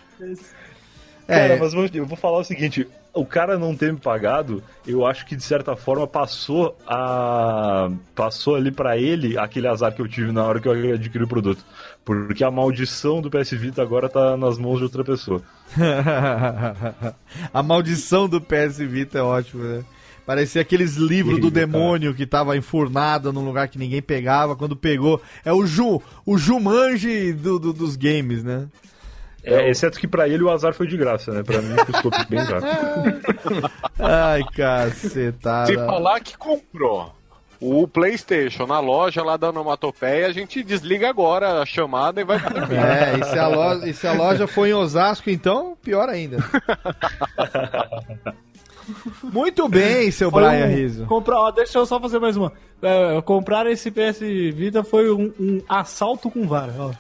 Cara, É, mas vou- eu vou falar o seguinte: o cara não ter me pagado, eu acho que de certa forma passou a. passou ali pra ele aquele azar que eu tive na hora que eu adquiri o produto. Porque a maldição do PS Vita agora tá nas mãos de outra pessoa. a maldição do PS Vita é ótimo, né? Parecia aqueles livros do demônio que tava enfurnado num lugar que ninguém pegava. Quando pegou, é o Ju, o Jumanji do, do- dos games, né? É, exceto que pra ele o azar foi de graça, né? Pra mim custou bem caro. Ai, cacetada. Se falar que comprou o PlayStation na loja lá da Onomatopeia, a gente desliga agora a chamada e vai pra dormir. É, e se, a loja, e se a loja for em Osasco, então, pior ainda. Muito bem, seu Foi Brian um- Rizzo. Comprar, ó, deixa eu só fazer mais uma. É, comprar esse PS Vita foi um, um assalto com vara. Ó.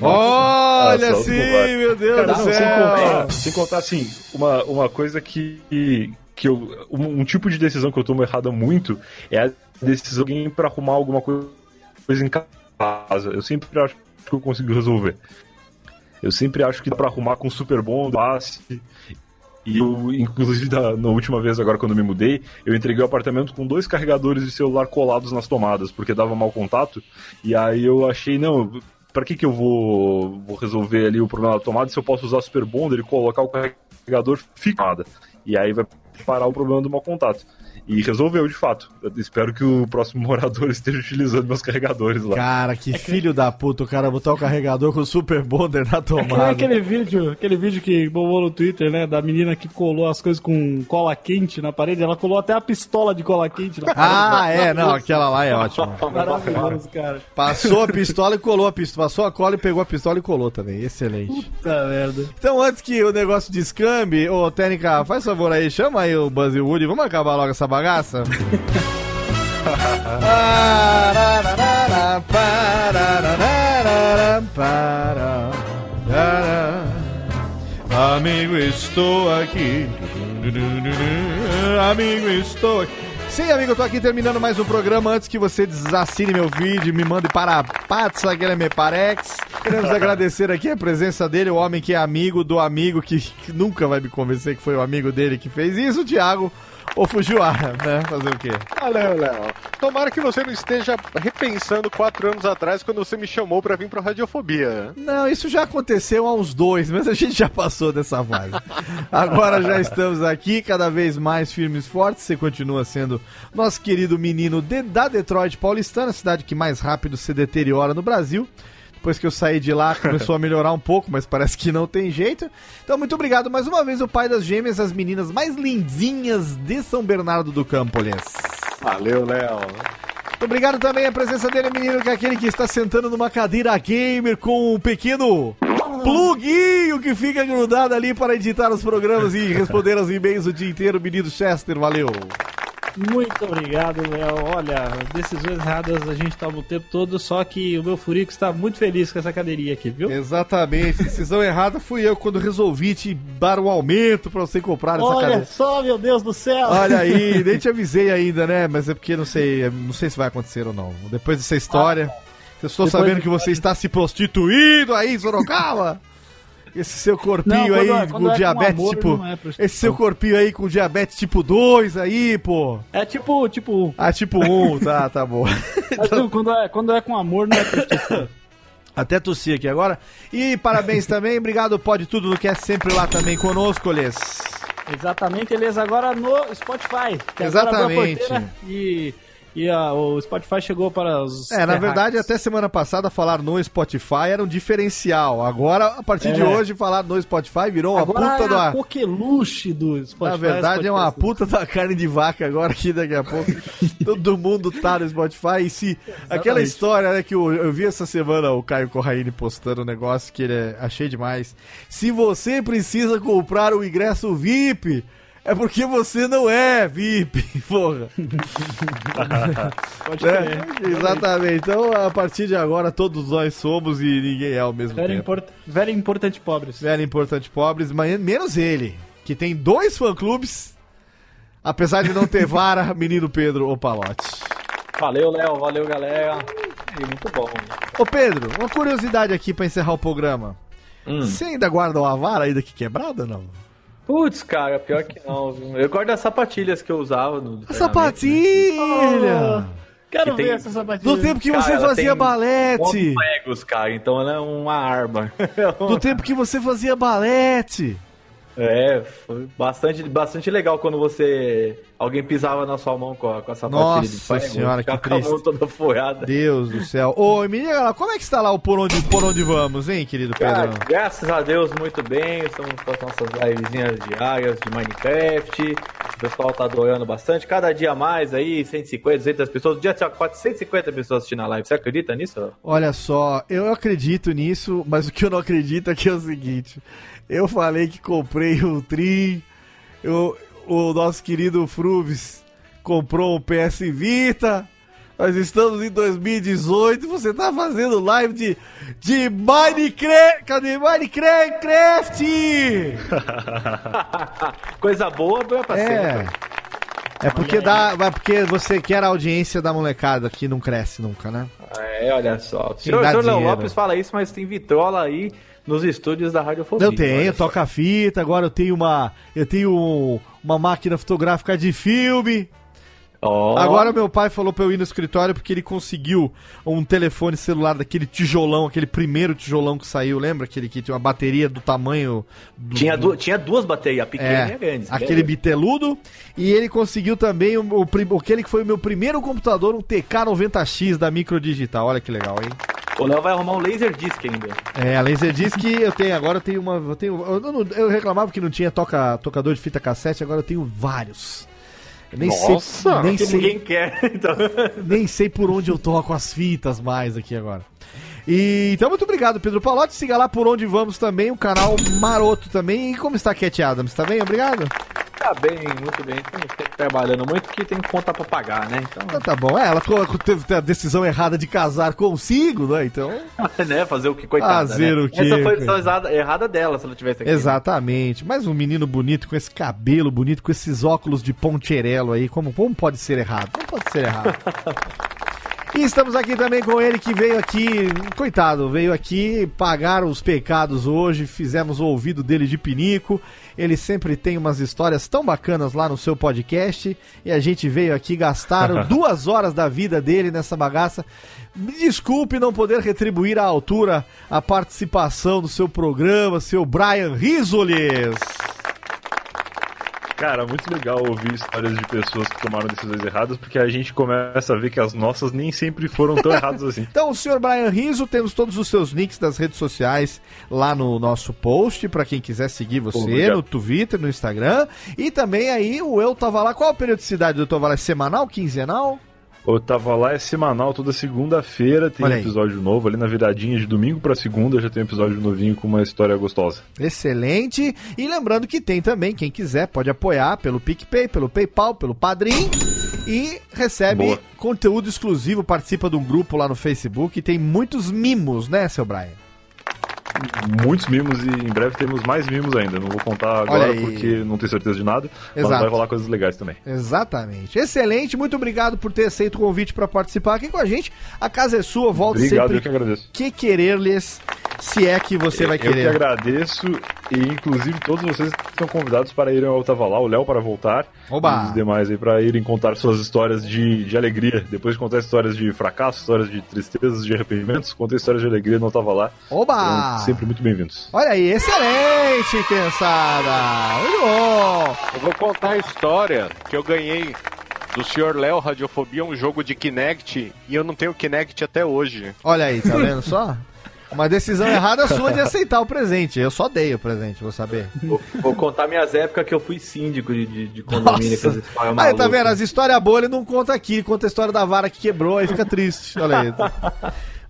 Olha sim, meu Deus Cara, do não, sem céu. contar, sem contar, assim, uma, uma coisa que, que eu. Um, um tipo de decisão que eu tomo errada muito é a decisão de alguém pra arrumar alguma coisa, coisa em casa. Eu sempre acho que eu consigo resolver. Eu sempre acho que dá pra arrumar com super bom, passe. E eu, inclusive, da, na última vez, agora quando me mudei, eu entreguei o apartamento com dois carregadores de celular colados nas tomadas, porque dava mau contato. E aí eu achei, não, pra que que eu vou, vou resolver ali o problema da tomada se eu posso usar Super Bonder e colocar o carregador ficada? E aí vai parar o problema do mau contato. E resolveu, de fato. Eu espero que o próximo morador esteja utilizando meus carregadores lá. Cara, que filho da puta, o cara botar o carregador com o Super Bonder na É que tomada. aquele vídeo, aquele vídeo que bombou no Twitter, né? Da menina que colou as coisas com cola quente na parede. Ela colou até a pistola de cola quente na parede. Ah, é, não, aquela lá é ótima. Maravilhoso, cara. Passou a pistola e colou a pistola. Passou a cola e pegou a pistola e colou também. Excelente. Puta merda. Então, antes que o negócio descambe, ô, Técnica, faz favor aí, chama aí o Buzz o Woody, vamos acabar logo essa bagaça? Amigo, estou aqui. Amigo, estou aqui. Sim, amigo, eu tô aqui terminando mais um programa. Antes que você desassine meu vídeo, me mande para a Patsa Guilherme Parex. Queremos agradecer aqui a presença dele, o homem que é amigo do amigo que, que nunca vai me convencer que foi o amigo dele que fez isso, o Thiago ou Fujiwara, né? Fazer o quê? Valeu, Léo. Tomara que você não esteja repensando quatro anos atrás quando você me chamou pra vir pro Radiofobia. Não, isso já aconteceu há uns dois, mas a gente já passou dessa fase. Agora já estamos aqui, cada vez mais firmes e fortes. Você continua sendo nosso querido menino de- da Detroit Paulistana, a cidade que mais rápido se deteriora no Brasil. Depois que eu saí de lá, começou a melhorar um pouco, mas parece que não tem jeito. Então, muito obrigado mais uma vez, o pai das gêmeas, as meninas mais lindinhas de São Bernardo do Campoles. Valeu, Léo. Muito obrigado também a presença dele, menino, que é aquele que está sentando numa cadeira gamer com um pequeno pluguinho que fica grudado ali para editar os programas e responder aos e-mails o dia inteiro, menino Chester, valeu. Muito obrigado, Léo. Olha, decisões erradas a gente toma o tempo todo, só que o meu furico está muito feliz com essa cadeirinha aqui, viu? Exatamente, decisão errada fui eu quando resolvi te dar um aumento para você comprar essa Olha cadeira. só, meu Deus do céu! Olha aí, nem te avisei ainda, né? Mas é porque não sei, não sei se vai acontecer ou não. Depois dessa história, eu estou sabendo que você está se prostituindo aí Sorocaba. Esse seu corpinho Não, aí é- com é com diabetes amor, tipo. é esse seu corpinho aí com diabetes tipo 2 aí, pô. É tipo, tipo, Ah, tipo 1, tá, tá bom. mas não, quando, é, quando é com amor não é prostituição. Até tossi aqui agora. E parabéns também, obrigado, pode tudo do que é sempre lá também conosco, Lês. Exatamente, eles agora no Spotify. Exatamente. porteira E, que a- o Spotify chegou para os. É, na verdade, até semana passada falar no Spotify era um diferencial. Agora, a partir de É. hoje, falar no Spotify virou uma Agora puta é da. coqueluche do Spotify. Na verdade, é uma Spotify. puta da carne de vaca agora aqui daqui a pouco. Todo mundo tá no Spotify. E se. Aquela história, né, que eu, eu vi essa semana o Caio Corraine postando um negócio que ele é- achei demais. Se você precisa comprar o ingresso VIP. É porque você não é VIP, porra. Pode crer. Exatamente. Então, a partir de agora, todos nós somos e ninguém é ao mesmo Very, tempo. import... Very importante pobres. Velho importante pobres, mas menos ele, que tem dois fã-clubes, apesar de não ter vara, menino Pedro Opalote. Valeu, Léo. Valeu, galera. E muito bom. Ô Pedro, uma curiosidade aqui pra encerrar o programa. Hum. Você ainda guarda uma vara ainda que quebrada ou não? Putz, cara, pior que não. viu? Eu guardo as sapatilhas que eu usava no A treinamento, sapatilha! Quero Que ver tem- essa sapatilha. Do tempo que Cara, você fazia balete! né? Pegos, cara, então ela é uma arma. Do tempo que você fazia balete! É, foi bastante, bastante legal quando você. Alguém pisava na sua mão com a, com a sapatilha de Nossa prego, senhora, que com a triste. toda furada. Deus do céu. Ô, menina, como é que está lá o Por Onde, por onde Vamos, hein, querido Pedro? graças a Deus, muito bem. Estamos com as nossas livezinhas diárias de Minecraft. O pessoal tá adorando bastante. Cada dia mais aí, 150, 200 pessoas. Um dia tinha 450 pessoas assistindo a live. Você acredita nisso? Olha só, eu acredito nisso, mas o que eu não acredito aqui é o seguinte: eu falei que comprei um Trim, eu, o nosso querido Fruves comprou um PS Vita. Nós estamos em 2018 e você tá fazendo live de, de Minecraft. Cadê Minecraft? Coisa boa, boa pra É. sempre. É porque, dá, é porque você quer a audiência da molecada que não cresce nunca, né? É, olha só. O senhor, senhor. Lopes fala isso, mas tem vitrola aí nos estúdios da Radiofobia. Eu tenho, toca fita, agora eu tenho uma. Eu tenho um- uma máquina fotográfica de filme. Ó. Agora meu pai falou pra eu ir no escritório porque ele conseguiu um telefone celular daquele tijolão, aquele primeiro tijolão que saiu, lembra? Aquele que tinha uma bateria do tamanho. do- Tinha, du- tinha duas baterias, a pequena e a É, grande. aquele biteludo. E ele conseguiu também o, o, aquele que foi o meu primeiro computador, um TK90X da Microdigital. Olha que legal, hein? O Léo vai arrumar um laser disc ainda. É, a Laserdisc eu tenho, agora eu tenho uma. Eu, tenho, eu, não- eu reclamava que não tinha toca, tocador de fita cassete, agora eu tenho vários. Eu nem Nossa! sei, nem, Que sei, ninguém quer. Então... nem sei por onde eu toco as fitas mais aqui agora. E, então, muito obrigado, Pedro Palotti. Siga lá por onde vamos também, o canal Maroto também. E como está Cat Adams? Tá bem? Obrigado? Tá bem, muito bem. Estamos trabalhando muito porque tem conta pra pagar, né? Então, Então tá bom. É, ela teve a decisão errada de casar consigo, né? Então. né? Fazer o que, coitada, Fazer né? o quê, Essa foi a decisão errada, dela se ela tivesse aqui. né? Exatamente. Mais um menino bonito com esse cabelo bonito, com esses óculos de poncherelo aí. Como, como pode ser errado? Não pode ser errado. E estamos aqui também com ele que veio aqui, coitado, veio aqui pagar os pecados hoje, fizemos o ouvido dele de pinico. Ele sempre tem umas histórias tão bacanas lá no seu podcast e a gente veio aqui gastar duas horas da vida dele nessa bagaça. Me desculpe não poder retribuir à altura a participação do seu programa, seu Brian Risoles. Cara, muito legal ouvir histórias de pessoas que tomaram decisões erradas, porque a gente começa a ver que as nossas nem sempre foram tão erradas assim. Então, o senhor Brian Riso, temos todos os seus links das redes sociais lá no nosso post, pra quem quiser seguir você Obrigado. no Twitter, no Instagram. E também aí o Eu Tava Lá. Qual a periodicidade do Eu Tava Lá? É semanal, quinzenal? Eu tava lá, é semanal, toda segunda-feira tem Olha aí. episódio novo. Ali na viradinha de domingo pra segunda já tem um episódio novinho com uma história gostosa. Excelente. E lembrando que tem também, quem quiser, pode apoiar pelo PicPay, pelo PayPal, pelo Padrim. E recebe Boa. conteúdo exclusivo, participa de um grupo lá no Facebook e tem muitos mimos, né, seu Brian? Muitos mimos e em breve temos mais mimos ainda. Não vou contar agora porque não tenho certeza de nada, mas Exato. vai rolar coisas legais também. Exatamente. Excelente, muito obrigado por ter aceito o convite para participar aqui com a gente. A casa é sua, volte Obrigado, eu sempre que agradeço. que querer-lhes, se é que você vai Eu que querer. agradeço e inclusive todos vocês estão convidados para irem ao Tava lá, o Léo para voltar Oba! e os demais aí para irem contar suas histórias de, de alegria. Depois de contar histórias de fracasso, histórias de tristezas, de arrependimentos, contei histórias de alegria no Tava lá. Oba! Serão sempre muito bem-vindos. Olha aí, excelente, criançada! Muito bom! Eu vou contar a história que eu ganhei do senhor Léo Radiofobia um jogo de Kinect e eu não tenho Kinect até hoje. Olha aí, tá vendo só? Uma decisão errada sua de aceitar o presente. Eu só dei o presente, vou saber. Vou, vou contar minhas épocas que eu fui síndico de, de, de condomínio. Histórias Aí, tá vendo? As histórias boas ele não conta aqui, conta a história da vara que quebrou, aí fica triste. Olha aí.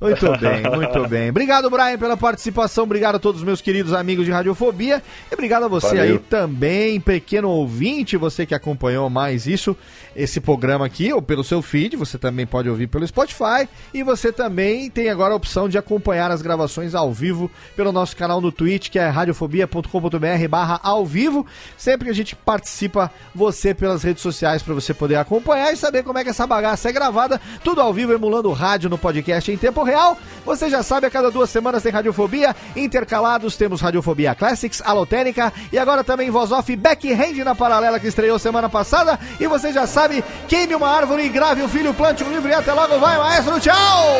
Muito bem, muito bem. Obrigado, Brian, pela participação. Obrigado a todos os meus queridos amigos de Radiofobia. E obrigado a você Valeu. aí também, pequeno ouvinte, você que acompanhou mais isso, esse programa aqui, ou pelo seu feed, você também pode ouvir pelo Spotify. E você também tem agora a opção de acompanhar as gravações ao vivo pelo nosso canal no Twitch, que é radiofobia.com.br barra ao vivo. Sempre que a gente participa, você pelas redes sociais para você poder acompanhar e saber como é que essa bagaça é gravada, tudo ao vivo, emulando rádio no podcast em tempo real. Você já sabe, a cada duas semanas tem Radiofobia, intercalados temos Radiofobia Classics, Alotênica e agora também Voz Off Backhand na Paralela que estreou semana passada. E você já sabe, queime uma árvore, grave um filho, plante um livro e até logo, vai maestro, tchau!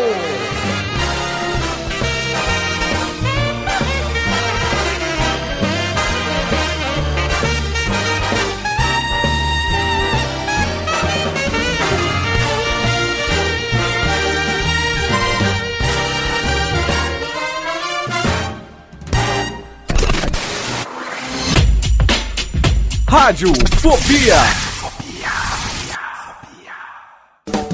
Rádio Fobia.